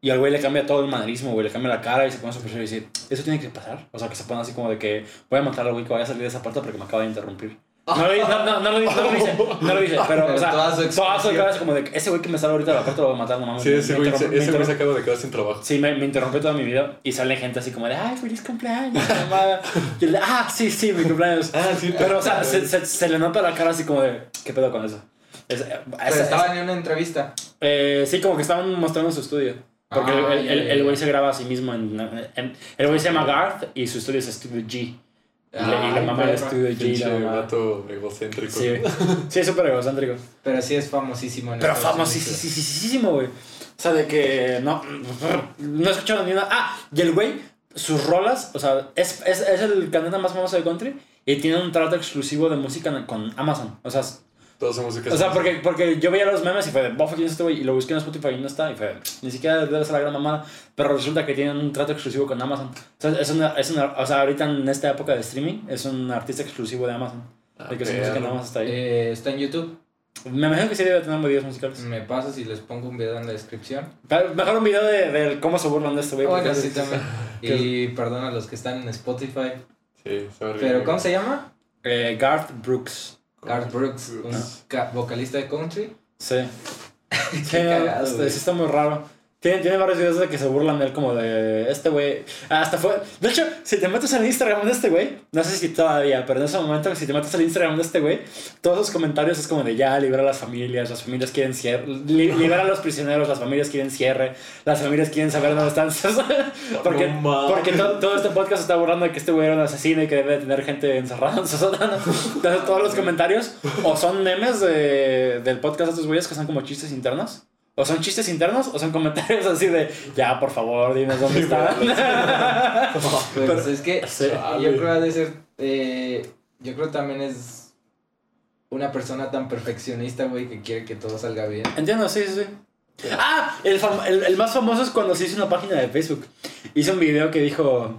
Speaker 3: Y al güey le cambia todo el manerismo, güey. Le cambia la cara y se pone súper serio y dice, ¿eso tiene que pasar? O sea, que se pone así como de que voy a matar al güey que vaya a salir de esa puerta porque me acaba de interrumpir. No lo, di- no, no, no lo, di- no lo dice, no lo dice, pero,
Speaker 1: Pero
Speaker 3: o sea,
Speaker 1: toda
Speaker 3: toda
Speaker 1: su
Speaker 3: su, cara es como de que ese güey que me sale ahorita de la puerta lo voy a matar, no mames.
Speaker 2: Sí,
Speaker 3: me-
Speaker 2: ese
Speaker 3: me
Speaker 2: güey, se- ese güey se acaba de quedar sin trabajo.
Speaker 3: Sí, me, me interrumpe todo mi video y sale gente así como de, ay, feliz cumpleaños, mamá. Y él de, ah, sí, sí, mi cumpleaños.
Speaker 2: Ah, sí.
Speaker 3: Pero, o sea, se, se, se le nota la cara así como de, ¿qué pedo con eso? Es-
Speaker 1: Pero
Speaker 3: esa-
Speaker 1: estaban en una entrevista.
Speaker 3: eh, sí, como que estaban mostrando su estudio. Porque
Speaker 1: Ah,
Speaker 3: el- el- el güey se graba a sí mismo en... en- el güey se llama Garth y su estudio es Studio G. Y, le- y la mamá del estudio G. La mamá.
Speaker 2: gato egocéntrico.
Speaker 3: Sí, sí, es súper egocéntrico.
Speaker 1: Pero sí es famosísimo en
Speaker 3: Pero famosísimo, güey. O sea, de que no, no he escuchado ni una. Ah, y el güey, sus rolas, o sea, es, es, es el cantante más famoso de country y tiene un trato exclusivo de música con Amazon. O sea,
Speaker 2: Su música
Speaker 3: O sea, porque, porque yo veía los memes y fue de, bofa, ¿quién es este güey? Y lo busqué en Spotify y no está. Y fue, ni siquiera debe ser la gran mamada. Pero resulta que tienen un trato exclusivo con Amazon. O sea, es una, es una, o sea ahorita en esta época de streaming, es un artista exclusivo de Amazon.
Speaker 2: Ah,
Speaker 3: que su música nada más está ahí.
Speaker 1: Eh, está en YouTube.
Speaker 3: Me imagino que sí debe tener videos musicales.
Speaker 1: Me pasas y les pongo un video en la descripción.
Speaker 3: Pero Mejor un video de, de cómo se burlan de este güey.
Speaker 1: Bueno,
Speaker 3: porque
Speaker 1: sí,
Speaker 3: es-
Speaker 1: también. Y perdón a los que están en Spotify.
Speaker 2: Sí, sorry.
Speaker 1: Pero, ¿cómo se llama?
Speaker 3: Eh, Garth Brooks.
Speaker 1: Garth Brooks, un ca- vocalista de country.
Speaker 3: Sí. Sí,
Speaker 1: Qué cagado,
Speaker 3: este, sí está muy raro. Tiene, tiene varios videos de que se burlan de él como de este güey. Hasta fue... De hecho, si te metes al Instagram de este güey, no sé si todavía, pero en ese momento, si te metes al Instagram de este güey, todos los comentarios es como de ya, libera a las familias, las familias quieren cierre, li- libera a los prisioneros, las familias quieren cierre, las familias quieren saber dónde están. porque
Speaker 2: No
Speaker 3: porque to- todo este podcast está burlando de que este güey era un asesino y que debe tener gente encerrada en su sótano. Entonces todos los comentarios o son memes de, del podcast de estos güeyes que son como chistes internos. O son chistes internos o son comentarios así de ya, por favor, dinos dónde están.
Speaker 1: Pues
Speaker 3: Pero-
Speaker 1: es que
Speaker 3: Sí.
Speaker 1: yo creo que de ser. eh, yo creo también es una persona tan perfeccionista, güey, que quiere que todo salga bien.
Speaker 3: Entiendo, sí, sí, sí. Ah, el, el más famoso es cuando se hizo una página de Facebook. Hizo un video que dijo,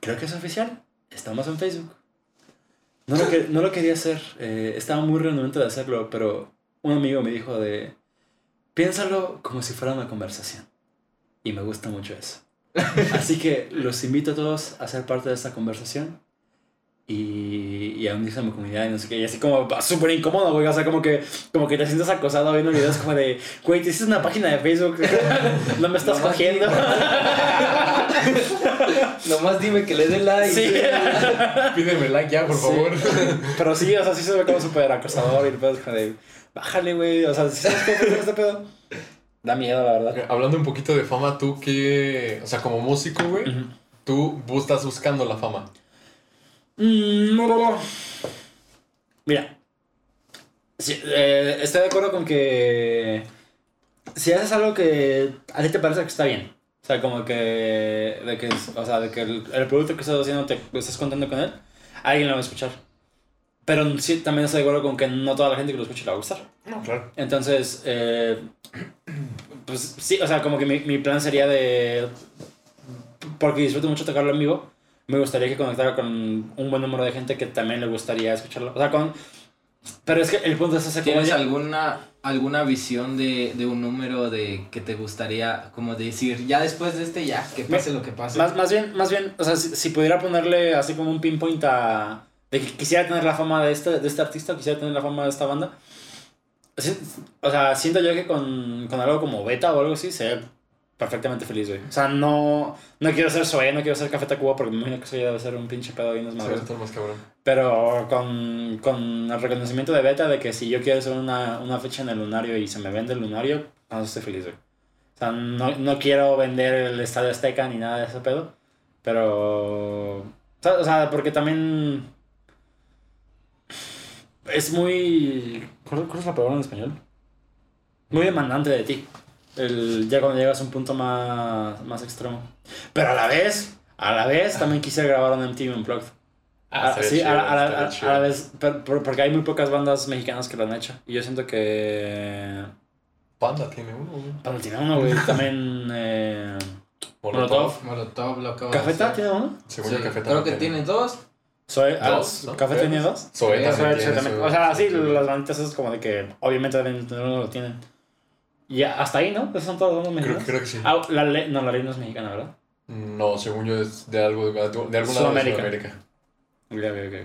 Speaker 3: creo que es oficial, estamos en Facebook. No lo, que, no lo quería hacer, eh, estaba muy renuente de hacerlo, pero un amigo me dijo de, piénsalo como si fuera una conversación. Y me gusta mucho eso. Así que los invito a todos a ser parte de esta conversación. Y, y a unirse a mi comunidad y no sé qué. Y así como súper incómodo, güey. O sea, como que, como que te sientes acosado viendo videos como de, güey, te hiciste una página de Facebook. no me estás
Speaker 1: Nomás
Speaker 3: cogiendo.
Speaker 1: Nomás dime que le dé like.
Speaker 3: sí.
Speaker 2: Pídeme like ya, por
Speaker 3: Sí.
Speaker 2: favor.
Speaker 3: Pero sí, o sea, sí se ve como súper acosador y el pedo es como de, bájale, güey. O sea, ¿sí ¿sabes cómo funciona este pedo? Da miedo, la verdad.
Speaker 2: Hablando un poquito de fama, tú que, o sea, como músico, güey, tú estás buscando la fama.
Speaker 3: Mm, no, no, no. Mira. Sí, eh, estoy de acuerdo con que si haces algo que a ti te parece que está bien, o sea, como que, de que, o sea, de que el, el producto que estás haciendo te estás contento con él, alguien lo va a escuchar. Pero sí, también estoy de acuerdo con que no toda la gente que lo escuche le va a gustar.
Speaker 2: No, claro.
Speaker 3: Entonces, eh, pues sí, o sea, como que mi, mi plan sería de. Porque disfruto mucho tocarlo en vivo, me gustaría que conectara con un buen número de gente que también le gustaría escucharlo. O sea, con. Pero es que el punto es ese
Speaker 1: ¿Tienes
Speaker 3: ya-
Speaker 1: alguna, alguna visión de, de un número de que te gustaría como decir, ya después de este, ya, que pase lo que pase?
Speaker 3: Más, más bien, más bien, o sea, si, si pudiera ponerle así como un pinpoint a. de que quisiera tener la fama de este, de este artista, quisiera tener la fama de esta banda. O sea, siento yo que con, con algo como beta o algo así, sería perfectamente feliz, güey. O sea, no, no quiero ser Zoé, no quiero ser Café Tacuba porque me imagino que eso ya debe ser un pinche pedo y no es
Speaker 2: Sí, más cabrón.
Speaker 3: Pero con, con el reconocimiento de beta de que si yo quiero hacer una, una fecha en el lunario y se me vende el lunario, no estoy feliz, güey. O sea, no, no quiero vender el Estadio Azteca ni nada de ese pedo. Pero. O sea, porque también. Es muy. ¿Cuál, es la palabra en español? Muy demandante de ti. El, ya cuando llegas a un punto más, más extremo. Pero a la vez, a la vez también quisiera grabar un MTV Unplugged. Ah,
Speaker 2: estaría
Speaker 3: sí,
Speaker 2: chido,
Speaker 3: a, la- a la- a- a vez, per- por- porque hay muy pocas bandas mexicanas que lo han hecho. Y yo siento que.
Speaker 2: Panda tiene uno, güey.
Speaker 3: Panda tiene uno, güey. También. Eh,
Speaker 2: Molotov.
Speaker 1: Molotov lo acabo de
Speaker 3: ¿Cafeta
Speaker 1: hacer.
Speaker 3: tiene uno?
Speaker 2: Según
Speaker 1: Sí,
Speaker 2: yo, Café
Speaker 1: creo que tiene dos.
Speaker 3: Soy, ah,
Speaker 2: Dos, ¿no?
Speaker 3: ¿Café tenía dos?
Speaker 2: También
Speaker 3: Soy- también.
Speaker 2: su-
Speaker 3: O sea, sí, las banditas es como de que obviamente deben tener uno, lo tienen. Y hasta ahí, ¿no? Esas son todas las bandas
Speaker 2: Creo, creo que sí.
Speaker 3: Ah, la ley, no, la ley no es mexicana, ¿verdad?
Speaker 2: No, según yo es de algo, de, de algún lado de
Speaker 3: Sudamérica.
Speaker 2: Sudamérica.
Speaker 3: Ok, ok,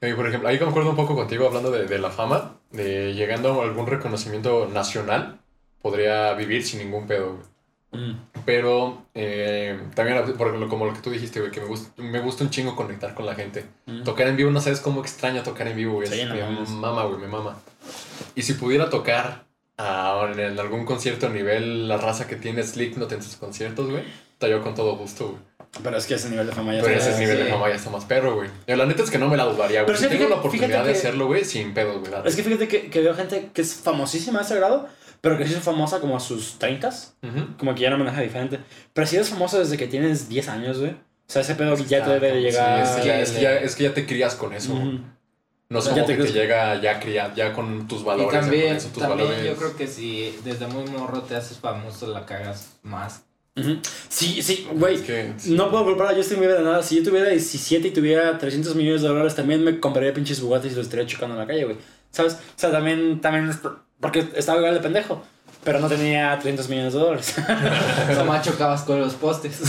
Speaker 3: ok.
Speaker 2: Y por ejemplo, ahí concuerdo un poco contigo hablando de, de la fama, de llegando a algún reconocimiento nacional, podría vivir sin ningún pedo, güey.
Speaker 3: Mm.
Speaker 2: Pero eh, también, por como lo que tú dijiste, güey, que me gusta, me gusta un chingo conectar con la gente.
Speaker 3: Mm.
Speaker 2: Tocar en vivo, no sabes cómo extraño tocar en vivo, güey.
Speaker 3: Sí, no
Speaker 2: me
Speaker 3: mames.
Speaker 2: mama, güey, me mama. Y si pudiera tocar ah, en, algún concierto a nivel la raza que tiene Slipknot en sus conciertos, güey, yo con todo gusto, güey.
Speaker 3: Pero es que ese nivel de fama ya
Speaker 2: Pero
Speaker 3: está-
Speaker 2: ese nivel de
Speaker 1: sí.
Speaker 2: fama ya está más perro, güey. Y La neta es que no me la dudaría, güey. Si
Speaker 3: sí,
Speaker 2: tengo
Speaker 3: fíjate-
Speaker 2: la oportunidad
Speaker 3: fíjate
Speaker 2: de
Speaker 3: que-
Speaker 2: hacerlo, güey, sin pedos, güey.
Speaker 3: Es que fíjate que, que veo gente que es famosísima a ese grado, pero que se hizo famosa como a sus 30
Speaker 2: Ujú.
Speaker 3: como que ya no maneja diferente. Pero si eres famoso desde que tienes 10 años, güey. O sea, ese pedo ya te debe de
Speaker 2: sí,
Speaker 3: llegar.
Speaker 2: es, que ya, es, que ya, es que ya te crías con eso. No es
Speaker 3: Ya
Speaker 2: como
Speaker 3: te
Speaker 2: que te llega ya criado, ya con tus valores.
Speaker 1: y también,
Speaker 2: con eso, tus
Speaker 1: también
Speaker 2: valores.
Speaker 1: yo creo que si desde muy morro te haces famoso, la cagas más.
Speaker 3: Sí, sí, güey.
Speaker 2: Es que,
Speaker 3: No puedo culpar a Justin Bieber de nada. Si yo tuviera 17 y tuviera 300 millones de dólares, también me compraría pinches Bugattis y los estaría chocando en la calle, güey. ¿Sabes? O sea, también, también porque estaba igual de pendejo. Pero no tenía 300 millones de dólares.
Speaker 1: Nomás chocabas con los postes.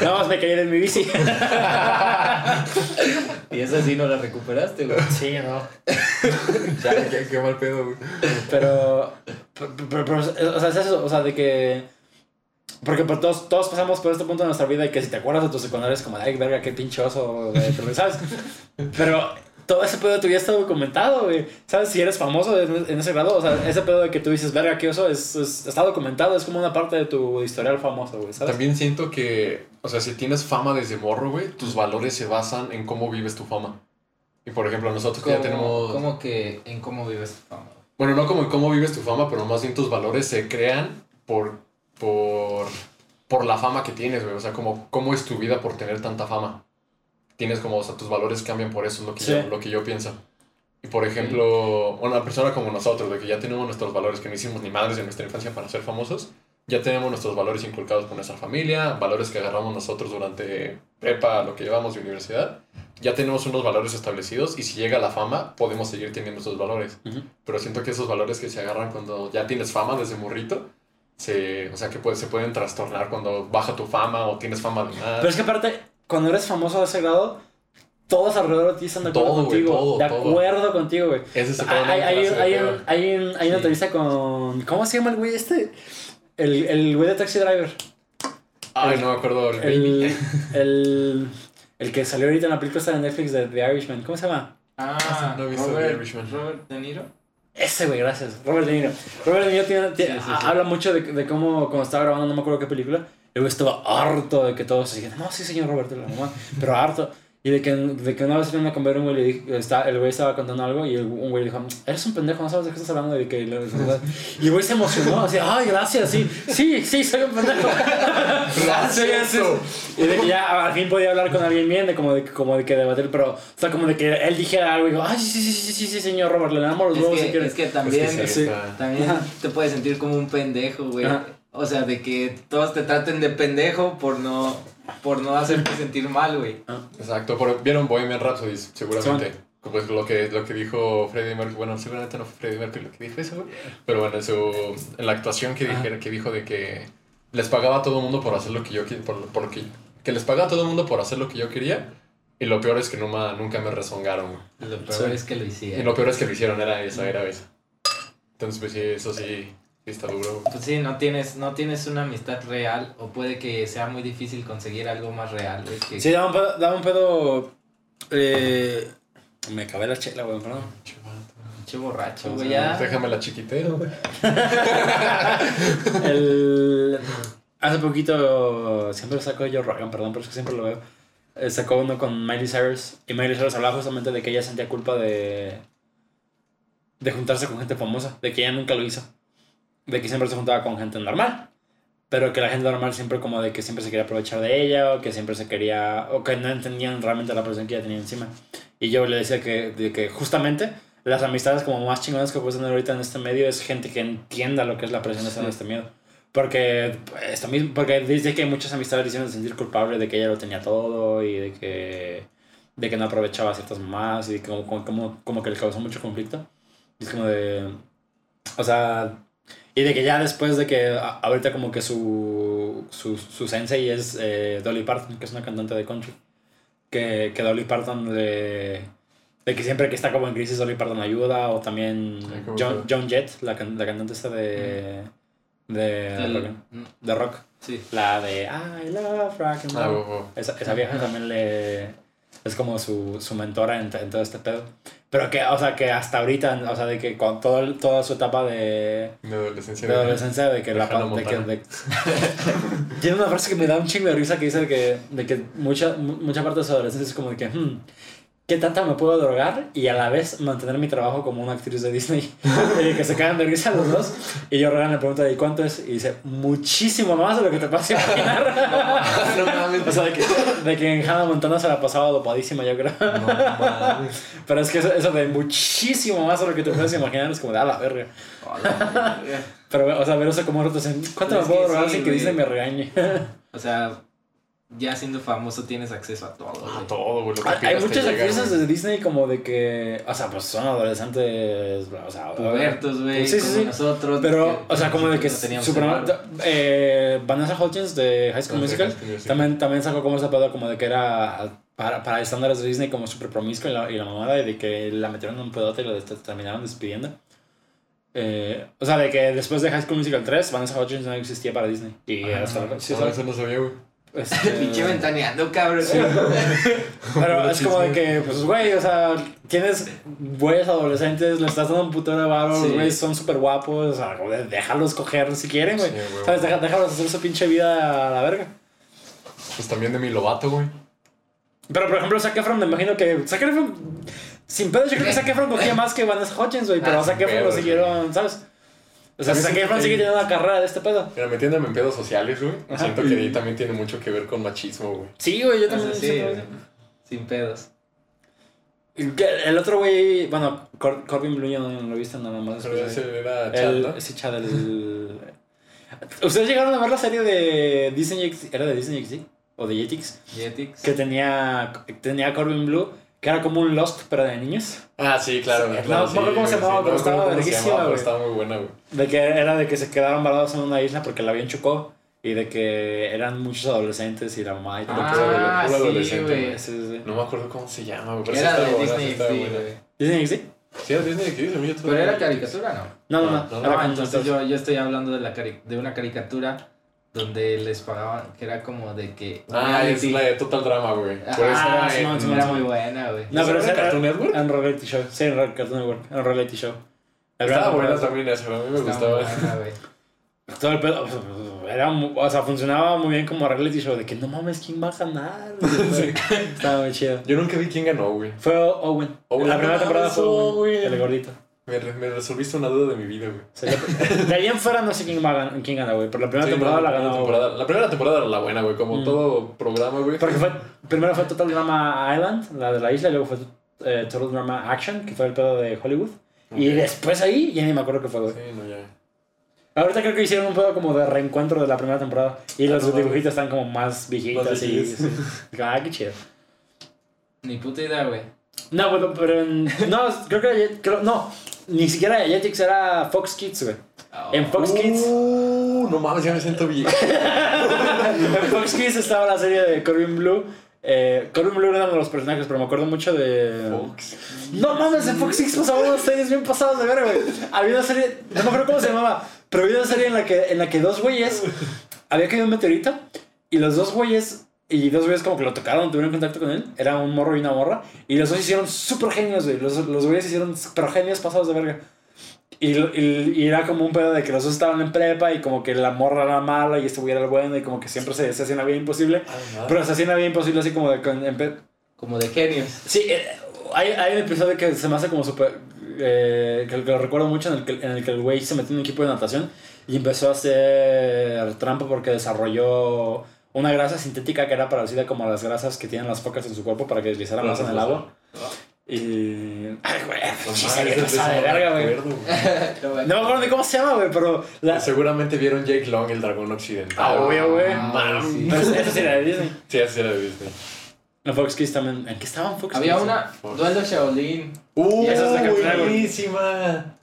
Speaker 3: Nada más me caí de mi bici.
Speaker 1: y esa sí no la recuperaste, güey.
Speaker 3: Sí, no.
Speaker 2: ya, qué, qué mal pedo, güey.
Speaker 3: Pero, pero, pero- pero, o sea, es eso, o sea, de que... Porque pues, todos, todos pasamos por este punto de nuestra vida y que si te acuerdas de tu secundaria es como, ay, verga, qué pinche oso, güey, ¿sabes? Pero todo ese pedo de tu vida está documentado, güey. ¿Sabes? Si eres famoso en, ese grado, o sea, ese pedo de que tú dices, verga, qué oso, es, es- está documentado, es como una parte de tu historial famoso, güey, ¿sabes?
Speaker 2: También siento que, o sea, si tienes fama desde morro, güey, tus valores se basan en cómo vives tu fama. Y por ejemplo, nosotros que ya
Speaker 1: ¿Cómo,
Speaker 2: tenemos.
Speaker 1: cómo que en cómo vives tu fama?
Speaker 2: Bueno, no como en cómo vives tu fama, pero más bien tus valores se crean por. por. por la fama que tienes, güey. O sea, como cómo es tu vida por tener tanta fama. Tienes como, o sea, tus valores cambian por eso, es lo que,
Speaker 3: Sí.
Speaker 2: yo, lo que yo pienso. Y por ejemplo, una persona como nosotros, de que ya tenemos nuestros valores, que no hicimos ni madres en nuestra infancia para ser famosos, ya tenemos nuestros valores inculcados por nuestra familia, valores que agarramos nosotros durante prepa, lo que llevamos de universidad. Ya tenemos unos valores establecidos y si llega la fama, podemos seguir teniendo esos valores.
Speaker 3: Ujú.
Speaker 2: Pero siento que esos valores que se agarran cuando ya tienes fama desde morrito, se, o sea, que puede- se pueden trastornar cuando baja tu fama o tienes fama de más.
Speaker 3: Pero es que aparte, cuando eres famoso de ese grado, todos alrededor de ti están de acuerdo
Speaker 2: Todo, güey,
Speaker 3: contigo.
Speaker 2: todo,
Speaker 3: de
Speaker 2: todo.
Speaker 3: acuerdo contigo, güey.
Speaker 2: Ese es el
Speaker 3: Hay,
Speaker 2: problema,
Speaker 3: hay, hay,
Speaker 2: pedo.
Speaker 3: un- hay, un- hay una
Speaker 1: Sí.
Speaker 3: entrevista con. ¿Cómo se llama el güey este? El, el güey de Taxi Driver.
Speaker 2: Ay, no me acuerdo. El,
Speaker 3: El, el, el que salió ahorita en la película esta de Netflix de The Irishman. ¿Cómo se llama?
Speaker 1: Ah,
Speaker 2: no he visto
Speaker 1: Robert,
Speaker 2: The Irishman.
Speaker 1: Robert De Niro.
Speaker 3: Ese güey, gracias. Robert De Niro. Robert De Niro tiene- tiene-
Speaker 1: Sí, sí, sí.
Speaker 3: habla mucho de, de cómo, cuando estaba grabando, no me acuerdo qué película, el güey estaba harto de que todos se dijeran, no, sí, señor Roberto, la mamá, pero harto. Y de que, de que una vez en una un güey le dijo, está, el güey estaba contando algo y el- un güey le dijo, eres un pendejo, no sabes de qué estás hablando. Y, que, y el güey se emocionó, así, ay, gracias, sí, sí, sí, soy un pendejo.
Speaker 2: Gracias.
Speaker 3: Y de que ya al fin podía hablar con alguien bien, de como de, como de que debatir, pero, o sea, como de que él dijera algo y digo, ay, sí, sí, sí, sí, sí, señor Robert, le damos los huevos si quieres.
Speaker 1: es que también,
Speaker 2: Es que sí,
Speaker 3: sí.
Speaker 2: está-
Speaker 1: también te puedes sentir como un pendejo, güey.
Speaker 3: Ajá.
Speaker 1: O sea, de que todos te traten de pendejo por no, por no hacerte sentir mal, güey.
Speaker 2: Exacto, pero vieron Bohemian Rhapsody, seguramente. Pues lo que, lo que dijo Freddie Mercury, bueno, seguramente no fue Freddie Mercury lo que dijo eso, güey. Pero bueno, en, su, en la actuación que, dijera, que dijo de que les pagaba a todo el mundo por hacer lo que yo quería, por, por que, que les pagaba a todo el mundo por hacer lo que yo quería. Y lo peor es que nunca, nunca me rezongaron, güey.
Speaker 1: Lo peor
Speaker 3: Sí.
Speaker 1: es que lo
Speaker 2: Y
Speaker 1: hicieron.
Speaker 2: lo peor es que lo hicieron, era eso, era eso. Entonces, pues sí, eso sí, sí está duro.
Speaker 1: Pues sí, no tienes, no tienes una amistad real o puede que sea muy difícil conseguir algo más real, güey. Que,
Speaker 3: Sí, daba un pedo. Daba un pedo eh, me acabé la chela, güey, perdón.
Speaker 1: Pinche borracho, güey, ya.
Speaker 2: Déjame la chiquitero, güey.
Speaker 3: El, hace poquito, siempre saco yo Rogan, perdón, pero es que siempre lo veo. eh, sacó uno con Miley Cyrus. Y Miley Cyrus hablaba justamente de que ella sentía culpa de. de juntarse con gente famosa. De que ella nunca lo hizo. De que siempre se juntaba con gente normal. Pero que la gente normal siempre como de que siempre se quería aprovechar de ella. O que siempre se quería. O que no entendían realmente la presión que ella tenía encima. Y yo le decía que, de que justamente las amistades como más chingonas que puedes tener ahorita en este medio es gente que entienda lo que es la presión de en este miedo. Porque, pues, esto mismo, porque dice que muchas amistades le hicieron sentir culpable de que ella lo tenía todo y de que, de que no aprovechaba a ciertas mamás y como, como, como, como que le causó mucho conflicto. Y es como de... O sea... Y de que ya después de que a- ahorita como que su, su, su sensei es eh, Dolly Parton, que es una cantante de country. Que, que Dolly Parton le... De que siempre que está como en crisis Dolly Parton ayuda. O también John. John Jett, la, can- la cantante esta de... De,
Speaker 1: El-
Speaker 3: rock, de rock.
Speaker 1: sí.
Speaker 3: La de I love rock and
Speaker 2: Ah,
Speaker 3: roll.
Speaker 2: wow.
Speaker 3: Esa, esa vieja también le... Es como su, su mentora en, en todo este pedo. Pero que, o sea, que hasta ahorita, o sea, de que con todo, toda su etapa de,
Speaker 2: De adolescencia.
Speaker 3: de adolescencia, de que
Speaker 2: de
Speaker 3: la... De que, de- Tiene una frase que me da un chingo de risa que dice que, de que mucha, mu- mucha parte de su adolescencia es como de que, hmm, ¿qué tanto me puedo drogar y a la vez mantener mi trabajo como una actriz de Disney? que se cagan de risa los dos. Y yo Rogan le pregunta, ¿y cuánto es? Y dice, muchísimo más de lo que te puedes imaginar.
Speaker 2: No mames.
Speaker 3: o sea, de que, de que en Hannah Montana se la pasaba dopadísima, yo creo.
Speaker 2: No mames.
Speaker 3: Pero es que eso, eso de muchísimo más de lo que te puedes imaginar es como de a la verga. Pero, o sea, ver eso como rotos en ¿cuánto
Speaker 1: Es
Speaker 3: me puedo drogar
Speaker 1: sí,
Speaker 3: sin que. Disney me regañe?
Speaker 1: O sea, ya siendo famoso tienes acceso a todo,
Speaker 2: A todo, güey. lo que
Speaker 3: Hay muchas actrices de Disney como de que, o sea, pues son adolescentes, o sea,
Speaker 1: Pubertos, güey,
Speaker 3: Sí, sí,
Speaker 1: como
Speaker 3: sí.
Speaker 1: nosotros.
Speaker 3: Pero, o sea, como de que
Speaker 1: no teníamos
Speaker 3: super,
Speaker 1: celular.
Speaker 3: eh, Vanessa Hudgens de High School
Speaker 2: Ah,
Speaker 3: Musical
Speaker 2: High School Musical.
Speaker 3: también, también sacó como esa pedo como de que era para, para estándares de Disney como súper promiscua y la, y la mamada y de que la metieron en un pedote y la terminaron despidiendo. Eh, o sea, de que después de High School Musical 3, Vanessa Hudgens no existía para Disney. Y
Speaker 2: Ah,
Speaker 3: hasta la- sí,
Speaker 2: no, eso no sabía, güey.
Speaker 3: Este,
Speaker 1: Pinche ventaneando, cabrón.
Speaker 3: Pero es como de que, pues, güey, o sea, tienes güeyes adolescentes, le estás dando un putero de varo, los
Speaker 1: Sí.
Speaker 3: güeyes son súper guapos, o sea, como de déjalos coger si quieren, güey.
Speaker 2: Sí, güey.
Speaker 3: ¿Sabes? Deja- déjalos hacer su pinche vida a la verga.
Speaker 2: Pues también de mi Lobato, güey.
Speaker 3: Pero, por ejemplo, Zac Efron, me imagino que Zac Efron, sin pedo, yo creo que Zac Efron cogía más que Vanessa Hutchins, güey, pero
Speaker 2: Ah,
Speaker 3: Zac Efron lo siguieron, ¿sabes? O sea,
Speaker 2: mí
Speaker 3: Zac Efron sigue teniendo una carrera de este pedo.
Speaker 2: Mira, metiéndome en pedos sociales, güey.
Speaker 3: Ajá.
Speaker 2: Siento que ahí también tiene mucho que ver con machismo, güey.
Speaker 3: Sí, güey, yo
Speaker 1: O sea,
Speaker 3: también.
Speaker 1: sí,
Speaker 3: siento-
Speaker 1: güey. Sin pedos.
Speaker 3: El otro güey, bueno, Cor- Corbin Blue yo no lo he visto nada más.
Speaker 2: Pero ese era Chad,
Speaker 3: El,
Speaker 2: ¿no?
Speaker 3: sí, Chad, el... ¿Ustedes llegaron a ver la serie de Disney XD? ¿Era de Disney XD? ¿O de Jetix?
Speaker 1: Jetix.
Speaker 3: Que tenía, tenía Corbin Blue, que era como un Lost, pero de niños.
Speaker 2: Ah, sí, claro.
Speaker 3: Sí,
Speaker 2: claro,
Speaker 3: no me acuerdo cómo se llamaba,
Speaker 2: sí,
Speaker 3: pero
Speaker 2: no
Speaker 3: estaba verguísima,
Speaker 2: llamaba, pero
Speaker 3: güey.
Speaker 2: Estaba muy buena, güey.
Speaker 3: De que era de que se quedaron varados en una isla porque el avión chocó. Y de que eran muchos adolescentes y la mamá y todo.
Speaker 1: Ah,
Speaker 2: puro
Speaker 1: sí,
Speaker 2: adolescente,
Speaker 1: güey.
Speaker 3: Sí, sí, sí.
Speaker 2: No me acuerdo cómo se llama, güey. Pero sí
Speaker 1: Era
Speaker 2: estaba
Speaker 1: de
Speaker 2: buena, sí
Speaker 1: Disney XD, güey.
Speaker 3: ¿Disney XD?
Speaker 2: Sí, era Disney XD,
Speaker 1: Pero era caricatura, ¿no?
Speaker 3: No, no, no.
Speaker 2: No, no,
Speaker 1: No,
Speaker 3: cartoon,
Speaker 1: entonces yo, yo estoy hablando de, la cari- de una caricatura donde les pagaban, que era como de que...
Speaker 2: Ah, es
Speaker 1: reality.
Speaker 2: la de Total Drama, güey. Por eso
Speaker 3: Ah,
Speaker 2: era
Speaker 3: sí,
Speaker 2: en-
Speaker 3: no, sí,
Speaker 1: Era muy buena, güey.
Speaker 3: No,
Speaker 2: ¿Eso
Speaker 3: pero
Speaker 2: era
Speaker 3: ese era
Speaker 2: Cartoon Network?
Speaker 3: Era un reality show. Sí, en Cartoon Network. Era un reality show.
Speaker 2: Estaba buena también esa, a mí me gustaba.
Speaker 3: Todo el pedo, era, mu- o sea, funcionaba muy bien como reality show de que no mames, ¿quién va a ganar? Estaba muy chido.
Speaker 2: Yo nunca vi quién ganó, güey.
Speaker 3: Fue Owen.
Speaker 2: Owen,
Speaker 3: la primera
Speaker 2: no
Speaker 3: temporada fue Owen,
Speaker 2: Owen.
Speaker 3: el gordito.
Speaker 2: Me, re- me resolviste una duda de mi vida, güey.
Speaker 3: O sea, de- de ahí en fuera no sé quién, va quién gana, güey. Pero la primera
Speaker 2: Sí,
Speaker 3: temporada
Speaker 2: no,
Speaker 3: la
Speaker 2: primera
Speaker 3: ganó.
Speaker 2: temporada- La primera temporada era la buena, güey. Como
Speaker 3: Mm.
Speaker 2: todo programa, güey.
Speaker 3: Porque fue, primero fue Total Drama Island, la de la isla, y luego fue eh, Total Drama Action, que fue el pedo de Hollywood. Y después ahí, ya ni me acuerdo qué fue, güey.
Speaker 2: Sí, no, ya.
Speaker 3: Ahorita creo que hicieron un pedo como de reencuentro de la primera temporada. Y
Speaker 2: Ah,
Speaker 3: los
Speaker 2: no mames.
Speaker 3: dibujitos están como más viejitos
Speaker 2: Más
Speaker 3: y.
Speaker 2: viejillos.
Speaker 3: sí. Ah, qué chido.
Speaker 1: Ni puta idea, güey.
Speaker 3: No, bueno, pero en, no, creo que creo, no, ni siquiera Jetix era Fox Kids, güey. En Fox Kids,
Speaker 2: Uh, no mames, ya me siento bien.
Speaker 3: en Fox Kids estaba la serie de Corbin Blue. Eh, Corbin Blue era uno de los personajes, pero me acuerdo mucho de.
Speaker 2: Fox.
Speaker 3: No mames, en Fox Kids pasaban unas series bien pasadas de ver, güey. Había una serie, no me acuerdo cómo se llamaba, pero había una serie en la que, en la que dos güeyes, había caído un meteorito y los dos güeyes, y dos güeyes como que lo tocaron, tuvieron contacto con él, era un morro y una morra, y los dos hicieron súper genios, güey. Los, los güeyes hicieron súper genios pasados de verga. Y, y, y era como un pedo de que los dos estaban en prepa y como que la morra era mala y este güey era el bueno y como que siempre se, se hacía una vida imposible. Pero se hacía una vida imposible así como de... Con,
Speaker 1: Como de genios.
Speaker 3: Sí, eh, hay, hay un episodio que se me hace como súper... eh, que, que lo recuerdo mucho en el, que, en el que el güey se metió en un equipo de natación y empezó a hacer trampa porque desarrolló una grasa sintética que era parecida como a las grasas que tienen las focas en su cuerpo para que deslizara más en el agua. Y... Ay, güey,
Speaker 2: de eso
Speaker 3: de
Speaker 2: no me
Speaker 3: verga, güey.
Speaker 2: acuerdo, güey.
Speaker 3: No me acuerdo ni cómo se llama, güey, pero... La...
Speaker 2: Seguramente vieron Jake Long, el dragón occidental.
Speaker 3: Ah, obvio, güey.
Speaker 1: Ah, sí.
Speaker 3: Pero esa sí era de Disney.
Speaker 2: Sí, así era de Disney.
Speaker 3: Fox Kids también. ¿En qué estaban Fox
Speaker 1: Había
Speaker 3: Kids?
Speaker 1: una,
Speaker 2: Fox.
Speaker 1: Duelo Shaolin.
Speaker 2: ¡Uh!
Speaker 3: Esa es Network.
Speaker 2: buenísima!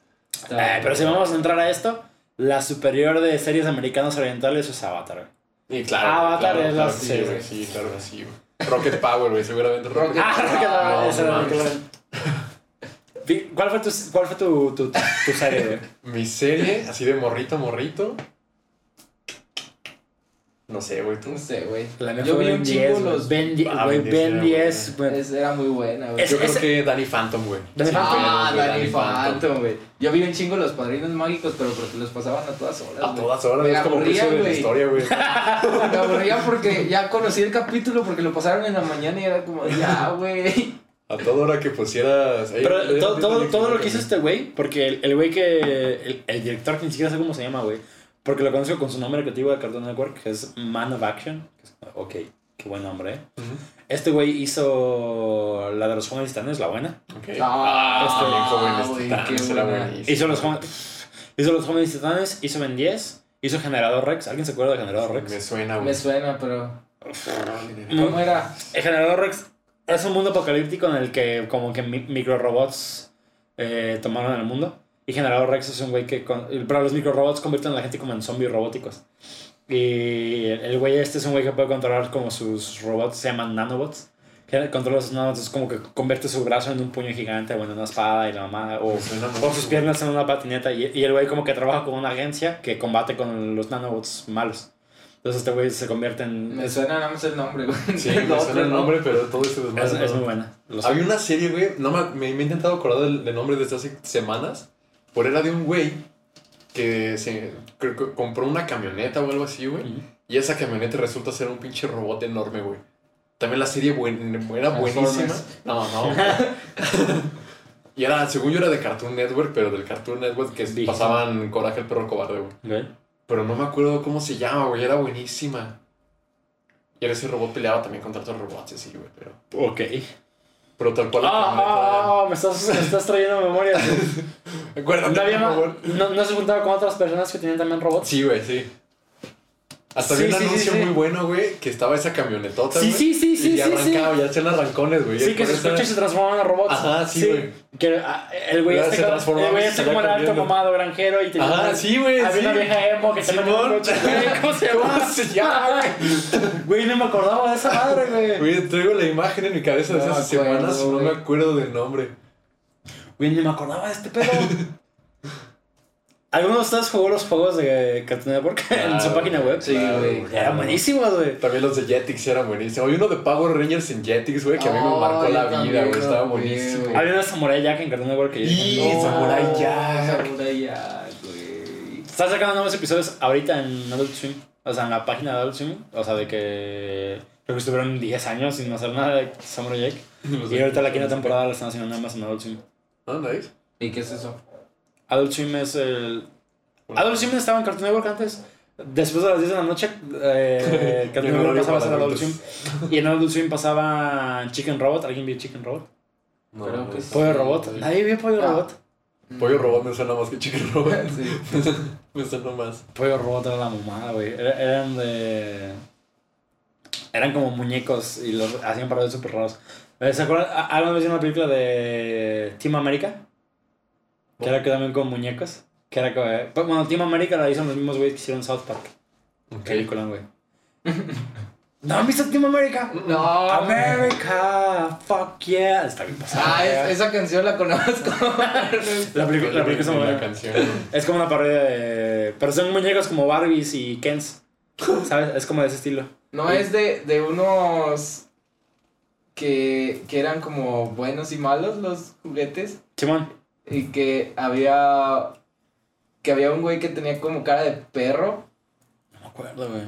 Speaker 3: Eh, pero si vamos a entrar a esto, la superior de series americanas orientales es Avatar. güey.
Speaker 2: Y claro,
Speaker 3: Avatar
Speaker 2: claro,
Speaker 3: es
Speaker 2: sí,
Speaker 3: sí,
Speaker 2: güey,
Speaker 3: sí.
Speaker 2: claro que sí, güey. Rocket Power, güey, seguramente Rocket
Speaker 1: Rocket-
Speaker 3: Ah, esa era
Speaker 2: mames.
Speaker 3: Vi- ¿Cuál fue tu, cuál fue tu, tu, tu serie, güey?
Speaker 2: Mi serie, así de morrito, morrito. No sé, güey, tú.
Speaker 1: No sé, güey.
Speaker 3: La
Speaker 1: Yo vi un
Speaker 3: 10,
Speaker 1: chingo
Speaker 3: güey.
Speaker 1: los.
Speaker 3: Ben 10,
Speaker 2: Ah,
Speaker 3: güey,
Speaker 2: Ben 10
Speaker 3: Ben
Speaker 2: era
Speaker 3: 10, güey.
Speaker 1: Es- era muy buena, güey.
Speaker 3: Es-
Speaker 2: Yo creo que Danny Phantom, güey.
Speaker 3: Danny
Speaker 2: Sí,
Speaker 3: Phantom.
Speaker 1: Ah, Danny Phantom, güey. Yo vi un chingo los padrinos mágicos, pero porque los pasaban a todas horas.
Speaker 2: A todas horas,
Speaker 1: Me
Speaker 2: es como
Speaker 1: aburría,
Speaker 2: precio de la
Speaker 1: güey.
Speaker 2: historia, güey.
Speaker 1: Me aburría porque ya conocí el capítulo porque lo pasaron en la mañana y era como, ya, güey.
Speaker 2: A toda hora que pusieras. ahí,
Speaker 3: Pero todo, todo, lo que hizo este güey, porque el, el güey que. El, el director que ni siquiera sé cómo se llama, güey. Porque lo conozco con su nombre creativo de Cartoon Network, que es Man of Action. que ok, qué buen nombre, ¿eh? Este güey hizo la de los jóvenes titanes, la buena.
Speaker 2: Ok.
Speaker 1: Ah,
Speaker 2: este bien jóvenes
Speaker 1: güey,
Speaker 2: titanes,
Speaker 1: qué
Speaker 2: era
Speaker 1: buena.
Speaker 3: Hizo los jóvenes. Hizo los jóvenes titanes, hizo Ben 10, hizo Generador Rex. ¿Alguien se acuerda de Generador Rex?
Speaker 2: Me suena, güey.
Speaker 1: Me suena, pero. ¿Cómo era?
Speaker 3: El Generador Rex es un mundo apocalíptico en el que como que mi- microrobots eh, tomaron el mundo. Y Generador Rex es un güey que... Con, pero los microrobots convierten a la gente como en zombies robóticos. Y el el güey este es un güey que puede controlar como sus robots, se llaman nanobots. Que controla sus nanobots, es como que convierte su brazo en un puño gigante o en una espada y la mamá... O, o sus piernas en una patineta. Y, y el güey como que trabaja con una agencia que combate con los nanobots malos. Entonces este güey se convierte en...
Speaker 1: Me suena nada más el nombre, güey.
Speaker 2: Sí,
Speaker 1: El
Speaker 2: me
Speaker 1: otro,
Speaker 2: suena el
Speaker 1: ¿no?
Speaker 2: nombre, pero todo ese desmadre.
Speaker 3: Es, es
Speaker 2: no.
Speaker 3: muy buena.
Speaker 2: Había una serie, güey, no me, me, me he intentado acordar del, del nombre desde hace semanas, pero era de un güey que se creo que compró una camioneta o algo así, güey,
Speaker 3: Ujú.
Speaker 2: y esa camioneta resulta ser un pinche robot enorme, güey. También la serie buen, era buenísima. No, no. y era, según yo era de Cartoon Network, pero del Cartoon Network que
Speaker 3: Viejísimo.
Speaker 2: pasaban Coraje el perro cobarde, güey.
Speaker 3: Ok.
Speaker 2: Pero no me acuerdo cómo se llama, güey, era buenísima. Y era ese robot peleaba también contra otros robots, así, güey, pero...
Speaker 3: Ok.
Speaker 2: Pero tal cual
Speaker 3: Ah, ah, ah, me estás, me estás trayendo memoria.
Speaker 2: Acuérdate,
Speaker 3: No, había
Speaker 2: por favor.
Speaker 3: no, no se juntaba con otras personas que tenían también robots.
Speaker 2: Sí, güey, sí. Hasta
Speaker 3: Sí,
Speaker 2: había un
Speaker 3: sí,
Speaker 2: anuncio
Speaker 3: sí.
Speaker 2: muy bueno, güey, que estaba esa camionetota,
Speaker 3: Sí, sí, sí, sí,
Speaker 2: Y arrancaba, ya hacían arrancones, güey.
Speaker 3: Sí, que escucha y se transformaban en robots.
Speaker 2: Ajá, sí, güey.
Speaker 3: Que ah, el güey este,
Speaker 2: se transformaba
Speaker 3: el güey este como era alto mamado granjero y tenía
Speaker 2: Ajá,
Speaker 3: una-
Speaker 2: sí, güey,
Speaker 3: Había una vieja emo que se metía en coche. Güey, ¿Cómo se llama?
Speaker 2: ¿Cómo se llama,
Speaker 3: Güey, no me acordaba de esa madre, güey.
Speaker 2: Güey, traigo la imagen en mi cabeza de esas semanas y no me acuerdo del nombre.
Speaker 3: Güey, ni me acordaba de este pedo. ¿Alguno de ustedes jugó los juegos de Cartoon Network en su página web?
Speaker 1: Sí,
Speaker 2: claro,
Speaker 1: güey.
Speaker 3: Eran buenísimos, güey.
Speaker 2: También los de Jetix eran buenísimos. Hay uno de Power Rangers en Jetix, güey, que a mí me
Speaker 1: Oh,
Speaker 2: marcó
Speaker 1: yo
Speaker 2: la vida, güey. Estaba buenísimo.
Speaker 3: Había una Samurai Jack en Cartoon Network que
Speaker 2: Y
Speaker 3: No.
Speaker 2: Samurai Jack.
Speaker 1: Samurai Jack, güey.
Speaker 3: Están sacando nuevos episodios ahorita en Adult Swim. O sea, en la página de Adult Swim. O sea, de que creo que estuvieron 10 años sin hacer nada de Samurai Jack. Y
Speaker 2: de-
Speaker 3: ahorita la quinta temporada la están haciendo nada más en Adult Swim.
Speaker 2: Ah, nice.
Speaker 1: ¿Y qué es eso?
Speaker 3: Adult Swim es el... Adult Swim estaba en Cartoon Network antes. Después de las 10 de la noche, eh, Cartoon Network pasaba a ser Adult Swim. Y en Adult Swim pasaba Chicken Robot. ¿Alguien vio Chicken Robot?
Speaker 2: No,
Speaker 1: Creo que.
Speaker 3: Pollo Robot. Nadie vio Pollo
Speaker 1: Ah.
Speaker 3: Robot.
Speaker 2: Pollo Robot me suena más que Chicken Robot.
Speaker 1: Sí.
Speaker 2: me suena más.
Speaker 3: Pollo Robot era la mamada, güey. Era- Eran de. Eran como muñecos y los hacían parodias súper raros. ¿Se acuerdan? ¿A- ¿Alguna vez vieron una película de Team America? Que era que también con muñecos. Que era que. eh, Bueno, Team America la hicieron los mismos güeyes que hicieron South Park.
Speaker 2: Ok.
Speaker 3: Película, güey. ¿No han visto Team America?
Speaker 1: No.
Speaker 3: America, fuck yeah. Está bien pasada.
Speaker 1: Ah, es- esa canción la conozco.
Speaker 3: La película, la película es buena.
Speaker 2: canción.
Speaker 3: Es como una parodia de. Pero son muñecos como Barbies y Kens. ¿Sabes? Es como de ese estilo.
Speaker 1: No es de, de unos que, que eran como buenos y malos los juguetes.
Speaker 3: Simón.
Speaker 1: Y que había. Que había un güey que tenía como cara de perro.
Speaker 3: No me acuerdo, güey.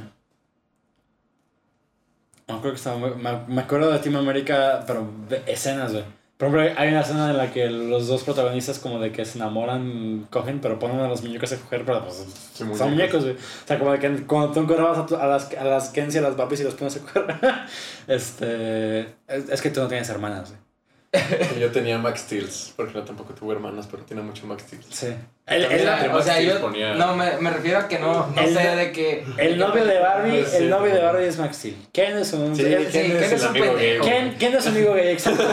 Speaker 3: No creo que estaba muy... Me, me acuerdo de Team América, pero de escenas, güey. Por ejemplo, hay una escena en la que los dos protagonistas como de que se enamoran, cogen, pero ponen a los muñecos a coger, pero pues
Speaker 2: Sí,
Speaker 3: son muñecos, güey. O sea, como de que cuando tú encorrabas a, tu- a las, a las Kens y a las Barbies y los pones a coger. este... Es, es que tú no tienes hermanas, güey.
Speaker 2: Yo tenía Max Steels, porque no tampoco tuve hermanas, pero tenía mucho Max Steels.
Speaker 3: Sí.
Speaker 2: La-
Speaker 1: o sea, yo.
Speaker 2: Steel ponía-
Speaker 1: No, me, me refiero a que no, no
Speaker 3: El-
Speaker 1: sé de qué.
Speaker 3: el novio de Barbie,
Speaker 2: sí,
Speaker 3: el novio de. Barbie es Max Steel. Ken es un...
Speaker 2: Sí,
Speaker 3: Ken-
Speaker 2: ¿quién
Speaker 1: ¿quién
Speaker 2: es
Speaker 1: un
Speaker 2: amigo gay?
Speaker 3: ¿Quién es amigo gay? Exacto.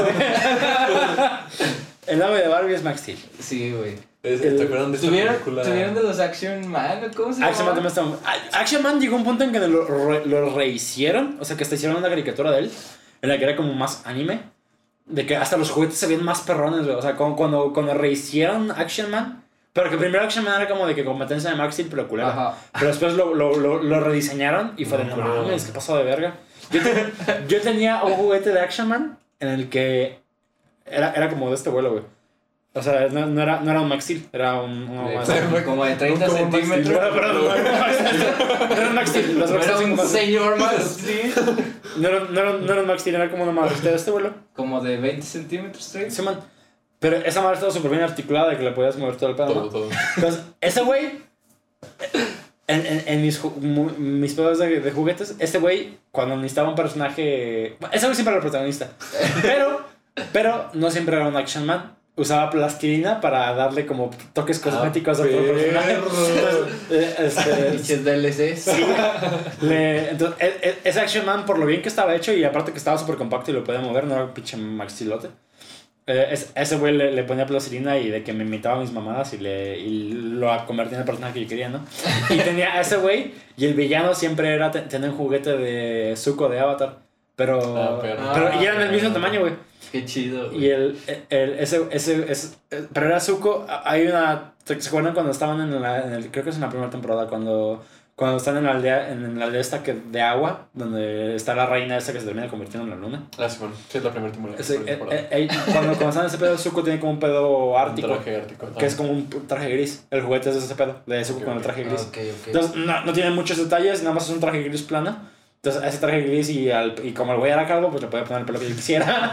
Speaker 3: El novio de Barbie es Max Steel.
Speaker 1: Sí, güey.
Speaker 2: Es-
Speaker 3: El-
Speaker 2: ¿Te acuerdan de esta
Speaker 1: ¿Tuvieron,
Speaker 2: película?
Speaker 1: ¿Tuvieron de los Action Man? ¿Cómo se
Speaker 3: Action Man
Speaker 1: llama?
Speaker 3: también está... Action Man llegó a un punto en que lo, re- lo rehicieron. O sea, que hasta hicieron una caricatura de él. En la que era como más anime. De que hasta los juguetes se ven más perrones, güey. O sea, como cuando, cuando rehicieron Action Man. Pero que primero Action Man era como de que competencia de Max Steel, pero culera.
Speaker 1: Ajá.
Speaker 3: Pero después lo, lo, lo, lo rediseñaron y fue de
Speaker 2: No
Speaker 3: mames, qué pasó de verga. Yo, te- yo tenía un juguete de Action Man en el que era, era como de este vuelo, güey. O sea, no, no era, no era un Max Steel, era un, uno
Speaker 1: De-
Speaker 3: más.
Speaker 1: como de 30
Speaker 2: Como
Speaker 1: centímetros.
Speaker 3: Perdón, no era un Max Steel. No era un. Los
Speaker 1: No era
Speaker 3: como-
Speaker 1: señor más, sí.
Speaker 3: No era, no, era, no era un Max Steel, era como una madre. ¿Este, este vuelo?
Speaker 1: Como de 20 centímetros, straight.
Speaker 3: Sí, man. Pero esa madre estaba súper bien articulada de que le podías mover todo el pedo.
Speaker 2: Todo,
Speaker 3: ¿no?
Speaker 2: todo.
Speaker 3: Entonces, ese güey, en, en, en mis, mis pedos de, de juguetes, este güey, cuando necesitaba un personaje. Ese güey siempre era el protagonista. Pero, pero no siempre era un action man. Usaba plastilina para darle como toques cosméticos a todo el personaje. Entonces, este,
Speaker 1: DLCs.
Speaker 3: le- entonces, e- e- ese Action Man, por lo bien que estaba hecho y aparte que estaba súper compacto y lo podía mover, no era un pinche maxilote. Eh, es- ese güey le, le ponía plastilina y de que me imitaba a mis mamadas y, le, y lo convertía en el personaje que yo quería, ¿no? Y tenía a ese güey y el villano siempre era te- tener un juguete de Zuko de Avatar. Pero,
Speaker 2: Ah, pero-
Speaker 3: pero y eran del mismo tamaño, güey.
Speaker 1: Qué chido, güey.
Speaker 3: Y el, el, ese, ese, ese- pero era Zuko, hay una, ¿se acuerdan cuando estaban en la, en el, creo que es en la primera temporada, cuando, cuando están en la aldea, en la aldea esta que, de agua, donde está la reina esta que se termina convirtiendo en la luna?
Speaker 2: Ah, sí, bueno. Sí, es la primera temporada.
Speaker 3: Ese, eh,
Speaker 2: temporada.
Speaker 3: eh, eh, cuando, cuando están en ese pedo, Zuko tiene como un pedo ártico,
Speaker 2: Un traje ártico.
Speaker 3: que es como un traje gris, el juguete es de ese pedo, de Zuko
Speaker 2: Ok,
Speaker 3: con el
Speaker 2: ok.
Speaker 3: traje
Speaker 1: Ah,
Speaker 3: gris.
Speaker 1: ok, ok.
Speaker 3: Entonces, no, no tiene muchos detalles, nada más es un traje gris plano. Entonces, ese traje gris y, al, y como el güey era calvo, pues le podía poner el pelo que yo quisiera.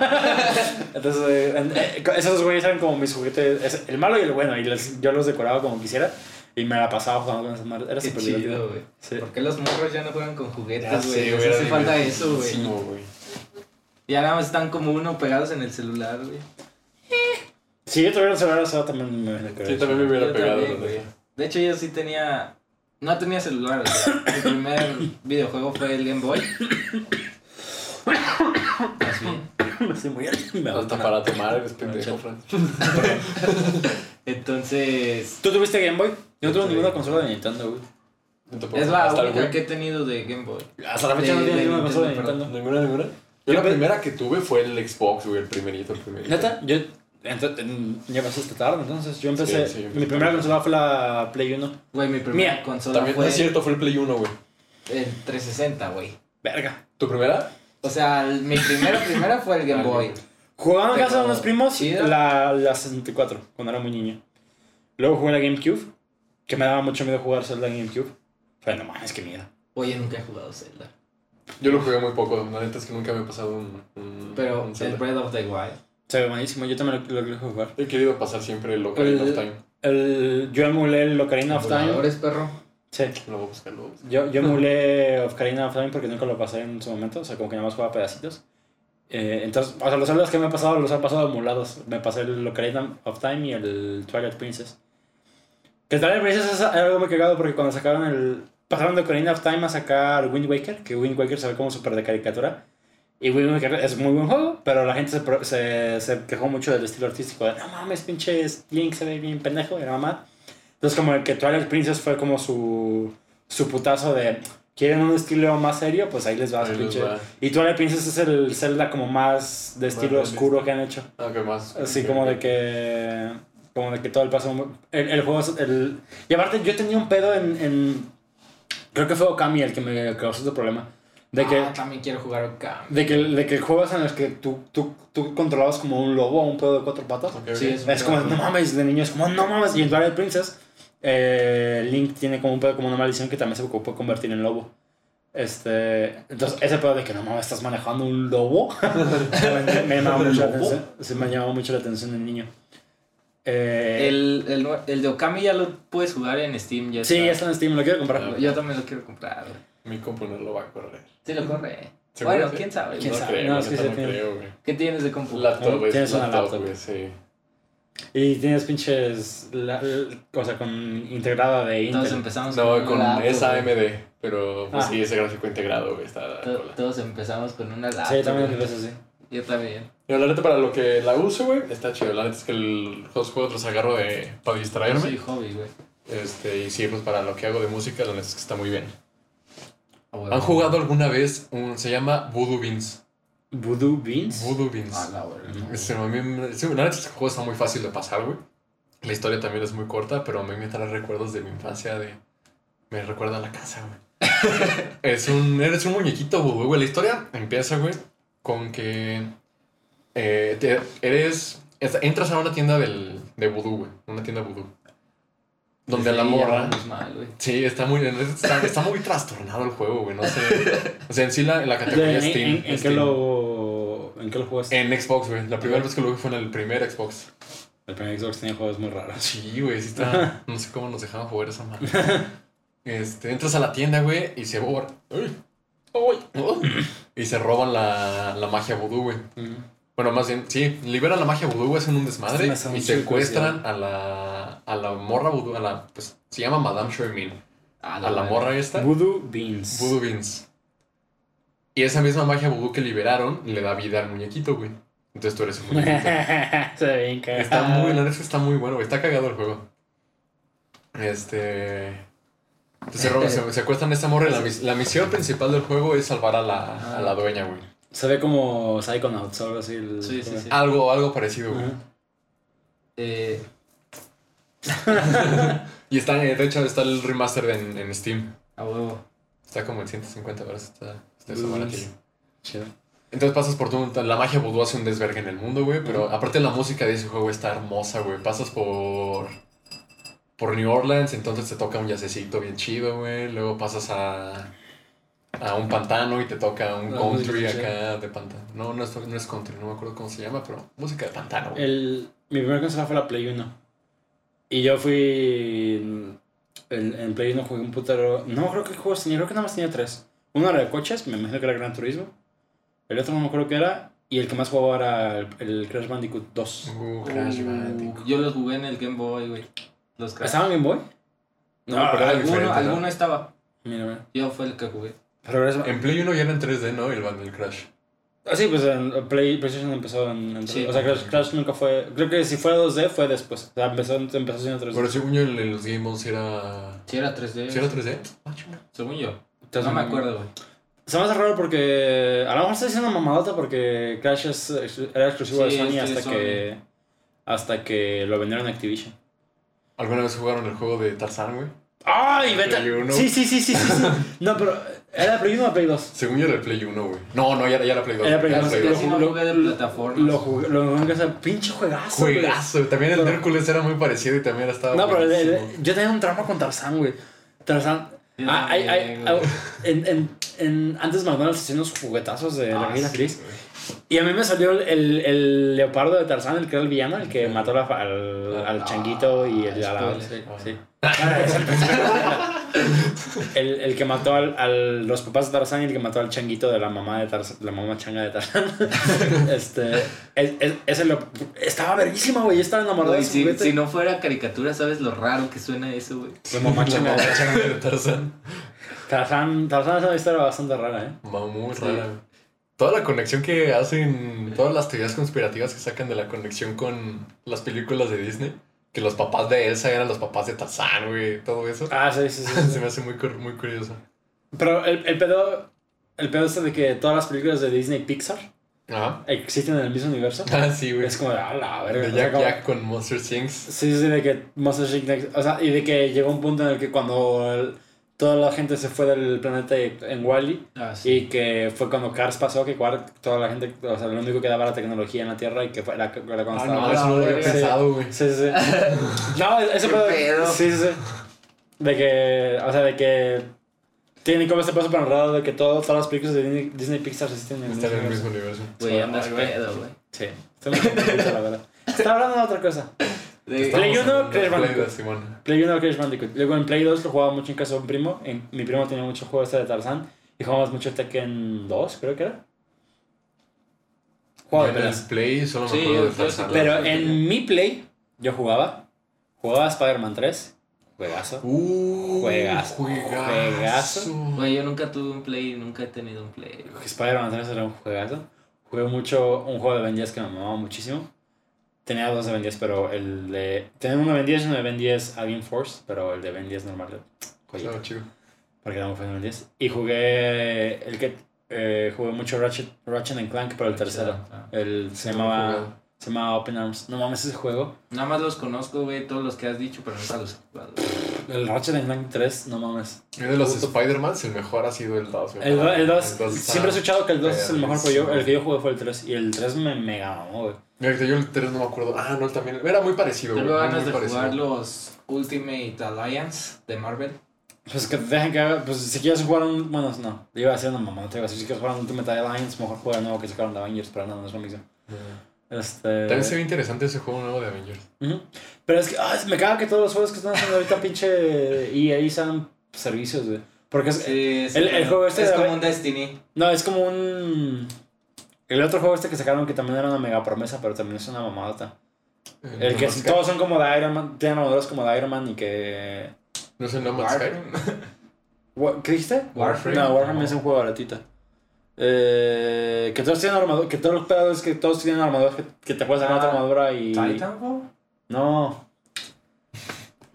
Speaker 3: Entonces, eh, eh, esos güeyes eran como mis juguetes, es- el malo y el bueno, y les- yo los decoraba como quisiera. Y me la pasaba jugando con esas madres. Era súper
Speaker 1: chido, güey.
Speaker 3: Sí.
Speaker 1: ¿Por qué los morros ya no juegan con juguetes, güey? Hace
Speaker 2: era
Speaker 1: falta eso, güey.
Speaker 2: divertidísimo, güey.
Speaker 1: Ya nada más están como uno pegados en el celular, güey.
Speaker 3: Si yo tuviera un celular así, también me hubiera
Speaker 2: Sí, también me hubiera
Speaker 1: Yo
Speaker 2: pegado.
Speaker 1: también. De hecho, yo sí tenía. No tenía celular, o sea, mi primer videojuego fue el Game Boy. Bien.
Speaker 3: Me estoy muriendo. Me
Speaker 2: Hasta para tomar eres pendejo, Fran.
Speaker 1: Entonces.
Speaker 3: ¿Tú tuviste Game Boy? Yo no tuve
Speaker 1: Sí.
Speaker 3: ninguna consola de Nintendo, güey.
Speaker 2: No te puedo-
Speaker 1: Es la
Speaker 2: hasta el
Speaker 1: única
Speaker 2: Wii.
Speaker 1: que he tenido de Game Boy.
Speaker 3: Hasta la fecha
Speaker 1: De-
Speaker 3: no tiene
Speaker 1: de
Speaker 3: ninguna consola de
Speaker 1: Nintendo,
Speaker 3: Nintendo.
Speaker 2: ¿Ninguna, ninguna? Yo
Speaker 3: Yo
Speaker 2: la
Speaker 3: pe-
Speaker 2: primera que tuve fue el Xbox, güey, el primerito, el primerito.
Speaker 3: Neta, yo. Ent- en- Ya pasaste tarde, entonces. Yo empecé.
Speaker 2: Sí, sí,
Speaker 3: mi primera consola fue la Play 1.
Speaker 1: Güey, mi primera
Speaker 3: Mía.
Speaker 1: consola
Speaker 2: También, no
Speaker 1: fue
Speaker 2: es cierto, fue el Play 1, güey.
Speaker 1: el 360, güey.
Speaker 3: Verga.
Speaker 2: ¿Tu primera?
Speaker 1: O sea, el- mi primera primera fue el Game Boy.
Speaker 3: Jugaba en casa de unos primos la, la 64, cuando era muy niño. Luego jugué la GameCube, que me daba mucho miedo jugar Zelda en GameCube. Pero no mames, qué miedo.
Speaker 1: Oye, nunca he jugado Zelda.
Speaker 2: Yo lo jugué muy poco. La neta es que nunca me he pasado un. un
Speaker 1: Pero
Speaker 2: un
Speaker 1: el. Breath of the Wild.
Speaker 3: Se ve buenísimo, yo también lo, lo quiero jugar.
Speaker 2: He querido pasar siempre el Ocarina
Speaker 3: El-
Speaker 2: of Time.
Speaker 3: El, yo emulé el Ocarina of Time.
Speaker 1: ¿Emuladores, perro?
Speaker 3: Sí.
Speaker 2: Lo voy a buscar, lo voy a buscar.
Speaker 3: Yo, yo emulé Ocarina of Time porque nunca lo pasé en su momento, o sea, como que nada más jugaba pedacitos. Eh, entonces, o sea, los Zeldas que me he pasado los he pasado emulados. Me pasé el Ocarina of Time y el Twilight Princess. Que el Twilight Princess es algo muy cagado porque cuando sacaron el. Pasaron de Ocarina of Time a sacar Wind Waker, que Wind Waker se ve como súper de caricatura. Y Wind Waker es muy buen juego, pero la gente se, se, se quejó mucho del estilo artístico. De, no mames, pinches Link se ve bien pendejo, y la mamá. Entonces, como el que Twilight Princess fue como su, su putazo de. ¿Quieren un estilo más serio? Pues ahí les va.
Speaker 2: Ahí
Speaker 3: pinche.
Speaker 2: va.
Speaker 3: Y Twilight Princess es el Zelda como más de estilo oscuro que han hecho.
Speaker 2: Ah, ¿qué más?
Speaker 3: Así como de que. Como de que todo el paso. El, el juego. El, y aparte, yo tenía un pedo en. en creo que fue Okami el que me causó este problema. De que.
Speaker 1: Ah, también quiero jugar Okami.
Speaker 3: De que, de que juegos en los que tú, tú, tú controlabas como un lobo o un pedo de cuatro patas.
Speaker 2: Ok,
Speaker 1: Sí,
Speaker 2: ok.
Speaker 1: es-
Speaker 3: Es como, no mames, de niño es como, no mames. Y en Twilight Princess, eh, Link tiene como un pedo, como una maldición que también se puede convertir en lobo. Este, entonces, ese pedo de que no mames, estás manejando un lobo, me, me llamaba mucho la atención. Sí, me llamaba mucho la atención del niño. Eh,
Speaker 1: El, el, el de Okami ya lo puedes jugar en Steam. Ya
Speaker 3: sí, ya está en Steam, lo quiero comprar.
Speaker 1: Yo también lo quiero comprar. Güey.
Speaker 2: Mi compu no lo va a correr.
Speaker 1: Sí, lo corre.
Speaker 2: ¿Seguro
Speaker 1: Bueno,
Speaker 2: sí?
Speaker 1: quién sabe.
Speaker 3: ¿Quién
Speaker 2: no
Speaker 3: sabe?
Speaker 2: creo,
Speaker 3: No, es que sí
Speaker 2: no
Speaker 3: tiene-
Speaker 2: creo, güey.
Speaker 1: ¿Qué tienes de compu?
Speaker 2: Laptop, güey.
Speaker 3: Tienes una
Speaker 2: laptop,
Speaker 3: laptop.
Speaker 2: güey, sí.
Speaker 3: Y tienes pinches, la, o sea, con integrada de
Speaker 1: Todos
Speaker 3: Intel.
Speaker 1: empezamos
Speaker 2: No,
Speaker 1: con,
Speaker 2: con
Speaker 1: laptop,
Speaker 2: esa
Speaker 1: güey.
Speaker 2: AMD, pero pues
Speaker 3: Ah.
Speaker 2: sí, ese gráfico integrado, güey, está
Speaker 1: To-. Todos empezamos con una laptop.
Speaker 3: Sí, también
Speaker 1: güey.
Speaker 3: lo así.
Speaker 1: Yo también.
Speaker 2: Pero la neta, para lo que la uso, güey, está chido. La neta es que el- los juegos los agarro de, para distraerme.
Speaker 1: Yo soy hobby, güey.
Speaker 2: Este, y sí, pues para lo que hago de música, la neta es que está muy bien.
Speaker 1: Ah, bueno.
Speaker 2: ¿Han jugado alguna vez un. se llama Voodoo Beans?
Speaker 3: Voodoo Beans.
Speaker 2: Voodoo Beans.
Speaker 1: Ah, la verdad.
Speaker 2: Este, a mí me- sí, la neta es que el juego está muy fácil de pasar, güey. La historia también es muy corta, pero a mí me trae recuerdos de mi infancia de... Me recuerda a la casa, güey. es un... Eres un muñequito vudú, güey. La historia empieza, güey, con que... eh, te- eres es- entras a una tienda del, de vudú, güey. Una tienda vudú. Donde
Speaker 1: Desde
Speaker 2: la morra.
Speaker 1: mal.
Speaker 2: Sí, está muy, está, está muy trastornado el juego, güey. No sé. O sea, en sí la, la categoría
Speaker 3: ¿En,
Speaker 2: es Steam.
Speaker 3: en- qué lo, ¿En qué lo jugaste?
Speaker 2: En Xbox, güey. La primera vez que lo vi fue en el primer Xbox.
Speaker 3: El primer Xbox tenía juegos muy raros.
Speaker 2: Sí, güey, sí está. No sé cómo nos dejaban jugar esa madre. Este, entras a la tienda, güey, y se borra. ¡Uy! ¡Uy! ¡Uy! Y se roban la, la magia vudú, güey. Bueno, más bien, sí, liberan la magia vudú, hacen un desmadre y secuestran a la, a la morra vudú, a la, pues, se llama Madame Shermin,
Speaker 1: A
Speaker 2: a la morra esta,
Speaker 3: Voodoo Beans.
Speaker 2: Voodoo Beans. Y esa misma magia vudú que liberaron le da vida al muñequito, güey. Entonces tú eres el muñequito.
Speaker 3: Ve bien cagado.
Speaker 2: Está muy, la que está muy bueno, güey. Está cagado el juego. Este. Entonces se, secuestran a esta morra y la, la misión principal del juego es salvar a la, a la dueña, güey.
Speaker 3: Se ve como Psychonauts o algo así. el
Speaker 1: Sí, sí, sí.
Speaker 2: Algo, algo parecido, güey.
Speaker 1: Eh,
Speaker 2: Y está, eh, de hecho, está el remaster en, en Steam.
Speaker 1: a huevo.
Speaker 2: Está como en 150 horas. Está, está eso baratillo.
Speaker 3: Chido.
Speaker 2: Entonces pasas por todo. La magia vudú hace un desvergue en el mundo, güey. Pero aparte, la música de ese juego está hermosa, güey. Pasas por. Por New Orleans, entonces te toca un jazzecito bien chido, güey. Luego pasas a. A un pantano y te toca un
Speaker 3: La
Speaker 2: country acá de pantano. No, no es, no es country, no me acuerdo cómo se llama, pero música de pantano.
Speaker 3: El, mi primera consola fue la Play 1. Y yo fui. En, en Play 1 jugué un putero. No creo que juegos tenía, creo que nada más tenía tres. Uno era de coches, me imagino que era Gran Turismo. El otro no me acuerdo qué era. Y el que más jugaba era el, el Crash Bandicoot 2.
Speaker 2: Uh, Crash
Speaker 1: Uh,
Speaker 2: Bandicoot.
Speaker 1: Yo los jugué en el Game Boy, güey. Los Crash.
Speaker 3: ¿Estaba en Game Boy?
Speaker 2: No,
Speaker 3: Ah,
Speaker 2: pero era
Speaker 1: alguno, alguno estaba.
Speaker 3: Mira, mira.
Speaker 1: Yo fue el que jugué.
Speaker 3: Pero es-
Speaker 2: En Play 1 ya era en 3D, ¿no? El Band del Crash.
Speaker 3: Ah, sí, pues en Play, PlayStation empezó en. en
Speaker 1: Sí.
Speaker 3: o sea, Crash, Crash nunca fue. Creo que si fue 2D fue después. O sea, empezó, empezó siendo 3D.
Speaker 2: Pero según yo, en los Game Boys era.
Speaker 1: Si era 3D.
Speaker 2: ¿Sí era 3D? Ah.
Speaker 1: Según yo.
Speaker 3: Entonces,
Speaker 1: no me acuerdo, güey.
Speaker 3: Se me hace raro porque. A lo mejor estoy diciendo mamadota porque Crash es, era exclusivo de
Speaker 1: Sí,
Speaker 3: Sony
Speaker 1: es que
Speaker 3: hasta
Speaker 1: Sony.
Speaker 3: que. Hasta que lo vendieron a Activision.
Speaker 2: ¿Alguna vez jugaron el juego de Tarzan, güey?
Speaker 3: ¡Ay, vete! Sí, sí, sí, sí, sí, sí. No, pero. ¿Era de Play 1 o Play 2?
Speaker 2: Según yo era el Play 1, güey. No, no, ya, ya era Play 2.
Speaker 3: Era Play
Speaker 2: ya
Speaker 3: dos,
Speaker 2: Play
Speaker 3: lo
Speaker 1: jugué de plataformas.
Speaker 3: Lo jugué, lo jugué en casa. Pinche juegazo. güey.
Speaker 2: Juegazo. También el de
Speaker 3: Pero-
Speaker 2: Hércules era muy parecido y también estaba.
Speaker 3: No, pero el- el- yo tenía un trauma con Tarzán, güey. Tarzán. Ah, hay- hay- ah,
Speaker 1: güey.
Speaker 3: en, en, en, antes McDonald's hacían unos juguetazos de la
Speaker 2: Ah,
Speaker 3: gallina
Speaker 2: sí,
Speaker 3: feliz.
Speaker 2: güey.
Speaker 3: Y a mí me salió el, el, el leopardo de Tarzán, el que era el villano, el que mató la- al, al
Speaker 2: Ah,
Speaker 3: changuito y el, a la, sí, sí. el, el que mató al, al- los papás de Tarzán y el que mató al changuito de la mamá de Tarzán, la mamá changa de Tarzán. este, es, es- ese lo, estaba verguísima, güey. Estaba enamorado de
Speaker 1: si,
Speaker 3: juguete.
Speaker 1: si no fuera caricatura, ¿sabes lo raro que suena eso, güey?
Speaker 3: La mamá changa de Tarzán. Tarzán, Tarzán es una historia bastante rara, ¿eh?
Speaker 2: Mamá muy
Speaker 1: Sí.
Speaker 2: rara. Toda la conexión que hacen, todas las teorías conspirativas que sacan de la conexión con las películas de Disney. Que los papás de Elsa eran los papás de Tarzán, güey. Todo eso.
Speaker 3: Ah, sí, sí, sí.
Speaker 2: Se me hace muy, muy curioso.
Speaker 3: Pero el, el pedo. El pedo este de que todas las películas de Disney y Pixar
Speaker 2: Ajá.
Speaker 3: existen en el mismo universo.
Speaker 2: Ah, sí, güey.
Speaker 3: Es como de, a la verga.
Speaker 2: De
Speaker 3: o sea,
Speaker 2: Jack
Speaker 3: como-
Speaker 2: Jack con Monster Things.
Speaker 3: Sí, sí, de que Monster next- O sea, y de que llegó un punto en el que cuando el- toda la gente se fue del planeta en Wally
Speaker 1: Ah,
Speaker 3: y que fue cuando Cars pasó, que toda la gente, o sea, lo único que daba la tecnología en la Tierra y que fue, era, era cuando
Speaker 2: Ah,
Speaker 3: estaba.
Speaker 2: no, eso no lo había
Speaker 1: Sí.
Speaker 2: pensado, güey.
Speaker 3: Sí, sí, sí. No, ese
Speaker 1: ¿Qué
Speaker 3: pedo.
Speaker 1: pedo?
Speaker 3: Sí, sí, sí. De que, o sea, de que tienen como este paso para enredado de que todo, todas las películas de Disney, Disney Pixar existen en
Speaker 2: Están en el
Speaker 3: mismo universo.
Speaker 1: Güey, andas
Speaker 3: güey.
Speaker 1: pedo, güey.
Speaker 3: Sí, la. Está hablando de otra cosa.
Speaker 1: De-
Speaker 3: Play
Speaker 2: Estamos
Speaker 3: uno,
Speaker 2: hablando de
Speaker 3: Crash
Speaker 2: Play
Speaker 3: Bandicoot. Play 1 Crash Bandicoot. Luego en Play 2 lo jugaba mucho en casa de un primo. En, mi primo tenía mucho juego este de Tarzán. Y jugábamos mucho Tekken 2, creo que era. Juego de
Speaker 2: en. Play solo me
Speaker 1: Sí,
Speaker 2: acuerdo
Speaker 1: yo-
Speaker 2: de Tarzan.
Speaker 3: Pero en mi Play yo jugaba. Jugaba Spider-Man 3. Juegazo.
Speaker 2: Uh,
Speaker 3: Juegazo.
Speaker 2: Juegazo.
Speaker 1: Yo nunca tuve un play, nunca he tenido un play.
Speaker 3: Spider-Man 3 era un juegazo. Jugué mucho un juego de Ben 10 que me mamaba muchísimo. Tenía dos de Ben 10, pero el de. Tenía uno de Ben 10 y uno de Ben 10 Alien Force, pero el de Ben 10 normal.
Speaker 2: Claro, chido.
Speaker 3: Porque era muy fan de Ben 10. Y jugué. El que. eh, jugué mucho Ratchet, Ratchet and Clank, pero el tercero.
Speaker 1: Ah.
Speaker 3: El, se,
Speaker 2: he
Speaker 3: llamaba. Se llamaba Open Arms. No mames ese juego.
Speaker 1: Nada más los conozco, güey, todos los que has dicho, pero nunca los he jugado.
Speaker 3: El Ratchet and Clank 3, no mames.
Speaker 2: Y de los Spider-Man, el mejor ha sido el 2. güey.
Speaker 3: El, do- el 2,
Speaker 2: está
Speaker 3: siempre he escuchado que el 2 es el mejor, pero yo, el que yo jugué fue el 3. Y el 3 me mega mamó, güey.
Speaker 2: Mira, yo el 3 no me acuerdo. Ah, no, el también. Era muy parecido, güey.
Speaker 1: Tengo ganas de
Speaker 2: parecido.
Speaker 1: jugar los Ultimate Alliance de Marvel.
Speaker 3: Pues que dejen que haga. Pues si quieres jugar un. Bueno, no. Iba a decir una mamá, no te iba a decir. Si quieres jugar un Ultimate Alliance, mejor juega el nuevo que sacaron de Avengers, pero no, no es lo mismo. Este.
Speaker 2: También se ve interesante ese juego nuevo de Avengers.
Speaker 3: Pero es que ay, me caga que todos los juegos que están haciendo ahorita pinche EA sean servicios, güey. Porque es,
Speaker 1: Sí, sí,
Speaker 3: el- el juego este
Speaker 1: es
Speaker 3: de-
Speaker 1: como un Destiny.
Speaker 3: No, es como un. El otro juego este que sacaron que también era una mega promesa, pero también es una mamadota. El que
Speaker 2: No
Speaker 3: todos son como de Iron Man, tienen armaduras como de Iron Man y que.
Speaker 2: ¿No es el No Man's Sky?
Speaker 1: Warframe.
Speaker 3: Wa- ¿Qué dijiste?
Speaker 2: Warframe.
Speaker 3: No, Warframe es un juego baratito. Eh, que todos tienen armadura, que todos los pedazos que todos tienen armaduras que, que te puedes sacar
Speaker 1: Ah,
Speaker 3: otra armadura y.
Speaker 1: Titanfall.
Speaker 3: No.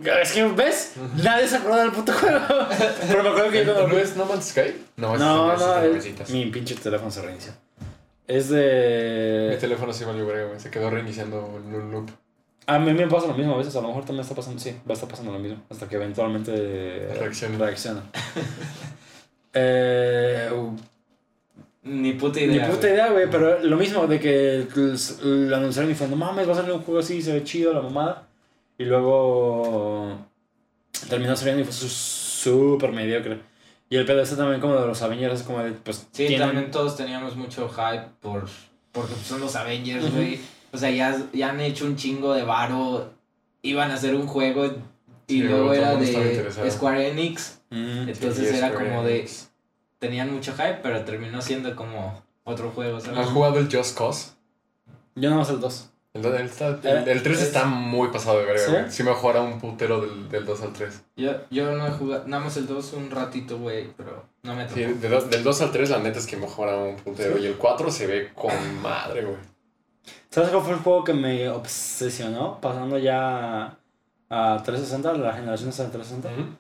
Speaker 3: Es que, ¿ves? Nadie se acuerda del puto juego. Pero me acuerdo que yo
Speaker 2: ¿No
Speaker 3: cuando-
Speaker 2: es No Man's Sky? No,
Speaker 3: No,
Speaker 2: es de
Speaker 3: no, es- mi pinche teléfono se reinició. Es
Speaker 2: Mi
Speaker 3: de.
Speaker 2: teléfono se valió verga, güey. Se quedó reiniciando en un loop.
Speaker 3: A mí me pasa lo mismo a veces, a lo mejor también está pasando, sí, va a estar pasando lo mismo, hasta que eventualmente
Speaker 2: Reaccione.
Speaker 3: reacciona. eh,
Speaker 1: Ni puta
Speaker 3: ni
Speaker 1: idea.
Speaker 3: puta
Speaker 1: güey.
Speaker 3: idea, güey, pero lo mismo de que lo anunciaron y fue, no mames, va a salir un juego así, se ve chido la mamada. Y luego terminó saliendo y fue súper mediocre. Y el pedo este también como de los Avengers, es como de, pues,
Speaker 1: Sí,
Speaker 3: tienen-
Speaker 1: también todos teníamos mucho hype por porque son los Avengers, güey. O sea, ya, ya han hecho un chingo de varo. Iban a hacer un juego y
Speaker 2: Sí,
Speaker 1: luego era de. Square Enix.
Speaker 3: Mm.
Speaker 1: Entonces
Speaker 2: Sí,
Speaker 1: era
Speaker 2: Square
Speaker 1: como de. Tenían mucho hype, pero terminó siendo como otro juego,
Speaker 2: ¿Has
Speaker 1: ¿sabes?
Speaker 2: jugado el Just Cause?
Speaker 3: Yo no más el 2.
Speaker 2: El, el, está- el, el 3
Speaker 1: Eh,
Speaker 2: está muy pasado de verga,
Speaker 3: ¿Sí?
Speaker 2: güey. Sí me jugará un putero del, del 2 al 3.
Speaker 1: Yo, yo no he jugado, nada más el 2 un ratito, güey, pero no me tocó.
Speaker 2: Sí, de do- del 2 al 3 la neta es que mejora un putero. Y el 4 se ve con madre, güey.
Speaker 3: ¿Sabes cuál fue el juego que me obsesionó? Pasando ya a 360, la generación de 360.
Speaker 2: Ujú.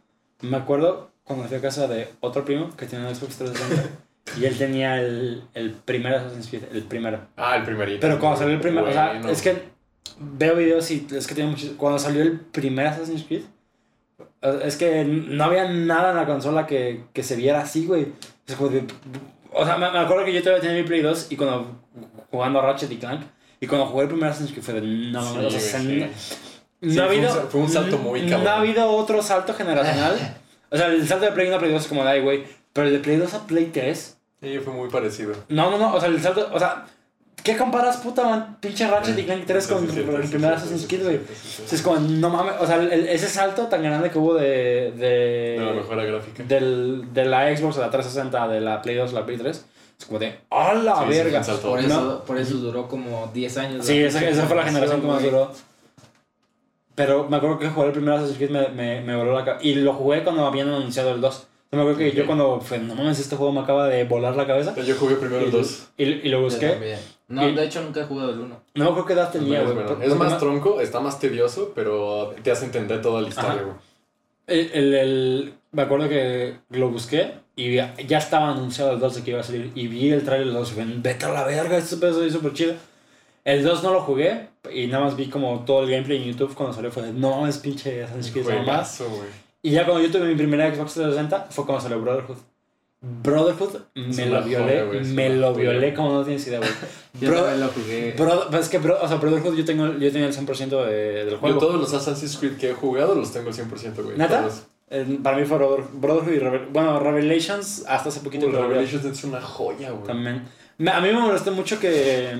Speaker 3: Me acuerdo cuando fui a casa de otro primo que tenía un Xbox 360 y él tenía el, el primer Assassin's Creed, el primero.
Speaker 2: Ah, el primerito.
Speaker 3: Pero cuando salió el primer, o sea,
Speaker 2: Bueno.
Speaker 3: es que veo videos y es que tiene muchos. Cuando salió el primer Assassin's Creed, eh, es que no había nada en la consola que, que se viera así, güey. Es como de- o sea, me, me acuerdo que yo todavía tenía mi Play 2 y cuando jugando a Ratchet y Clank, y cuando jugué el primer Assassin's Creed fue de no,
Speaker 2: Sí,
Speaker 3: o sea, no-
Speaker 2: sí.
Speaker 3: no
Speaker 2: Sí,
Speaker 3: ha
Speaker 2: fue un
Speaker 3: habido,
Speaker 2: fue un salto muy
Speaker 3: no
Speaker 2: cabrón.
Speaker 3: ha habido otro salto generacional. O sea, el salto de Play 1 a Play 2 es como de, ay, güey. Pero el de Play 2 a Play 3
Speaker 2: Sí, fue muy parecido.
Speaker 3: no, no, no, o sea, el salto, o sea, ¿qué comparas, puta, man, pinche Ratchet y Clank 3 con el primer Assassin's Creed, güey? Es como, no mames, o sea, el- ese salto tan grande que hubo de,
Speaker 2: De la
Speaker 3: de,
Speaker 2: mejora gráfica.
Speaker 3: del, de la Xbox, de la 360, de la Play 2, de la Play 3, es como de, ¡a la
Speaker 2: Sí,
Speaker 3: verga!
Speaker 1: Por
Speaker 3: No.
Speaker 1: eso, por eso duró como 10 años.
Speaker 3: Sí,
Speaker 1: la
Speaker 3: esa, esa fue la generación que más duró. Pero me acuerdo que jugar el primer Assassin's Creed me, me, me voló la cabeza. Y lo jugué cuando habían anunciado el 2. me acuerdo que yo
Speaker 2: Ok.
Speaker 3: cuando fue, no mames, este juego me acaba de volar la cabeza.
Speaker 2: Yo jugué primero el 2.
Speaker 3: Y, y lo
Speaker 1: Yo
Speaker 3: busqué.
Speaker 1: No,
Speaker 3: Y-
Speaker 1: de hecho nunca he jugado el 1.
Speaker 3: No me acuerdo qué edad tenía,
Speaker 2: Es,
Speaker 3: güey. por-
Speaker 2: Es más tronco, está más tedioso, pero te hace entender toda la historia, güey.
Speaker 3: El, el, el- me acuerdo que lo busqué y ya ya estaba anunciado el 2 de que iba a salir. Y vi el trailer del 2 y fue, vete a la verga, este pedo es súper chido. El 2 no lo jugué y nada más vi como todo el gameplay en YouTube cuando salió. Fue de, no mames, pinche Assassin's Creed, nada más. Y ya cuando yo tuve mi primera Xbox 360 fue cuando salió Brotherhood. Brotherhood me
Speaker 2: Es
Speaker 3: lo violé,
Speaker 2: es
Speaker 3: me lo violé como no tienes idea, güey.
Speaker 1: Yo
Speaker 3: Bro-
Speaker 1: también lo jugué.
Speaker 3: Bro- pues es que, bro- o sea, Brotherhood yo, tengo, yo tenía el 100% de, del
Speaker 2: Yo
Speaker 3: juego.
Speaker 2: todos los Assassin's Creed que he jugado los tengo al 100%, güey.
Speaker 3: ¿Neta?
Speaker 2: Todos.
Speaker 3: Eh, Para mí fue Brother- Brotherhood y Revel bueno, Revelations hasta hace poquito que lo jugué.
Speaker 2: Revelations es una joya, güey.
Speaker 3: También. A mí me molestó mucho que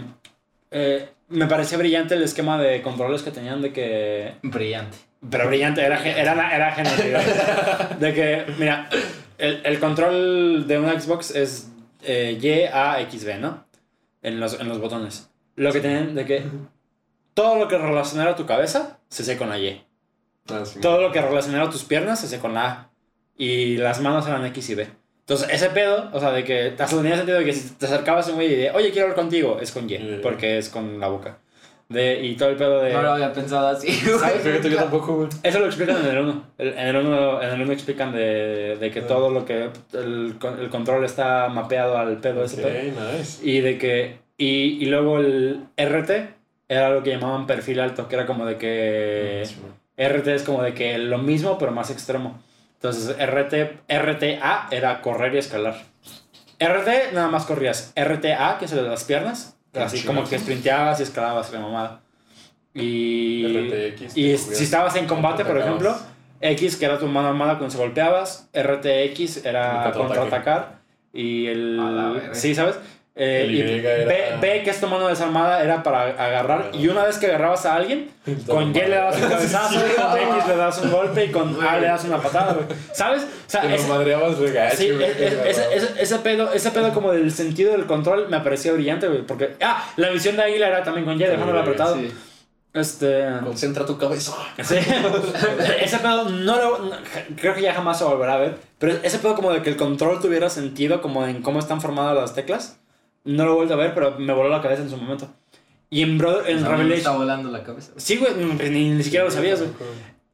Speaker 3: eh, me parecía brillante el esquema de controles que tenían de que...
Speaker 1: Brillante.
Speaker 3: Pero brillante, era, era, era genial. de que, mira, el, el control de una Xbox es eh, Y, A, X, B, ¿no? En los, en los botones. Lo que tienen de que todo lo que relacionara tu cabeza se hace con la Y.
Speaker 2: Ah, sí,
Speaker 3: Todo lo que relacionara tus piernas se hace con la A. Y las manos eran X y B. Entonces, ese pedo, o sea, de que hasta tenía sentido de que si te acercabas a un güey y de, oye, quiero hablar contigo, es con Y,
Speaker 2: Yeah.
Speaker 3: porque es con la boca. De, y todo el pedo de...
Speaker 1: No lo había pensado así.
Speaker 2: ¿Sabes? Fíjate, yo tampoco, güey.
Speaker 3: Eso lo explican en el 1. En el 1 en el uno explican de, de que
Speaker 2: Ah.
Speaker 3: todo lo que. El, el control está mapeado al pedo ese
Speaker 2: Ok,
Speaker 3: pedo.
Speaker 2: nice.
Speaker 3: Y de que. Y, y luego el RT era lo que llamaban perfil alto, que era como de que.
Speaker 2: Sí, güey.
Speaker 3: RT es como de que lo mismo, pero más extremo. Entonces, RT, RTA era correr y escalar. RT nada más corrías. RTA, que es el de las piernas,
Speaker 2: Ah,
Speaker 3: así como que sprinteabas y escalabas la mamada. Y,
Speaker 2: RTX,
Speaker 3: y si estabas en combate, por ejemplo, X, que era tu mano armada cuando se golpeabas, RTX era contraatacar, y el...
Speaker 1: A.
Speaker 3: Sí, ¿sabes? Eh, y
Speaker 2: era-
Speaker 3: B, B, que es tu mano desarmada, era para agarrar, y una vez que agarrabas a alguien, con Y le das un cabezazo, con X le das un golpe y con A le das una patada, güey. ¿Sabes? O sea,
Speaker 2: Te lo
Speaker 3: es-
Speaker 2: madreabas regacho,
Speaker 3: Sí, es- ese, ese, ese pedo, ese pedo como del sentido del control me parecía brillante, güey. Porque, ah, la visión de águila era también con Y, dejándolo
Speaker 2: Sí,
Speaker 3: apretado.
Speaker 1: Sí.
Speaker 3: Este.
Speaker 2: Concentra tu cabeza.
Speaker 3: Sí. ese pedo no lo. no- creo que ya jamás se volverá a ver. Pero ese pedo como de que el control tuviera sentido, como en cómo están formadas las teclas. No lo he vuelto a ver, pero me voló la cabeza en su momento. Y en, Brother, en
Speaker 1: O sea, me está
Speaker 3: Revelation.
Speaker 1: volando la cabeza.
Speaker 3: Sí, güey, ni, ni siquiera lo sabías, güey.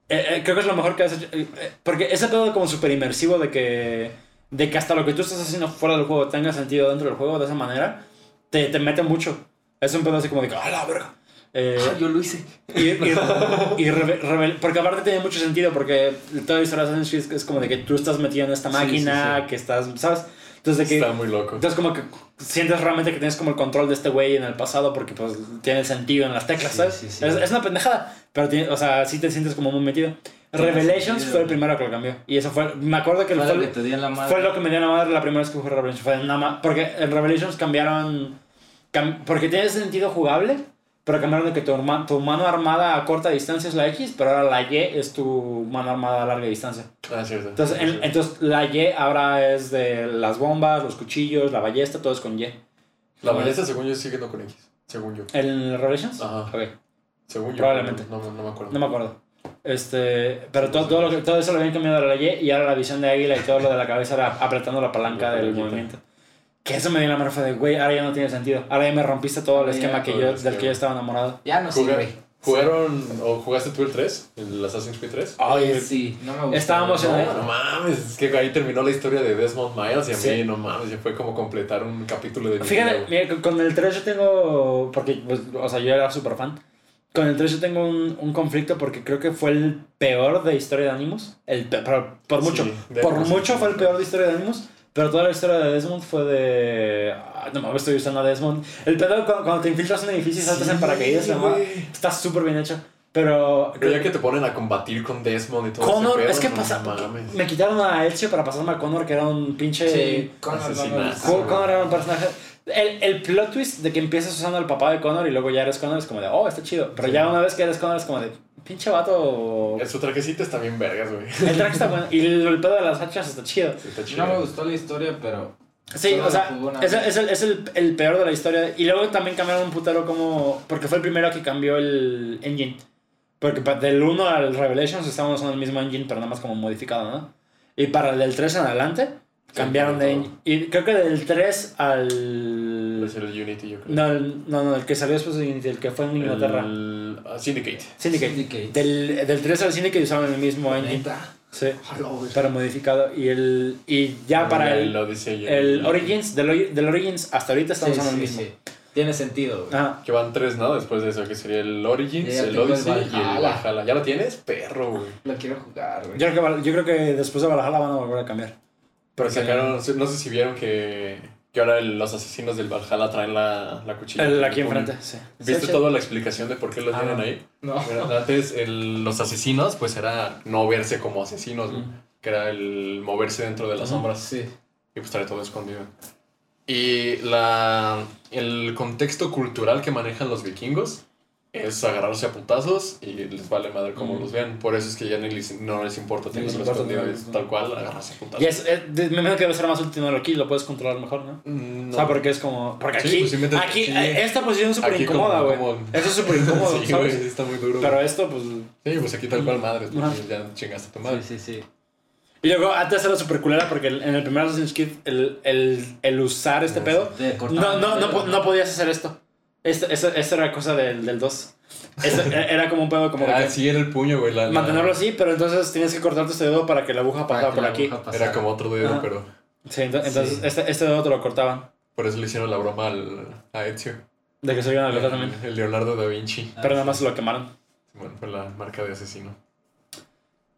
Speaker 3: Eh, eh, creo que es lo mejor que has hecho. eh, eh, porque ese pedo como súper inmersivo de que, de que hasta lo que tú estás haciendo fuera del juego tenga sentido dentro del juego de esa manera, te, te mete mucho. Es un pedo así como de que, ¡ah, la verga! Eh,
Speaker 1: Ah, yo lo hice.
Speaker 3: y, y, y reve- porque aparte tiene mucho sentido porque toda la historia de Assassin's Creed es como de que tú estás metido en esta
Speaker 1: Sí,
Speaker 3: máquina,
Speaker 1: sí, sí.
Speaker 3: que estás, ¿sabes? Entonces de que...
Speaker 2: Está muy loco.
Speaker 3: Entonces como que sientes realmente que tienes como el control de este güey en el pasado porque pues tiene sentido en las teclas,
Speaker 1: Sí,
Speaker 3: ¿sabes?
Speaker 1: sí, sí.
Speaker 3: Es, es una pendejada, pero tiene, o sea, sí te sientes como muy metido. Revelations fue el primero que lo cambió. Y eso fue, me acuerdo que
Speaker 1: Fue
Speaker 3: fue,
Speaker 1: lo que te di en la madre.
Speaker 3: fue lo que me dio la madre la primera vez que jugué Revelations. Fue nada más, porque en Revelations cambiaron, cam- porque tiene sentido jugable, pero cambiaron de que tu, arma- tu mano armada a corta distancia es la X, pero ahora la Y es tu mano armada a larga distancia.
Speaker 2: Ah, cierto.
Speaker 3: Entonces, en- entonces la Y ahora es de las bombas, los cuchillos, la ballesta, todo es con Y.
Speaker 2: La ballesta, según yo, sigue no con X. Según yo.
Speaker 3: ¿En Revelations?
Speaker 2: Ajá.
Speaker 3: Ok,
Speaker 2: Según yo.
Speaker 3: Probablemente.
Speaker 2: No, no, no me acuerdo.
Speaker 3: no me acuerdo. Este, pero todo, todo, lo que, todo eso lo habían cambiado a la Y y ahora la visión de águila y todo lo de la cabeza era apretando la palanca
Speaker 2: La
Speaker 3: del movimiento. Que eso me dio la mano fue de, güey, ahora ya no tiene sentido. Ahora ya me rompiste todo el esquema que
Speaker 2: todo
Speaker 3: yo,
Speaker 2: el
Speaker 3: del que yo estaba enamorado.
Speaker 1: Ya no sirve.
Speaker 2: ¿Jugaron o jugaste tú el 3? ¿El Assassin's Creed 3?
Speaker 3: Ay,
Speaker 1: Sí, no me gusta.
Speaker 3: Estábamos en
Speaker 2: No,
Speaker 3: el-
Speaker 2: no mames, es que ahí terminó la historia de Desmond Miles y a mí,
Speaker 3: Sí.
Speaker 2: no mames, ya fue como completar un capítulo de mi
Speaker 3: Fíjate,
Speaker 2: vida,
Speaker 3: mira, con- el 3 yo tengo. Porque, pues, o sea, yo era súper fan. Con el 3 yo tengo un, un conflicto porque creo que fue el peor de historia de Animus. El pe- pero por
Speaker 2: Sí,
Speaker 3: mucho.
Speaker 2: de
Speaker 3: por mucho
Speaker 2: sí.
Speaker 3: fue el peor de historia de Animus. Pero toda la historia de Desmond fue de. ah, no mames, estoy usando a Desmond. El pedo cuando, cuando te infiltras en un edificio y saltas
Speaker 2: Sí,
Speaker 3: en paracaídas, la
Speaker 2: güey.
Speaker 3: mamá, está súper bien hecho. Pero.
Speaker 2: Pero ya que te ponen a combatir con Desmond y todo
Speaker 3: Connor,
Speaker 2: ese pedo,
Speaker 3: es que
Speaker 2: no
Speaker 3: pasa.
Speaker 2: mames.
Speaker 3: Me quitaron a Ezio para pasarme a Connor, que era un pinche.
Speaker 1: Sí, Connor no
Speaker 3: Connor era un personaje. El, el plot twist de que empiezas usando al papá de Connor y luego ya eres Connor es como de, oh, está chido. Pero
Speaker 2: Sí.
Speaker 3: ya una vez que eres Connor es como de, pinche vato.
Speaker 2: Su trajecito está bien vergas, güey.
Speaker 3: El traje está bueno. Y el, el pedo de las hachas está chido.
Speaker 2: Sí, está chido.
Speaker 1: No me gustó la historia, pero.
Speaker 3: Sí, o sea, es, es, el, es el, el peor de la historia. Y luego también cambiaron un putero como. Porque fue el primero que cambió el engine. Porque del 1 al Revelations estábamos usando el mismo engine, pero nada más como modificado, ¿no? Y para el del 3 en adelante, cambiaron de engine. Y creo que del 3 al.
Speaker 2: Debe ser el Unity, yo creo.
Speaker 3: No, el- no, no, el que salió después de Unity, el que fue en Inglaterra.
Speaker 2: El ah, Syndicate.
Speaker 3: Syndicate.
Speaker 1: Syndicate.
Speaker 3: Del, del 3 al Syndicate usaban el mismo engine. Sí, pero modificado. Y el y ya para el,
Speaker 2: Odyssey
Speaker 3: el Origins, del, del Origins hasta ahorita estamos
Speaker 1: Sí,
Speaker 3: usando
Speaker 1: sí,
Speaker 3: el mismo.
Speaker 1: sí. Tiene sentido, güey.
Speaker 3: Ajá.
Speaker 2: Que van tres, ¿no? Después de eso, que sería el Origins,
Speaker 1: Ya
Speaker 2: el
Speaker 1: tengo el
Speaker 2: Odyssey y el
Speaker 1: Valhalla.
Speaker 2: ¿Ya lo tienes? Perro, güey.
Speaker 1: Lo quiero jugar, güey.
Speaker 3: Yo creo, que, yo creo que después de Valhalla van a volver a cambiar.
Speaker 2: Pero sacaron, no sé si vieron que, que ahora el- los asesinos del Valhalla traen la, la cuchilla.
Speaker 3: El aquí enfrente, sí.
Speaker 2: ¿Viste
Speaker 3: Sí,
Speaker 2: toda la explicación de por qué lo
Speaker 1: Ah,
Speaker 2: tienen ahí?
Speaker 1: No.
Speaker 2: Bueno, antes el- los asesinos, pues era no verse como asesinos,
Speaker 3: Ujú.
Speaker 2: que era el moverse dentro de las
Speaker 3: Ujú.
Speaker 2: sombras
Speaker 1: Sí.
Speaker 2: y pues trae todo escondido. Y la, el contexto cultural que manejan los vikingos es agarrarse a putazos y les vale madre como los vean. Por eso es que ya ni les- no les importa
Speaker 3: Ni les
Speaker 2: tenerlo
Speaker 3: importa
Speaker 2: escondido,
Speaker 3: tenerlo
Speaker 2: es tal cual agarrarse a putazos.
Speaker 3: Y es, es- de- me imagino que debe ser más tenerlo aquí, lo puedes controlar mejor, ¿no?
Speaker 2: Mm,
Speaker 3: O sea, porque es como. Porque
Speaker 2: Sí,
Speaker 3: aquí.
Speaker 2: pues sí metes-
Speaker 3: aquí
Speaker 2: sí.
Speaker 3: eh, esta posición es súper incómoda, güey. Eso es súper incómodo,
Speaker 2: sí, güey,
Speaker 3: ¿sabes?
Speaker 2: está muy duro.
Speaker 3: Pero esto, pues.
Speaker 2: Sí, pues aquí tal cual madre,
Speaker 3: Ajá.
Speaker 2: ya chingaste a tu madre.
Speaker 1: Sí, sí, sí.
Speaker 3: Y luego antes era súper culera porque en el primer Assassin's Creed el, el, el usar este pedo. No, no, no, no podías hacer esto. Esto, esto, esto era cosa del, del 2. Esto era como un pedo como de
Speaker 2: Ah,
Speaker 3: que
Speaker 2: sí, era el puño, güey. la- la-
Speaker 3: mantenerlo así, pero entonces tienes que cortarte este dedo para que la aguja pasara
Speaker 1: que
Speaker 3: por aquí.
Speaker 1: pasara.
Speaker 2: Era como otro dedo,
Speaker 3: Ajá.
Speaker 2: pero
Speaker 3: Sí, ento- entonces
Speaker 1: Sí.
Speaker 3: Este, este dedo te lo cortaban.
Speaker 2: por eso le hicieron la broma al, a Ezio.
Speaker 3: De que se iban a
Speaker 2: El,
Speaker 3: también.
Speaker 2: el Leonardo da Vinci.
Speaker 1: Ah,
Speaker 3: Pero nada más se lo quemaron.
Speaker 2: Bueno, fue la marca de asesino.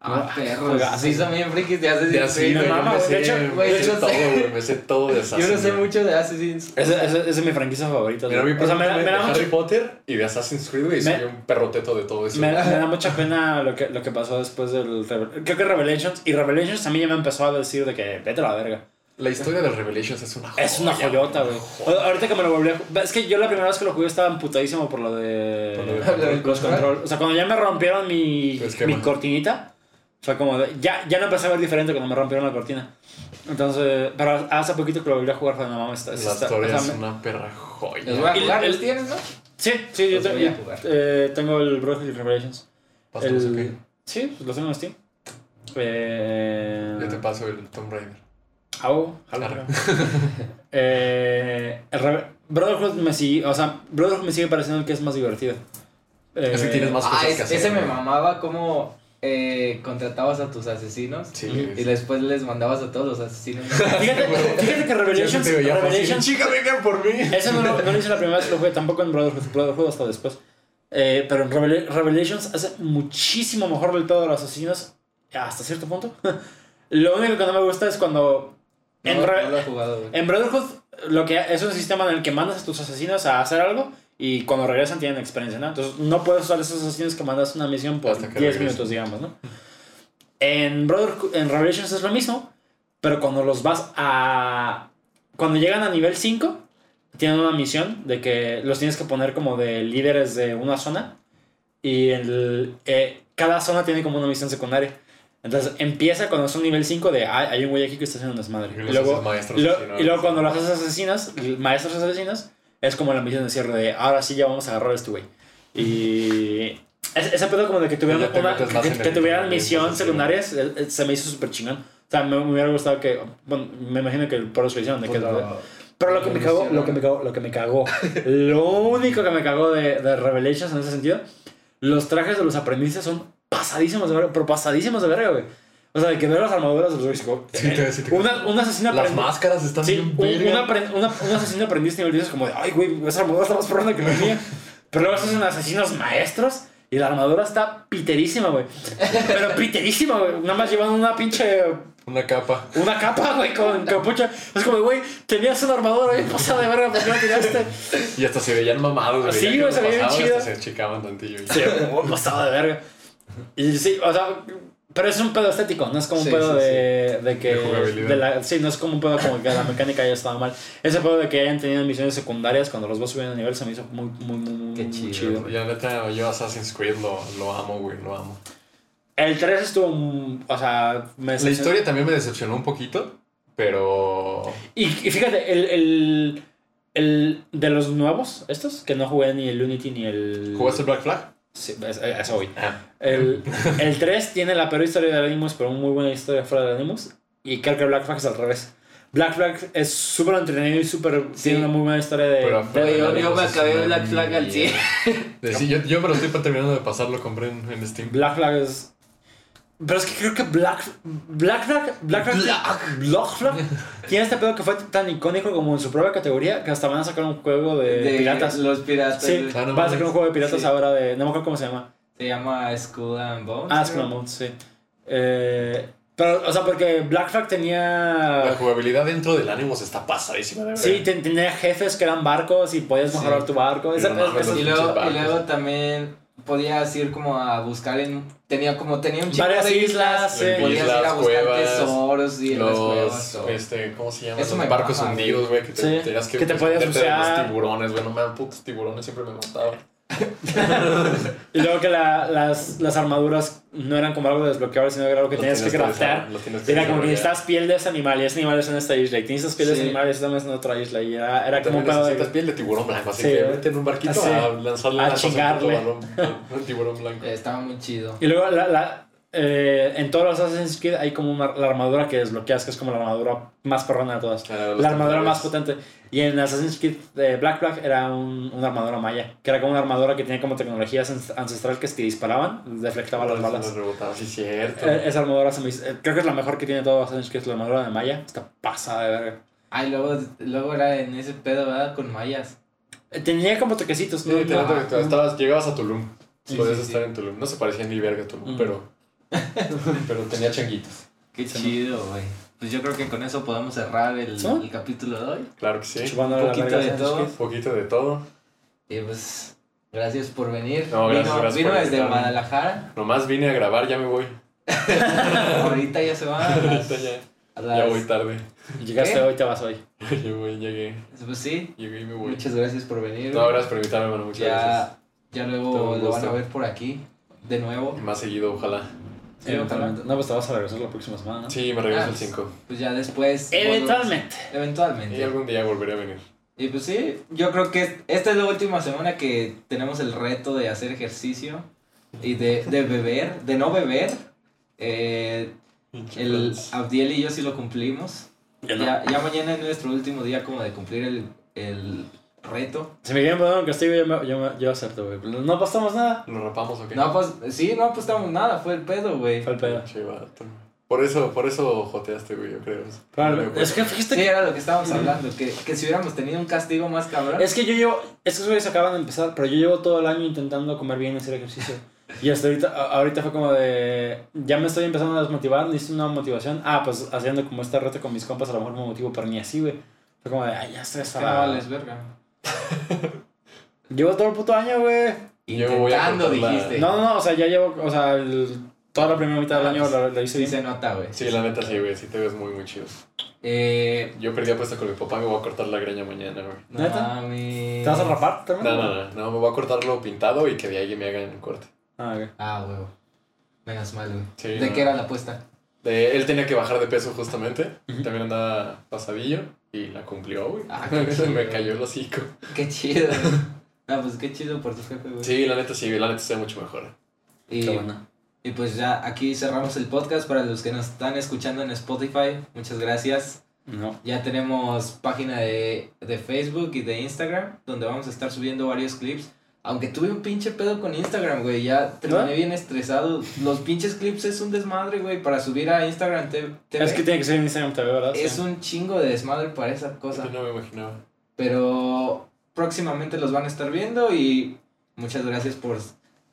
Speaker 1: Ah, perros.
Speaker 3: juegazo.
Speaker 1: Sí, son bien frikis de Assassin's Creed.
Speaker 3: me
Speaker 2: me.
Speaker 3: De hecho,
Speaker 2: me
Speaker 1: güey,
Speaker 2: sé
Speaker 1: yo
Speaker 2: todo,
Speaker 1: sé-
Speaker 2: güey, me sé todo de
Speaker 1: Yo
Speaker 2: Assassin's.
Speaker 1: no sé mucho de Assassin's.
Speaker 3: Esa esa- esa es mi franquicia favorita.
Speaker 2: Mira,
Speaker 3: o sea, me, da- me da
Speaker 2: de
Speaker 3: mucho,
Speaker 2: Harry Potter y de Assassin's Creed, güey,
Speaker 3: Me-
Speaker 2: soy un perroteto de todo eso.
Speaker 3: me, me da mucha pena lo que, lo que pasó después del... Creo que Revelations... Y Revelations mí ya me empezó a decir de que vete a la verga.
Speaker 2: La historia de Revelations es una joya.
Speaker 3: Es una joyota, güey. Ahorita que me lo volví a Es que yo la primera vez que lo jugué estaba emputadísimo por lo de...
Speaker 2: Por lo de
Speaker 3: los
Speaker 1: control.
Speaker 3: O sea, cuando ya me rompieron mi,
Speaker 2: esquema.
Speaker 3: mi cortinita... Fue como de- ya, ya no empecé a ver diferente cuando me rompieron la cortina. Entonces... Pero hace poquito que lo volví a jugar fue no mames. está-
Speaker 2: La
Speaker 3: está-
Speaker 2: historia
Speaker 3: o sea,
Speaker 2: es
Speaker 3: me-
Speaker 2: una perra joya.
Speaker 1: Los voy a
Speaker 3: Y
Speaker 1: jugar,
Speaker 3: el-
Speaker 1: los tienes, ¿no?
Speaker 3: Sí, sí, yo,
Speaker 1: Los
Speaker 3: te-
Speaker 1: voy a
Speaker 3: yo-
Speaker 1: jugar.
Speaker 3: eh, tengo el Brotherhood Revelations.
Speaker 2: Pásanos,
Speaker 3: El-
Speaker 2: ok.
Speaker 3: Sí, pues lo tengo en Steam. Eh...
Speaker 2: Yo te paso el Tomb Raider.
Speaker 3: Jalo,
Speaker 2: Arre.
Speaker 3: jalo. eh, el Reve- Brotherhood me sigue, o sea, Brotherhood me sigue pareciendo el que es más divertido. Eh,
Speaker 2: Es que tienes más
Speaker 1: Ah,
Speaker 2: cosas
Speaker 1: es-
Speaker 2: que hacer.
Speaker 1: ese me mamaba como eh, contratabas a tus asesinos
Speaker 2: Sí,
Speaker 1: y
Speaker 2: sí.
Speaker 1: después les mandabas a todos los asesinos.
Speaker 3: Fíjate, fíjate que Revelations. Revelations
Speaker 2: Chica, vengan por mí.
Speaker 3: Eso no, lo- no lo hice la primera vez que lo jugué, tampoco en Brotherhood, Brotherhood hasta después. Eh, pero en Revela- Revelations hace muchísimo mejor del todo a los asesinos, hasta cierto punto. lo único que no me gusta es cuando... En,
Speaker 1: no,
Speaker 3: Re-
Speaker 1: no lo he jugado,
Speaker 3: en Brotherhood lo que es un sistema en el que mandas a tus asesinos a hacer algo y cuando regresan tienen experiencia, ¿no? Entonces no puedes usar esos asesinos que mandas una misión por
Speaker 2: Hasta
Speaker 3: 10
Speaker 2: que regresen.
Speaker 3: minutos, digamos, ¿no? En Brotherhood, en Revelations es lo mismo, pero cuando los vas a... Cuando llegan a nivel 5, tienen una misión de que los tienes que poner como de líderes de una zona y el, eh, cada zona tiene como una misión secundaria. Entonces empieza cuando son nivel 5 de "Ay, hay un güey aquí que está haciendo un desmadre.
Speaker 2: Y
Speaker 3: luego, y lo-
Speaker 2: asesinos.
Speaker 3: y luego cuando los haces asesinos, maestros asesinos, es como la misión de cierre de ahora sí ya vamos a agarrar a este güey. Y ese, ese pedo como de que tuvieran, una- que, que tuvieran
Speaker 2: asesino.
Speaker 3: secundarias eh, eh, se me hizo súper chingón. O sea, me, me hubiera gustado que, bueno, me imagino que por eso lo hicieron, de que,
Speaker 1: Pues,
Speaker 3: pero lo que me cagó, lo que me cagó, lo que me cagó, lo único que me cagó de, de Revelations en ese sentido, los trajes de los aprendices son pasadísimos de verga, pero pasadísimos de verga, güey. O sea, de que ver las armaduras de los como,
Speaker 2: Sí, te- sí te-
Speaker 3: una, un asesino
Speaker 2: Las
Speaker 3: aprendiz-
Speaker 2: máscaras están
Speaker 3: Sí,
Speaker 2: bien
Speaker 3: un,
Speaker 2: verga.
Speaker 3: una una- un asesino aprendiz nivel 10 es como de, ay, güey, esa armadura está más perrona que la mía. Pero luego son asesinos maestros y la armadura está piterísima, güey. Pero piterísima, güey. Nada más llevan una pinche.
Speaker 2: Una capa.
Speaker 3: Una capa, güey, con capucha. Es como, güey, tenías una armadura bien pasada de verga, ¿por qué la tiraste?
Speaker 2: Y hasta se veían mamados, güey.
Speaker 3: Sí, güey, se veía bien
Speaker 2: pasaban,
Speaker 3: chido.
Speaker 2: Hasta se chicaban tantillo.
Speaker 3: Sí, pasada de verga. Y sí, o sea, pero es un pedo estético, no es como un
Speaker 1: Sí,
Speaker 3: pedo
Speaker 1: sí,
Speaker 3: de, de que.
Speaker 2: De jugabilidad.
Speaker 3: de la, sí, no es como un pedo como que la mecánica haya estado mal. Ese pedo de que hayan tenido misiones secundarias cuando los vas subiendo de nivel se me hizo muy, muy, muy, muy,
Speaker 1: Qué
Speaker 3: muy
Speaker 1: chido,
Speaker 3: chido.
Speaker 2: Ya neta, yo Assassin's Creed lo, lo amo, güey, lo amo.
Speaker 3: El 3 estuvo. O sea, me
Speaker 2: La historia también me decepcionó un poquito, pero...
Speaker 3: Y, y fíjate, el, el, el. De los nuevos, estos, que no jugué ni el Unity ni el.
Speaker 2: ¿Jugaste Black Flag?
Speaker 3: Sí, es- eso voy.
Speaker 2: Ah.
Speaker 3: El, el 3 tiene la peor historia de Animus, pero una muy buena historia fuera de Animus. Y creo que Black Flag es al revés. Black Flag es súper entretenido y súper.
Speaker 1: Sí.
Speaker 3: Tiene una muy buena historia de.
Speaker 2: Pero-
Speaker 3: de-
Speaker 1: yo, yo me
Speaker 2: Es
Speaker 1: acabé Black Flag al 100.
Speaker 2: De- sí, yo, yo me lo estoy terminando de pasar, lo compré en, en Steam.
Speaker 3: Black Flag es. Pero es que creo que Black, Black Flag. Black Flag. Black Flag tiene este pedo que fue tan icónico como en su propia categoría que hasta van a sacar un juego de,
Speaker 1: De
Speaker 3: piratas.
Speaker 1: Los piratas.
Speaker 3: Sí,
Speaker 2: no
Speaker 3: van a sacar un juego de piratas
Speaker 1: Sí.
Speaker 3: ahora de. No me acuerdo cómo se llama.
Speaker 1: Se llama Skull and Bones.
Speaker 3: Ah. Skull and Bones, sí. Eh, pero, o sea, porque Black Flag
Speaker 2: La
Speaker 3: tenía.
Speaker 2: jugabilidad dentro del Animus está pasadísima, de verdad.
Speaker 3: Sí, ten- tenía jefes que eran barcos y podías mejorar
Speaker 1: Sí.
Speaker 3: tu barco. Esa-
Speaker 2: no,
Speaker 1: Y luego, y también podías ir como a buscar en... Tenía como, tenía un chingo
Speaker 3: Varias
Speaker 1: de
Speaker 3: islas, sí.
Speaker 1: Podías ir a
Speaker 2: Islas,
Speaker 1: buscar
Speaker 2: cuevas,
Speaker 1: tesoros y en las cuevas.
Speaker 2: Los, este, ¿cómo se llama?
Speaker 1: Eso
Speaker 2: Los
Speaker 1: me
Speaker 2: barcos hundidos, güey, que te,
Speaker 3: Sí,
Speaker 2: tenías que,
Speaker 3: que te podías bucear.
Speaker 2: los tiburones, güey, no me dan putos tiburones, siempre me mataban.
Speaker 3: Y luego que la- las, las armaduras no eran como algo desbloqueable, sino que era algo que
Speaker 2: Los
Speaker 3: tenías que
Speaker 2: que
Speaker 3: Era como que necesitas piel de ese animal y ese animal es en esta isla. Y tienes piel de ese animal y ese también es en otra isla. Y era, era como un pedo
Speaker 2: necesitas
Speaker 3: de.
Speaker 2: piel de tiburón blanco, así
Speaker 3: Sí,
Speaker 2: que vete en un barquito
Speaker 3: Así.
Speaker 2: a lanzarle
Speaker 3: A chingarle.
Speaker 2: un tiburón blanco.
Speaker 1: Estaba muy chido.
Speaker 3: Y luego la, la, eh, en todos los Assassin's Creed hay como una- la armadura que desbloqueas, que es como la armadura más perrona de todas.
Speaker 2: Los
Speaker 3: La armadura más potente. Y en Assassin's Creed eh, Black Flag era un- una armadura maya, que era como una armadura que tenía como tecnología ancestral que si disparaban, deflectaba las balas.
Speaker 2: Sí, cierto.
Speaker 3: Eh, Esa armadura se me hizo- eh, creo que es la mejor que tiene todo Assassin's Creed, la armadura de Maya. Está pasada de verga.
Speaker 1: Ay, luego, luego era en ese pedo, ¿verdad? Con mayas.
Speaker 3: Eh, Tenía como toquecitos,
Speaker 2: Sí,
Speaker 3: ¿no?
Speaker 2: te-
Speaker 3: No,
Speaker 2: te- estabas- llegabas a Tulum.
Speaker 1: Sí,
Speaker 2: Podías
Speaker 1: sí, sí.
Speaker 2: estar en Tulum. No se parecía ni verga a Tulum,
Speaker 3: Mm.
Speaker 2: pero Pero tenía changuitos.
Speaker 1: Qué chido, güey. Pues yo creo que con eso podemos cerrar el,
Speaker 3: ¿Sí?
Speaker 1: el capítulo de hoy.
Speaker 2: Claro que sí.
Speaker 3: Chupando
Speaker 1: Un
Speaker 3: la
Speaker 1: poquito de
Speaker 3: ¿sabes
Speaker 1: todo.
Speaker 2: Un poquito de todo.
Speaker 1: Y pues, gracias por venir.
Speaker 2: No, gracias,
Speaker 1: vino
Speaker 2: gracias
Speaker 1: vino
Speaker 2: por
Speaker 1: desde. Guadalajara.
Speaker 2: Nomás vine a grabar, ya me voy.
Speaker 1: Ahorita ya se va.
Speaker 2: Ahorita ya, ya voy tarde.
Speaker 3: Llegaste
Speaker 1: ¿Qué?
Speaker 3: hoy, te vas hoy.
Speaker 2: Yo voy, llegué.
Speaker 1: Pues sí.
Speaker 2: Llegué y me voy.
Speaker 1: Muchas gracias por venir.
Speaker 2: No, gracias por invitarme, hermano. Muchas gracias.
Speaker 1: ya, ya
Speaker 2: Todo
Speaker 1: luego lo van a ver por aquí. De nuevo.
Speaker 2: Más seguido, ojalá.
Speaker 1: Sí,
Speaker 3: Eventualmente. No, pues te vas a regresar la próxima semana. ¿no?
Speaker 2: Sí, me regreso
Speaker 1: Ah,
Speaker 2: el 5.
Speaker 1: Pues ya después.
Speaker 3: Eventualmente.
Speaker 1: Eventualmente.
Speaker 2: Y algún día volveré a venir.
Speaker 1: Y pues sí, yo creo que esta es la última semana que tenemos el reto de hacer ejercicio y de, de beber, de no beber. Eh, el Abdiel y yo sí lo cumplimos.
Speaker 3: No.
Speaker 1: Ya, ya mañana es nuestro último día como de cumplir el, el reto.
Speaker 3: Si me quieren poner un castigo, yo, me, yo, me, yo acepto, güey. No apostamos nada.
Speaker 2: ¿Lo rapamos o qué?
Speaker 1: No, pues sí, no apostamos nada, fue el pedo, güey.
Speaker 3: Fue el pedo.
Speaker 2: Por eso, por eso joteaste, güey, yo creo. No me
Speaker 3: es que fíjate
Speaker 1: Sí,
Speaker 3: que.
Speaker 1: era lo que estábamos hablando, que, que si hubiéramos tenido un castigo más cabrón.
Speaker 3: Es que yo llevo. Estos güeyes acaban de empezar, pero yo llevo todo el año intentando comer bien y hacer ejercicio. Y hasta ahorita, ahorita fue como de. Ya me estoy empezando a desmotivar, necesito una motivación. Ah, pues haciendo como este reto con mis compas, a lo mejor me motivo, pero ni así, güey. Fue como de, ay, ya estoy
Speaker 1: Es que
Speaker 3: hasta
Speaker 1: no vales verga.
Speaker 3: Llevo todo el puto año, güey.
Speaker 1: Intentando, dijiste.
Speaker 3: No, no, no, o sea, ya llevo, o sea, el- toda la primera mitad del
Speaker 1: Ah,
Speaker 3: año
Speaker 1: pues,
Speaker 3: la, la hice
Speaker 1: Sí
Speaker 3: bien.
Speaker 1: se nota, güey.
Speaker 2: Sí, la neta sí, güey, sí te ves muy, muy chido.
Speaker 1: Eh,
Speaker 2: Yo perdí apuesta con mi papá, me voy a cortar la greña mañana, güey.
Speaker 1: no
Speaker 3: ¿Neta?
Speaker 1: mames.
Speaker 3: ¿Te vas a rapar también?
Speaker 2: No, no, no, no, me voy a cortarlo pintado y que de ahí me hagan un corte.
Speaker 3: Ah, ok.
Speaker 1: Ah, huevo. Menos mal, güey.
Speaker 2: Sí,
Speaker 1: ¿De
Speaker 2: no.
Speaker 1: qué era la apuesta?
Speaker 2: De- él tenía que bajar de peso justamente,
Speaker 3: Ujú.
Speaker 2: también andaba pasadillo y la cumplió, güey.
Speaker 1: Ah,
Speaker 2: Se me cayó el hocico.
Speaker 1: Qué chido. ah, pues qué chido por tu jefe, güey.
Speaker 2: Sí, la neta sí, la neta está mucho mejor.
Speaker 1: Y,
Speaker 3: Qué buena.
Speaker 1: y pues ya aquí cerramos el podcast para los que nos están escuchando en Spotify. Muchas gracias.
Speaker 3: No.
Speaker 1: Ya tenemos página de, de Facebook y de Instagram donde vamos a estar subiendo varios clips. Aunque tuve un pinche pedo con Instagram, güey. Ya terminé
Speaker 3: ¿Ah?
Speaker 1: bien estresado. Los pinches clips es un desmadre, güey. Para subir a Instagram TV.
Speaker 3: Es que tiene que ser en Instagram TV, ¿verdad?
Speaker 1: Es
Speaker 3: Sí.
Speaker 1: un chingo de desmadre para esa cosa.
Speaker 2: Yo no me imaginaba.
Speaker 1: Pero próximamente los van a estar viendo y muchas gracias por,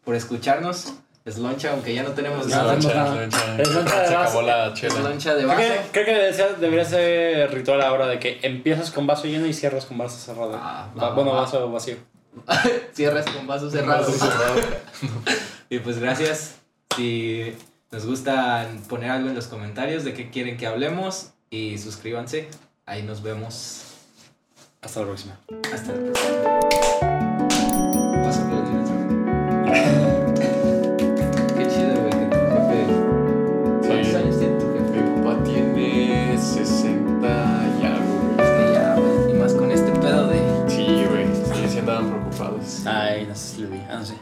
Speaker 1: por escucharnos. Es loncha, aunque ya no tenemos
Speaker 3: No,
Speaker 1: nada.
Speaker 2: Loncha,
Speaker 3: no.
Speaker 2: loncha.
Speaker 3: Es loncha de
Speaker 2: Se acabó la
Speaker 1: Es
Speaker 2: chela.
Speaker 1: loncha de
Speaker 3: Creo
Speaker 1: vaso.
Speaker 3: que, creo que debería, debería ser ritual ahora de que empiezas con vaso lleno y cierras con vaso cerrado.
Speaker 1: Ah,
Speaker 3: Va-
Speaker 1: va,
Speaker 3: bueno,
Speaker 1: va.
Speaker 3: vaso vacío.
Speaker 1: Cierras con vaso cerrado. Y pues gracias. Si nos gusta poner algo en los comentarios de qué quieren que hablemos y suscríbanse. Ahí nos vemos.
Speaker 3: Hasta la próxima.
Speaker 1: Hasta la próxima. güey.